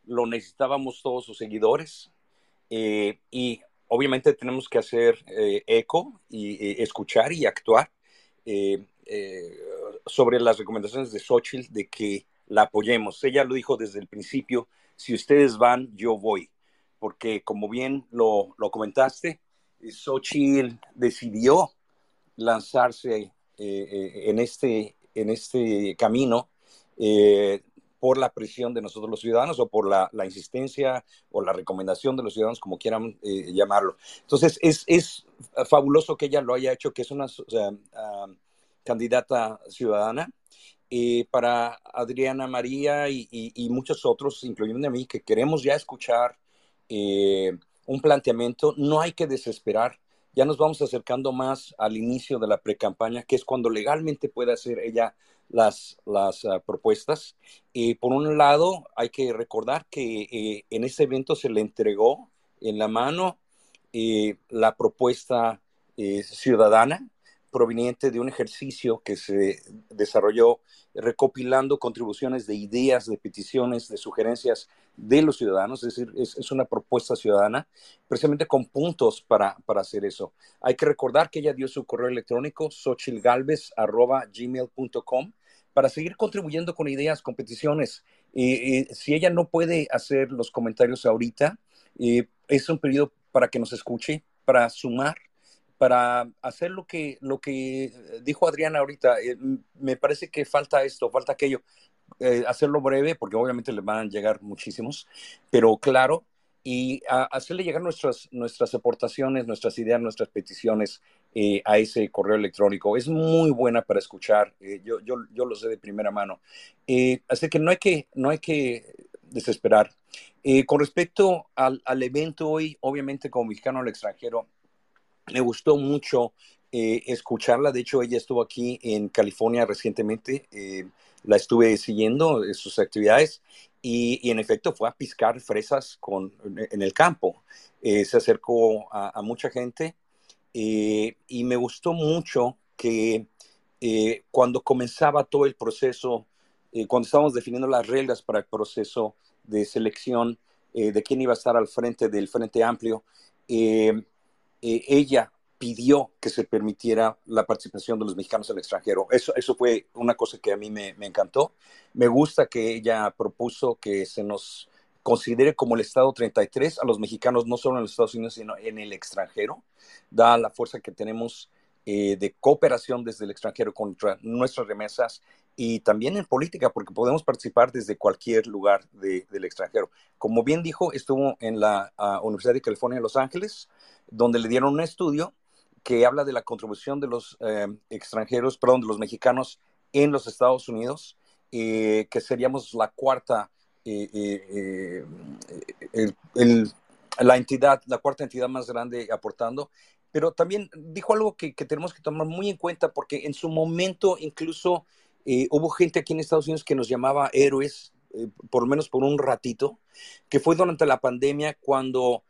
Lo necesitábamos todos sus seguidores. Eh, y obviamente tenemos que hacer eco y escuchar y actuar sobre las recomendaciones de Xochitl de que la apoyemos. Ella lo dijo desde el principio, si ustedes van, yo voy porque como bien lo, lo comentaste, Xochitl decidió lanzarse eh, eh, en, este, en este camino eh, por la presión de nosotros los ciudadanos o por la, la insistencia o la recomendación de los ciudadanos, como quieran eh, llamarlo. Entonces, es, es, fabuloso que ella lo haya hecho, que es una o sea, uh, candidata ciudadana. Eh, para Adriana María y, y, y, muchos otros, incluyendo a mí, que queremos ya escuchar eh, un planteamiento, no hay que desesperar. Ya nos vamos acercando más al inicio de la pre-campaña, que es cuando legalmente puede hacer ella las, las uh, propuestas. Eh, por un lado, hay que recordar que eh, en ese evento se le entregó en la mano eh, la propuesta ciudadana proveniente de un ejercicio que se desarrolló recopilando contribuciones de ideas, de peticiones, de sugerencias de los ciudadanos, es decir, es, una propuesta ciudadana, precisamente con puntos para, para, hacer eso. Hay que recordar que ella dio su correo electrónico, xochilgalvez.gmail.com, para seguir contribuyendo con ideas, con peticiones. Eh, eh, si ella no puede hacer los comentarios ahorita, eh, es un periodo para que nos escuche, para sumar, para hacer lo que, lo que dijo Adriana ahorita. Eh, me parece que falta esto, falta aquello. Eh, hacerlo breve, porque obviamente le van a llegar muchísimos, pero claro, y a hacerle llegar nuestras, nuestras aportaciones, nuestras ideas, nuestras peticiones eh, a ese correo electrónico. Es muy buena para escuchar, eh, yo, yo, yo, lo sé de primera mano. Eh, así que no hay que, no hay que desesperar. con respecto al, al, evento hoy, obviamente como mexicano al extranjero, me gustó mucho escucharla. De hecho, ella estuvo aquí en California recientemente. la estuve siguiendo en sus actividades y, en efecto fue a piscar fresas con, en el campo. Eh, se acercó a, mucha gente eh, y me gustó mucho que eh, cuando comenzaba todo el proceso, cuando estábamos definiendo las reglas para el proceso de selección de quién iba a estar al frente del Frente Amplio, ella pidió que se permitiera la participación de los mexicanos en el extranjero. Eso, eso fue una cosa que a mí me, me, encantó. Me gusta que ella propuso que se nos considere como el Estado 33 a los mexicanos, no solo en los Estados Unidos, sino en el extranjero. Da la fuerza que tenemos eh, de cooperación desde el extranjero contra nuestras remesas y también en política, porque podemos participar desde cualquier lugar de, del extranjero. Como bien dijo, estuvo en la uh, Universidad de California en Los Ángeles, donde le dieron un estudio que habla de la contribución de los eh, extranjeros, perdón, de los mexicanos en los Estados Unidos, eh, que seríamos la cuarta, eh, eh el, el, la entidad, la cuarta entidad más grande aportando. Pero también dijo algo que, que tenemos que tomar muy en cuenta, porque en su momento incluso eh, hubo gente aquí en Estados Unidos que nos llamaba héroes, por lo menos por un ratito, que fue durante la pandemia cuando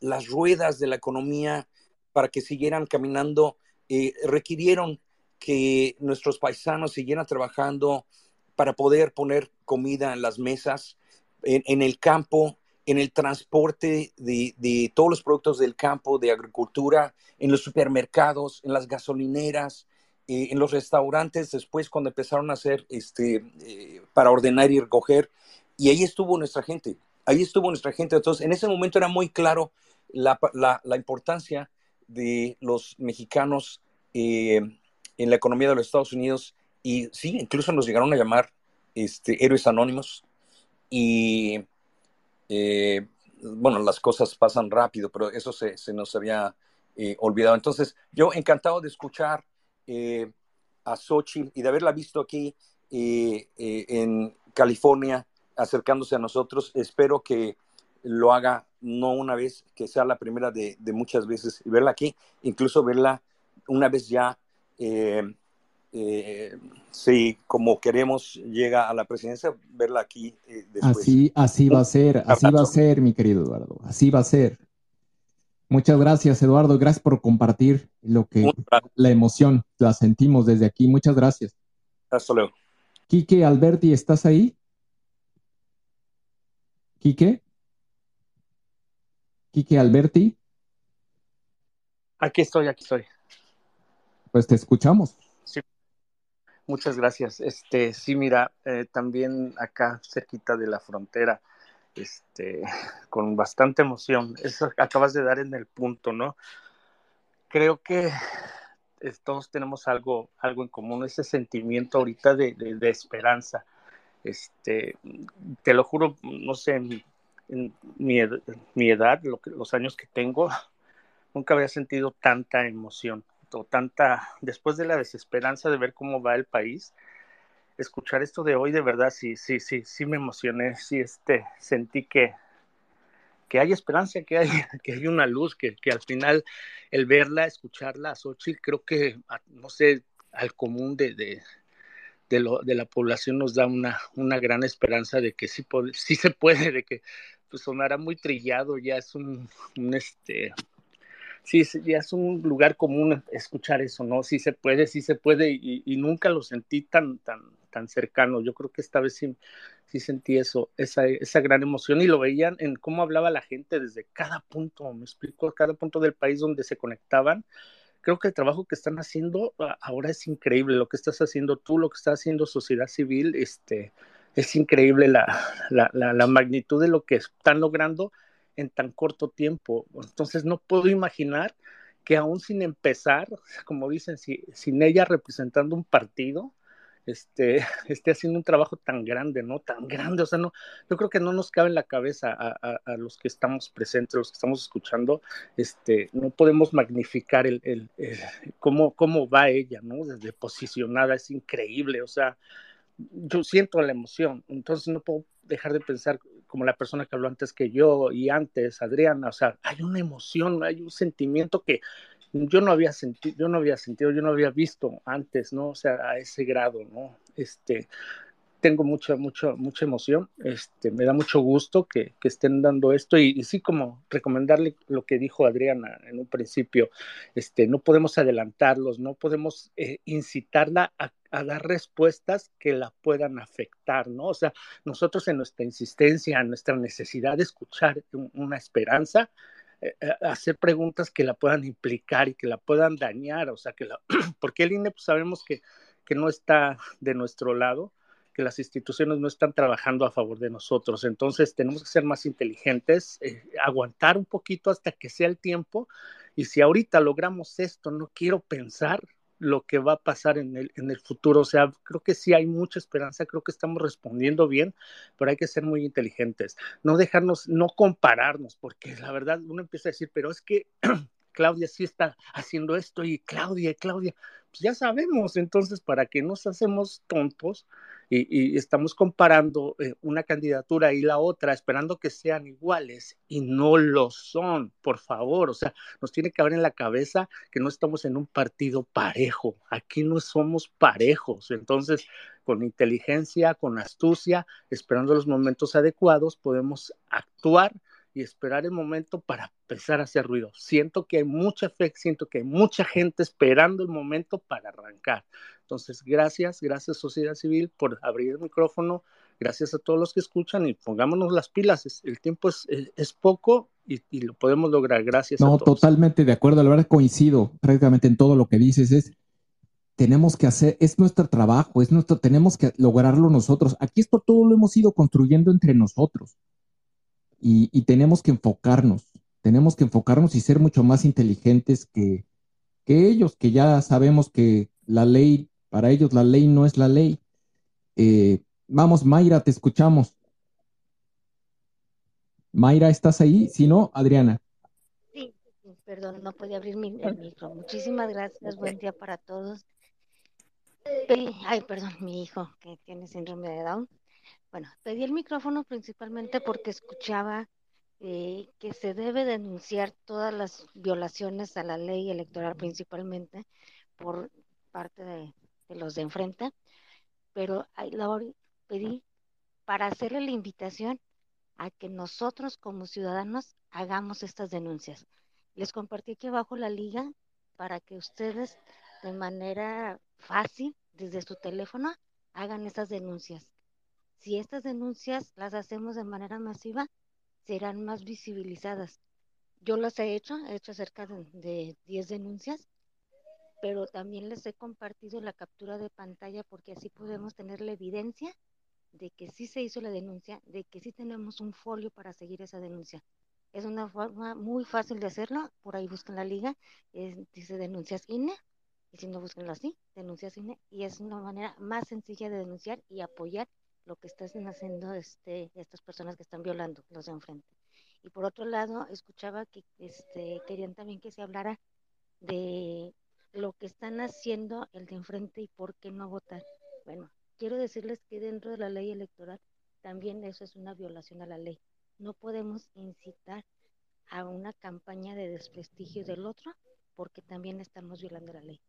las ruedas de la economía para que siguieran caminando, eh, requirieron que nuestros paisanos siguieran trabajando para poder poner comida en las mesas, en, en el campo, en el transporte de, de, todos los productos del campo, de agricultura, en los supermercados, en las gasolineras, eh, en los restaurantes, después cuando empezaron a hacer este, eh, para ordenar y recoger. Y ahí estuvo nuestra gente, ahí estuvo nuestra gente. Entonces, en ese momento era muy claro la, la, la importancia de los mexicanos eh, en la economía de los Estados Unidos y sí, incluso nos llegaron a llamar este, héroes anónimos y eh, bueno, las cosas pasan rápido, pero eso se, se nos había eh, olvidado. Entonces, yo encantado de escuchar eh, a Xochitl y de haberla visto aquí eh, en California acercándose a nosotros. Espero que lo haga no una vez, que sea la primera de, de muchas veces y verla aquí, incluso verla una vez ya, eh, eh, si como queremos llega a la presidencia, verla aquí eh, después. Así, así va a ser, así va a ser, mi querido Eduardo, así va a ser. Muchas gracias, Eduardo. Gracias por compartir lo que la emoción la sentimos desde aquí. Muchas gracias. Hasta luego. Quique Alberti, ¿estás ahí? Quique. Quique Alberti. Aquí estoy, aquí estoy. Pues te escuchamos. Sí. Muchas gracias. Este, sí, mira, eh, también acá cerquita de la frontera este, con bastante emoción. Eso acabas de dar en el punto, ¿no? Creo que eh, todos tenemos algo, algo en común, ese sentimiento ahorita de, de, de esperanza. Este, te lo juro, no sé, en, mi, mi edad, los años que tengo, nunca había sentido tanta emoción, o tanta, después de la desesperanza de ver cómo va el país, escuchar esto de hoy, de verdad, sí, sí, sí, sí me emocioné, sí, este, sentí que, que hay esperanza, que hay, que hay una luz, que, que al final el verla, escucharla a Xochitl, creo que, no sé, al común de, de, de, lo, de la población nos da una, una gran esperanza de que sí, sí se puede, de que pues, sonará muy trillado, ya es un, un este, sí, ya es un lugar común escuchar eso, ¿no? Sí se puede, sí se puede, y, y nunca lo sentí tan, tan, tan cercano. Yo creo que esta vez sí, sí sentí eso, esa, esa gran emoción, y lo veían en cómo hablaba la gente desde cada punto, me explico, cada punto del país donde se conectaban. Creo que el trabajo que están haciendo ahora es increíble, lo que estás haciendo tú, lo que está haciendo sociedad civil, este, es increíble la, la, la, la magnitud de lo que están logrando en tan corto tiempo. Entonces no puedo imaginar que aún sin empezar, como dicen, si, sin ella representando un partido, este, esté haciendo un trabajo tan grande, ¿no? Tan grande, o sea, no, yo creo que no nos cabe en la cabeza a, a, los que estamos presentes, los que estamos escuchando, este, no podemos magnificar el, el, el cómo, cómo va ella, ¿no? Desde posicionada, es increíble, o sea, yo siento la emoción, entonces no puedo dejar de pensar como la persona que habló antes que yo y antes, Adriana, o sea, hay una emoción, hay un sentimiento que yo no había sentido, yo no había sentido, yo no había visto antes, ¿no? O sea, a ese grado, ¿no? Este, tengo mucha, mucha, mucha emoción, este, me da mucho gusto que, que estén dando esto y, sí como recomendarle lo que dijo Adriana en un principio, este, no podemos adelantarlos, no podemos eh, incitarla a, a, dar respuestas que la puedan afectar, ¿no? O sea, nosotros en nuestra insistencia, en nuestra necesidad de escuchar un, una esperanza, hacer preguntas que la puedan implicar y que la puedan dañar, o sea, que la, porque el INE pues, sabemos que, que no está de nuestro lado, que las instituciones no están trabajando a favor de nosotros. Entonces tenemos que ser más inteligentes, eh, aguantar un poquito hasta que sea el tiempo. Y si ahorita logramos esto, no quiero pensar lo que va a pasar en el, en el futuro. O sea, creo que sí hay mucha esperanza, creo que estamos respondiendo bien, pero hay que ser muy inteligentes. No dejarnos, no compararnos, porque la verdad uno empieza a decir, pero es que Claudia sí está haciendo esto y Claudia, Claudia, pues ya sabemos, entonces, ¿para qué nos hacemos tontos y, y estamos comparando eh, una candidatura y la otra, esperando que sean iguales y no lo son, por favor, o sea, nos tiene que haber en la cabeza que no estamos en un partido parejo, aquí no somos parejos, entonces, con inteligencia, con astucia, esperando los momentos adecuados, podemos actuar y esperar el momento para empezar a hacer ruido. Siento que hay mucha fe, siento que hay mucha gente esperando el momento para arrancar. Entonces, gracias, gracias sociedad civil por abrir el micrófono, gracias a todos los que escuchan y pongámonos las pilas. Es, el tiempo es, es, es poco y, y, lo podemos lograr. Gracias no, a todos. totalmente de acuerdo. La verdad coincido prácticamente en todo lo que dices. Es tenemos que hacer, es nuestro trabajo, es nuestro, tenemos que lograrlo nosotros. Aquí esto todo lo hemos ido construyendo entre nosotros. Y, y, tenemos que enfocarnos, tenemos que enfocarnos y ser mucho más inteligentes que, que, ellos, que ya sabemos que la ley, para ellos la ley no es la ley. Eh, vamos, Mayra, te escuchamos. Mayra, ¿estás ahí? Si no, Adriana. Sí, perdón, no podía abrir mi, el micro. Muchísimas gracias, buen día para todos. Ay, perdón, mi hijo que tiene síndrome de Down. Bueno, pedí el micrófono principalmente porque escuchaba eh, que se debe denunciar todas las violaciones a la ley electoral principalmente por parte de, de los de enfrente, pero la pedí para hacerle la invitación a que nosotros como ciudadanos hagamos estas denuncias. Les compartí aquí abajo la liga para que ustedes de manera fácil desde su teléfono hagan estas denuncias si estas denuncias las hacemos de manera masiva, serán más visibilizadas. Yo las he hecho, he hecho cerca de, de 10 denuncias, pero también les he compartido la captura de pantalla porque así podemos tener la evidencia de que sí se hizo la denuncia, de que sí tenemos un folio para seguir esa denuncia. Es una forma muy fácil de hacerlo, por ahí buscan la liga, dice denuncias INE, y si no buscanlo así, denuncias INE, y es una manera más sencilla de denunciar y apoyar lo que están haciendo este, estas personas que están violando los de enfrente. Y por otro lado, escuchaba que este, querían también que se hablara de lo que están haciendo el de enfrente y por qué no votar. Bueno, quiero decirles que dentro de la ley electoral también eso es una violación a la ley. No podemos incitar a una campaña de desprestigio del otro porque también estamos violando la ley.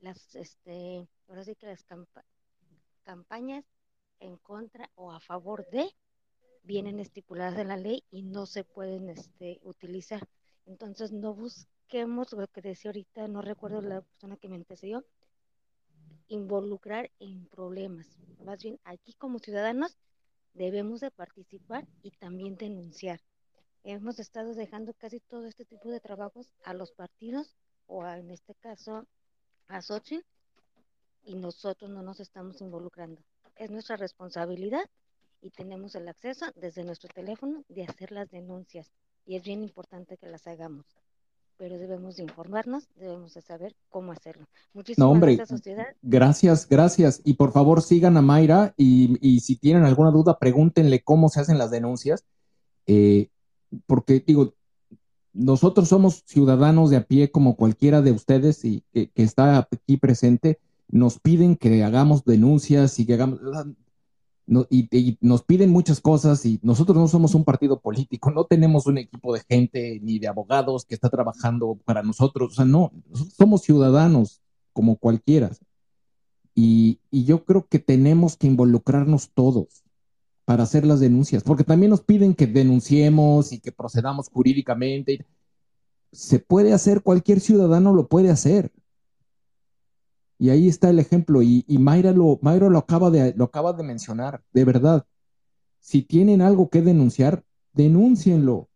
Las, este, ahora sí que las campa- campañas en contra o a favor de vienen estipuladas en la ley y no se pueden este, utilizar. Entonces no busquemos lo que decía ahorita, no recuerdo la persona que me antecedió, involucrar en problemas. Más bien, aquí como ciudadanos debemos de participar y también denunciar. Hemos estado dejando casi todo este tipo de trabajos a los partidos o a, en este caso a Xochitl y nosotros no nos estamos involucrando. Es nuestra responsabilidad y tenemos el acceso desde nuestro teléfono de hacer las denuncias y es bien importante que las hagamos. Pero debemos de informarnos, debemos de saber cómo hacerlo. Muchísimas No, hombre, gracias, sociedad. gracias, gracias. Y por favor sigan a Mayra y, y si tienen alguna duda, pregúntenle cómo se hacen las denuncias. Eh, porque digo, nosotros somos ciudadanos de a pie como cualquiera de ustedes y que, que está aquí presente. Nos piden que hagamos denuncias y que hagamos, no- y, y nos piden muchas cosas y nosotros no somos un partido político, no tenemos un equipo de gente ni de abogados que está trabajando para nosotros, o sea, no, somos ciudadanos como cualquiera. Y, y yo creo que tenemos que involucrarnos todos para hacer las denuncias, porque también nos piden que denunciemos y que procedamos jurídicamente. Se puede hacer, cualquier ciudadano lo puede hacer. Y ahí está el ejemplo. Y, y Mayra, lo, Mayra lo, acaba de, lo acaba de mencionar, de verdad. Si tienen algo que denunciar, denúncienlo.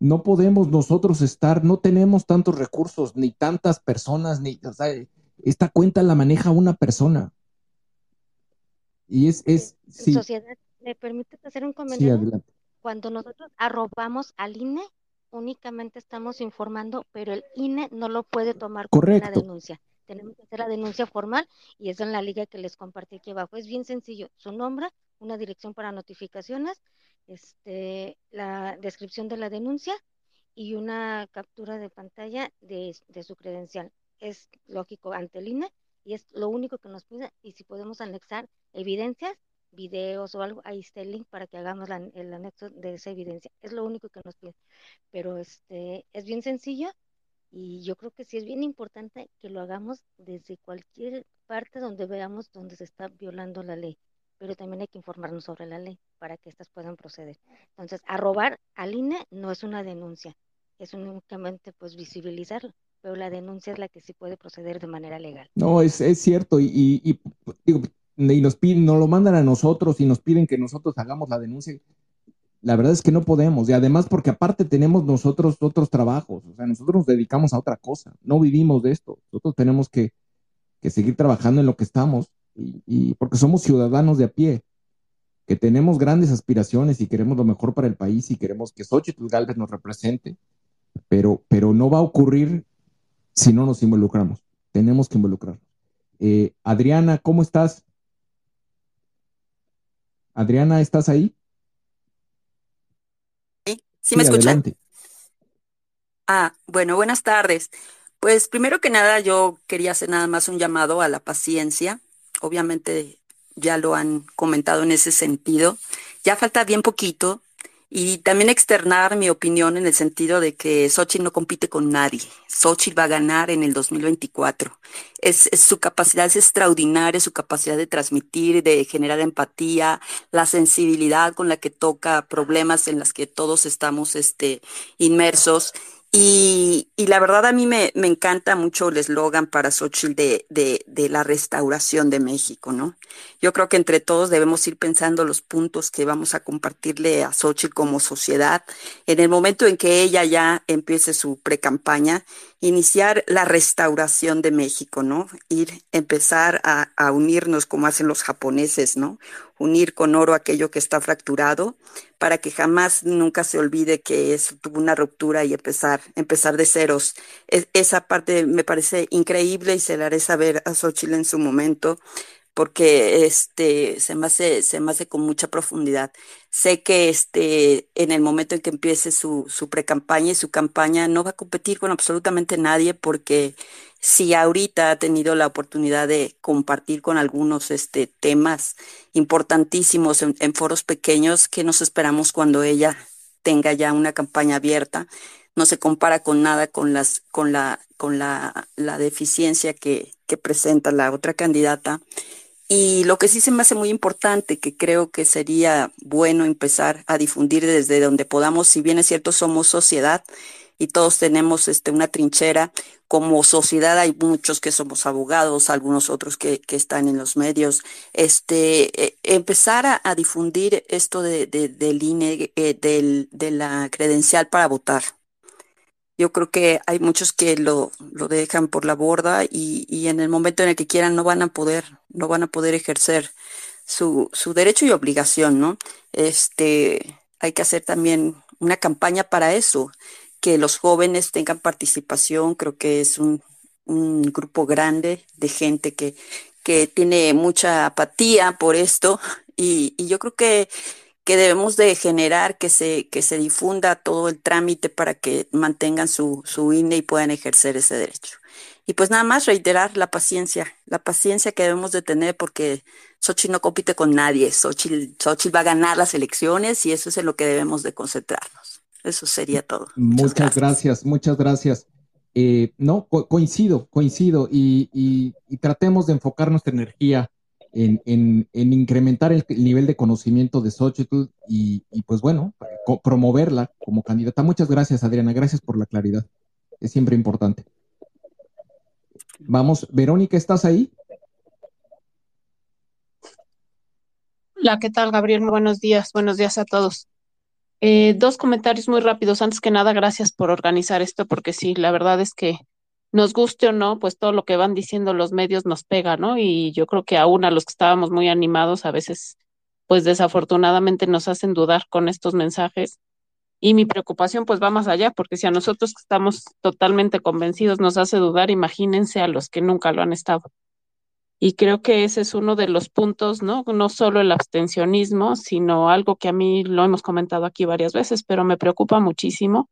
No podemos nosotros estar, no tenemos tantos recursos, ni tantas personas, ni, o sea, esta cuenta la maneja una persona. Y es, es, sí, Sociedad, ¿me permites hacer un sí, comentario? adelante. Cuando nosotros arrobamos al INE, únicamente estamos informando, pero el INE no lo puede tomar como una denuncia. Tenemos que hacer la denuncia formal y es en la liga que les compartí aquí abajo. Es bien sencillo. Su nombre, una dirección para notificaciones, este, la descripción de la denuncia y una captura de pantalla de, de su credencial. Es lógico ante el INE y es lo único que nos pide. Y si podemos anexar evidencias, videos o algo, ahí está el link para que hagamos la- el anexo de esa evidencia. Es lo único que nos pide. Pero este es bien sencillo y yo creo que sí es bien importante que lo hagamos desde cualquier parte donde veamos donde se está violando la ley. Pero también hay que informarnos sobre la ley para que éstas puedan proceder. Entonces, arrobar al INE no es una denuncia, es únicamente pues visibilizarlo, pero la denuncia es la que sí puede proceder de manera legal. No, es, es cierto, y, y- y, y nos piden, nos lo mandan a nosotros y nos piden que nosotros hagamos la denuncia. La verdad es que no podemos, y además porque aparte tenemos nosotros otros trabajos, o sea, nosotros nos dedicamos a otra cosa, no vivimos de esto, nosotros tenemos que, que seguir trabajando en lo que estamos, y, porque somos ciudadanos de a pie, que tenemos grandes aspiraciones y queremos lo mejor para el país y queremos que Xochitl Gálvez nos represente, pero, pero no va a ocurrir si no nos involucramos. Tenemos que involucrarnos. Eh, Adriana, ¿cómo estás? Adriana, ¿estás ahí? ¿Sí me escuchan? adelante. Ah, bueno, buenas tardes. Pues primero que nada, yo quería hacer nada más un llamado a la paciencia. Obviamente ya lo han comentado en ese sentido. Ya falta bien poquito y también externar mi opinión en el sentido de que Xochitl no compite con nadie. Xochitl va a ganar en el 2024. Es, es- su capacidad es extraordinaria, su capacidad de transmitir, de generar empatía, la sensibilidad con la que toca problemas en las que todos estamos este, inmersos. Y, y la verdad a mí me, me encanta mucho el eslogan para Xochitl de, de, de la restauración de México, ¿no? Yo creo que entre todos debemos ir pensando los puntos que vamos a compartirle a Xochitl como sociedad en el momento en que ella ya empiece su precampaña iniciar la restauración de México, ¿no? Ir, empezar a, a, unirnos como hacen los japoneses, ¿no? Unir con oro aquello que está fracturado para que jamás nunca se olvide que eso tuvo una ruptura y empezar, empezar de ceros. Es, esa parte me parece increíble y se la haré saber a Xochitl en su momento porque este se me hace, se me con mucha profundidad. Sé que este, en el momento en que empiece su, su pre-campaña y su campaña no va a competir con absolutamente nadie porque si ahorita ha tenido la oportunidad de compartir con algunos este, temas importantísimos en, en foros pequeños, que nos esperamos cuando ella tenga ya una campaña abierta? No se compara con nada con las, con la, con la, la deficiencia que, que presenta la otra candidata y lo que sí se me hace muy importante, que creo que sería bueno empezar a difundir desde donde podamos, si bien es cierto, somos sociedad y todos tenemos este, una trinchera, como sociedad hay muchos que somos abogados, algunos otros que, que están en los medios, este, eh, empezar a, difundir esto de, de, INE, eh, del, de la credencial para votar yo creo que hay muchos que lo, lo dejan por la borda y, y, en el momento en el que quieran no van a poder, no van a poder ejercer su, su derecho y obligación, ¿no? Este, hay que hacer también una campaña para eso, que los jóvenes tengan participación, creo que es un, un grupo grande de gente que, que tiene mucha apatía por esto y, y yo creo que que debemos de generar que se, que se difunda todo el trámite para que mantengan su, su INE y puedan ejercer ese derecho. Y pues nada más reiterar la paciencia, la paciencia que debemos de tener porque Xochitl no compite con nadie, Xochitl, Xochitl va a ganar las elecciones y eso es en lo que debemos de concentrarnos. Eso sería todo. Muchas, muchas gracias. gracias. muchas gracias. Eh, no, co coincido, coincido y, y, y, tratemos de enfocar nuestra energía en, en, en incrementar el, el, nivel de conocimiento de Xochitl y, y pues bueno, promoverla como candidata. Muchas gracias, Adriana. Gracias por la claridad. Es siempre importante. Vamos, Verónica, ¿estás ahí? Hola, ¿qué tal, Gabriel? Buenos días. Buenos días a todos. Eh, dos comentarios muy rápidos. Antes que nada, gracias por organizar esto, porque sí, la verdad es que nos guste o no, pues todo lo que van diciendo los medios nos pega, ¿no? Y yo creo que aún a los que estábamos muy animados, a veces, pues desafortunadamente nos hacen dudar con estos mensajes. Y mi preocupación pues va más allá, porque si a nosotros que estamos totalmente convencidos nos hace dudar, imagínense a los que nunca lo han estado. Y creo que ese es uno de los puntos, ¿no? No solo el abstencionismo, sino algo que a mí lo hemos comentado aquí varias veces, pero me preocupa muchísimo,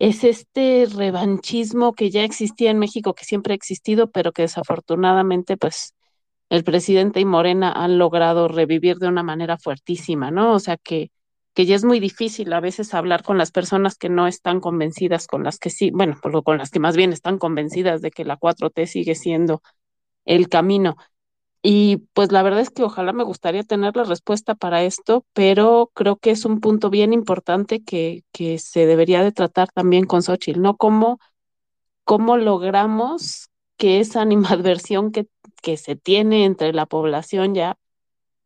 es este revanchismo que ya existía en México, que siempre ha existido, pero que desafortunadamente, pues, el presidente y Morena han logrado revivir de una manera fuertísima, ¿no? O sea que, que ya es muy difícil a veces hablar con las personas que no están convencidas, con las que sí, bueno, con las que más bien están convencidas de que la 4T sigue siendo el camino. Y pues la verdad es que ojalá me gustaría tener la respuesta para esto, pero creo que es un punto bien importante que, que se debería de tratar también con Xochitl, ¿no? ¿Cómo, cómo logramos que esa animadversión que, que se tiene entre la población ya,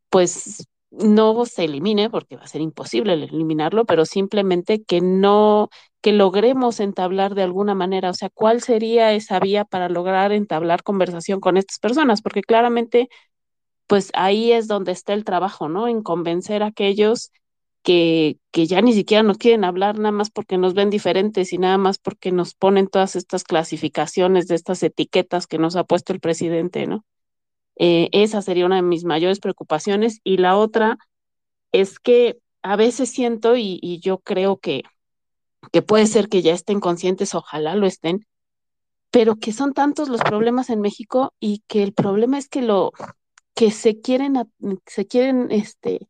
pues no se elimine, porque va a ser imposible eliminarlo, pero simplemente que no, que logremos entablar de alguna manera, o sea, cuál sería esa vía para lograr entablar conversación con estas personas, porque claramente, pues ahí es donde está el trabajo, ¿no? En convencer a aquellos que, que ya ni siquiera nos quieren hablar nada más porque nos ven diferentes y nada más porque nos ponen todas estas clasificaciones de estas etiquetas que nos ha puesto el presidente, ¿no? Eh, esa sería una de mis mayores preocupaciones. Y la otra es que a veces siento, y, y yo creo que, que puede ser que ya estén conscientes, ojalá lo estén, pero que son tantos los problemas en México y que el problema es que lo que se quieren se quieren este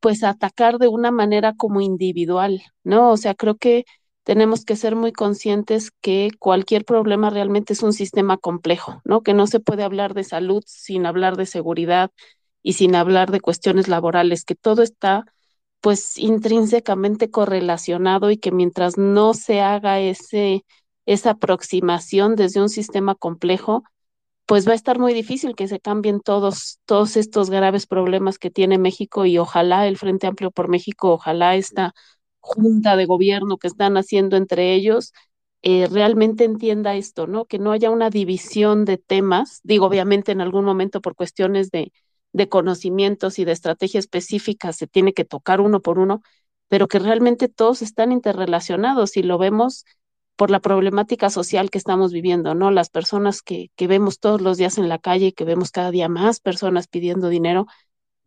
pues atacar de una manera como individual, ¿no? O sea, creo que tenemos que ser muy conscientes que cualquier problema realmente es un sistema complejo, ¿no? Que no se puede hablar de salud sin hablar de seguridad y sin hablar de cuestiones laborales, que todo está pues intrínsecamente correlacionado y que mientras no se haga ese esa aproximación desde un sistema complejo, pues va a estar muy difícil que se cambien todos todos estos graves problemas que tiene México y ojalá el Frente Amplio por México, ojalá esta junta de gobierno que están haciendo entre ellos, eh, realmente entienda esto, ¿no? Que no haya una división de temas, digo, obviamente en algún momento por cuestiones de, de conocimientos y de estrategia específica se tiene que tocar uno por uno, pero que realmente todos están interrelacionados y lo vemos por la problemática social que estamos viviendo, ¿no? Las personas que, que vemos todos los días en la calle, que vemos cada día más personas pidiendo dinero,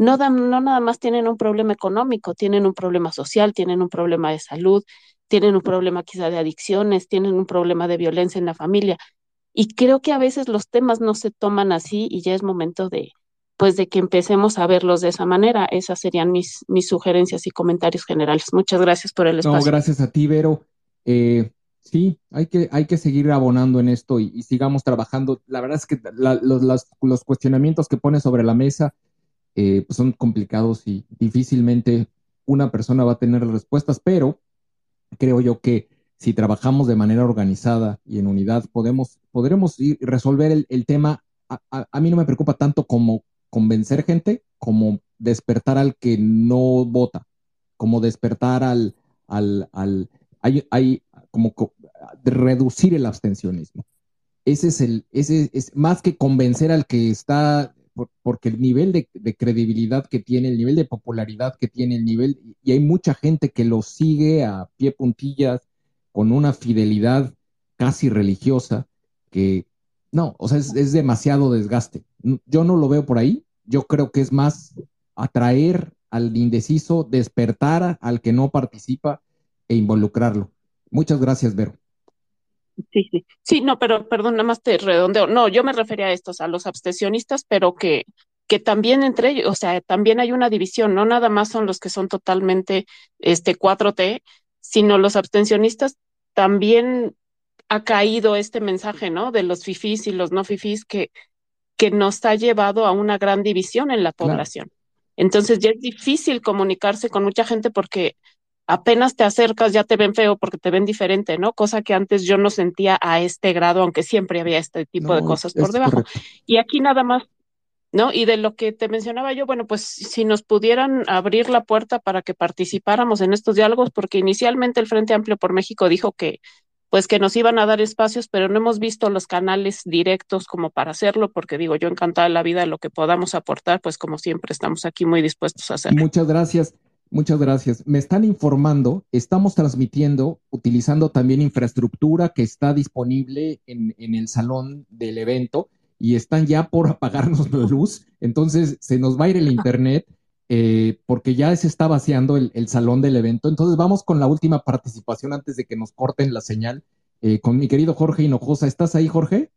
no, dan, no nada más tienen un problema económico, tienen un problema social, tienen un problema de salud, tienen un problema quizá de adicciones, tienen un problema de violencia en la familia. Y creo que a veces los temas no se toman así y ya es momento de, pues, de que empecemos a verlos de esa manera. Esas serían mis, mis sugerencias y comentarios generales. Muchas gracias por el espacio. No, gracias a ti, Vero. Eh, sí, hay que, hay que seguir abonando en esto y, y sigamos trabajando. La verdad es que la, los, las, los, cuestionamientos que pone sobre la mesa eh, pues son complicados y difícilmente una persona va a tener respuestas, pero creo yo que si trabajamos de manera organizada y en unidad, podemos, podremos ir, resolver el, tema. A, a, a, mí no me preocupa tanto como convencer gente, como despertar al que no vota, como despertar al, al, al hay, hay como reducir el abstencionismo. Ese es el, ese es más que convencer al que está, por, porque el nivel de, credibilidad que tiene, el nivel de popularidad que tiene, el nivel, y hay mucha gente que lo sigue a pie puntillas, con una fidelidad casi religiosa, que no, o sea, es, es demasiado desgaste. Yo no lo veo por ahí, yo creo que es más atraer al indeciso, despertar al que no participa e involucrarlo. Muchas gracias, Vero. Sí, sí, sí, no, pero perdón, nada más te redondeo. No, yo me refería a estos, a los abstencionistas, pero que, que también entre ellos, o sea, también hay una división, no nada más son los que son totalmente este 4T, sino los abstencionistas también ha caído este mensaje, ¿no? De los fifís y los no fifís que, que nos ha llevado a una gran división en la población. Claro. Entonces ya es difícil comunicarse con mucha gente porque apenas te acercas ya te ven feo porque te ven diferente, ¿no? Cosa que antes yo no sentía a este grado, aunque siempre había este tipo no, de cosas por debajo. Correcto. Y aquí nada más, ¿no? Y de lo que te mencionaba yo, bueno, pues si nos pudieran abrir la puerta para que participáramos en estos diálogos, porque inicialmente el Frente Amplio por México dijo que pues que nos iban a dar espacios, pero no hemos visto los canales directos como para hacerlo, porque digo, yo encantada de la vida, lo que podamos aportar, pues como siempre estamos aquí muy dispuestos a hacerlo. Muchas gracias. Muchas gracias. Me están informando, estamos transmitiendo utilizando también infraestructura que está disponible en, en, el salón del evento y están ya por apagarnos la luz, entonces se nos va a ir el internet eh, porque ya se está vaciando el, el, salón del evento. Entonces vamos con la última participación antes de que nos corten la señal eh, con mi querido Jorge Hinojosa. ¿Estás ahí, Jorge?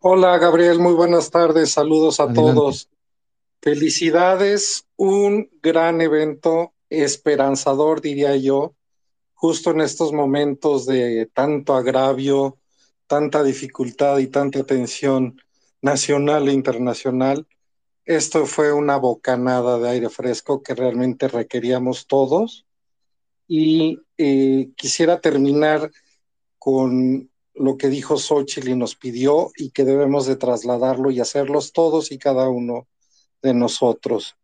Hola, Gabriel, muy buenas tardes. Saludos a Adelante. todos. Felicidades, un gran evento esperanzador, diría yo, justo en estos momentos de tanto agravio, tanta dificultad y tanta tensión nacional e internacional. Esto fue una bocanada de aire fresco que realmente requeríamos todos. Y eh, quisiera terminar con lo que dijo Xochitl y nos pidió y que debemos de trasladarlo y hacerlos todos y cada uno de nosotros,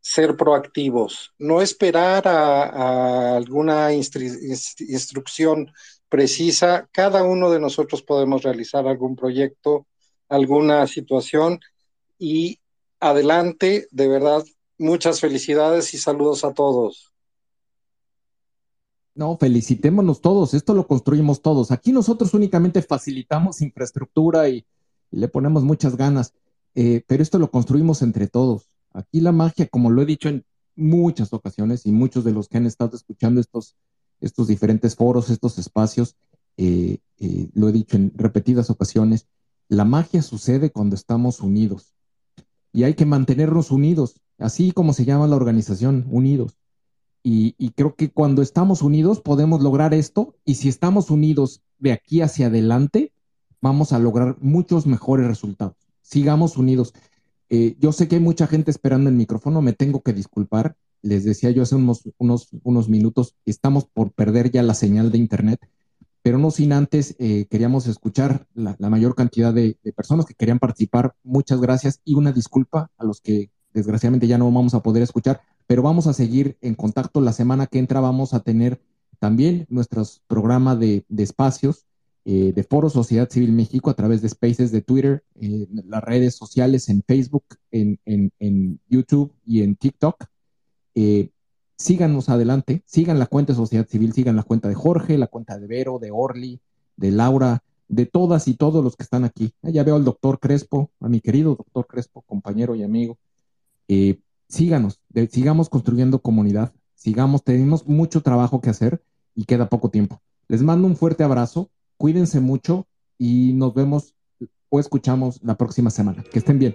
ser proactivos, no esperar a, alguna instru instrucción precisa, cada uno de nosotros podemos realizar algún proyecto, alguna situación y adelante, de verdad, muchas felicidades y saludos a todos. No, felicitémonos todos, esto lo construimos todos. Aquí nosotros únicamente facilitamos infraestructura y le ponemos muchas ganas eh, pero esto lo construimos entre todos. Aquí la magia, como lo he dicho en muchas ocasiones y muchos de los que han estado escuchando estos, estos diferentes foros, estos espacios, eh, eh, lo he dicho en repetidas ocasiones, la magia sucede cuando estamos unidos y hay que mantenernos unidos, así como se llama la organización, unidos. Y, y, creo que cuando estamos unidos podemos lograr esto y si estamos unidos de aquí hacia adelante, vamos a lograr muchos mejores resultados sigamos unidos. Eh, yo sé que hay mucha gente esperando el micrófono, me tengo que disculpar. Les decía yo hace unos, unos, unos minutos, estamos por perder ya la señal de Internet, pero no sin antes eh, queríamos escuchar la, mayor cantidad de, de, personas que querían participar. Muchas gracias y una disculpa a los que desgraciadamente ya no vamos a poder escuchar, pero vamos a seguir en contacto. La semana que entra vamos a tener también nuestros programas de, de espacios eh, de Foro Sociedad Civil México a través de Spaces de Twitter, eh, las redes sociales en Facebook, en, en, en YouTube y en TikTok. Eh, síganos adelante, sigan la cuenta de Sociedad Civil, sigan la cuenta de Jorge, la cuenta de Vero, de Orly, de Laura, de todas y todos los que están aquí. Ah, ya veo al doctor Crespo, a mi querido doctor Crespo, compañero y amigo. Síganos, sigamos construyendo comunidad, sigamos, tenemos mucho trabajo que hacer y queda poco tiempo. Les mando un fuerte abrazo, cuídense mucho y nos vemos o escuchamos la próxima semana. Que estén bien.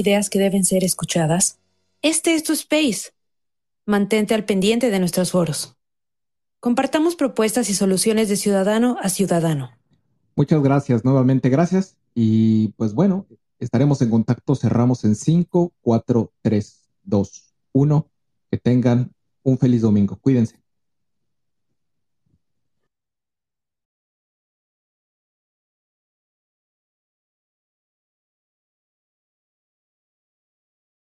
Ideas que deben ser escuchadas? Este es tu space. Mantente al pendiente de nuestros foros. Compartamos propuestas y soluciones de ciudadano a ciudadano. Muchas gracias, nuevamente gracias. Y pues bueno, estaremos en contacto. Cerramos en 5, 4, 3, 2, 1. Que tengan un feliz domingo. Cuídense.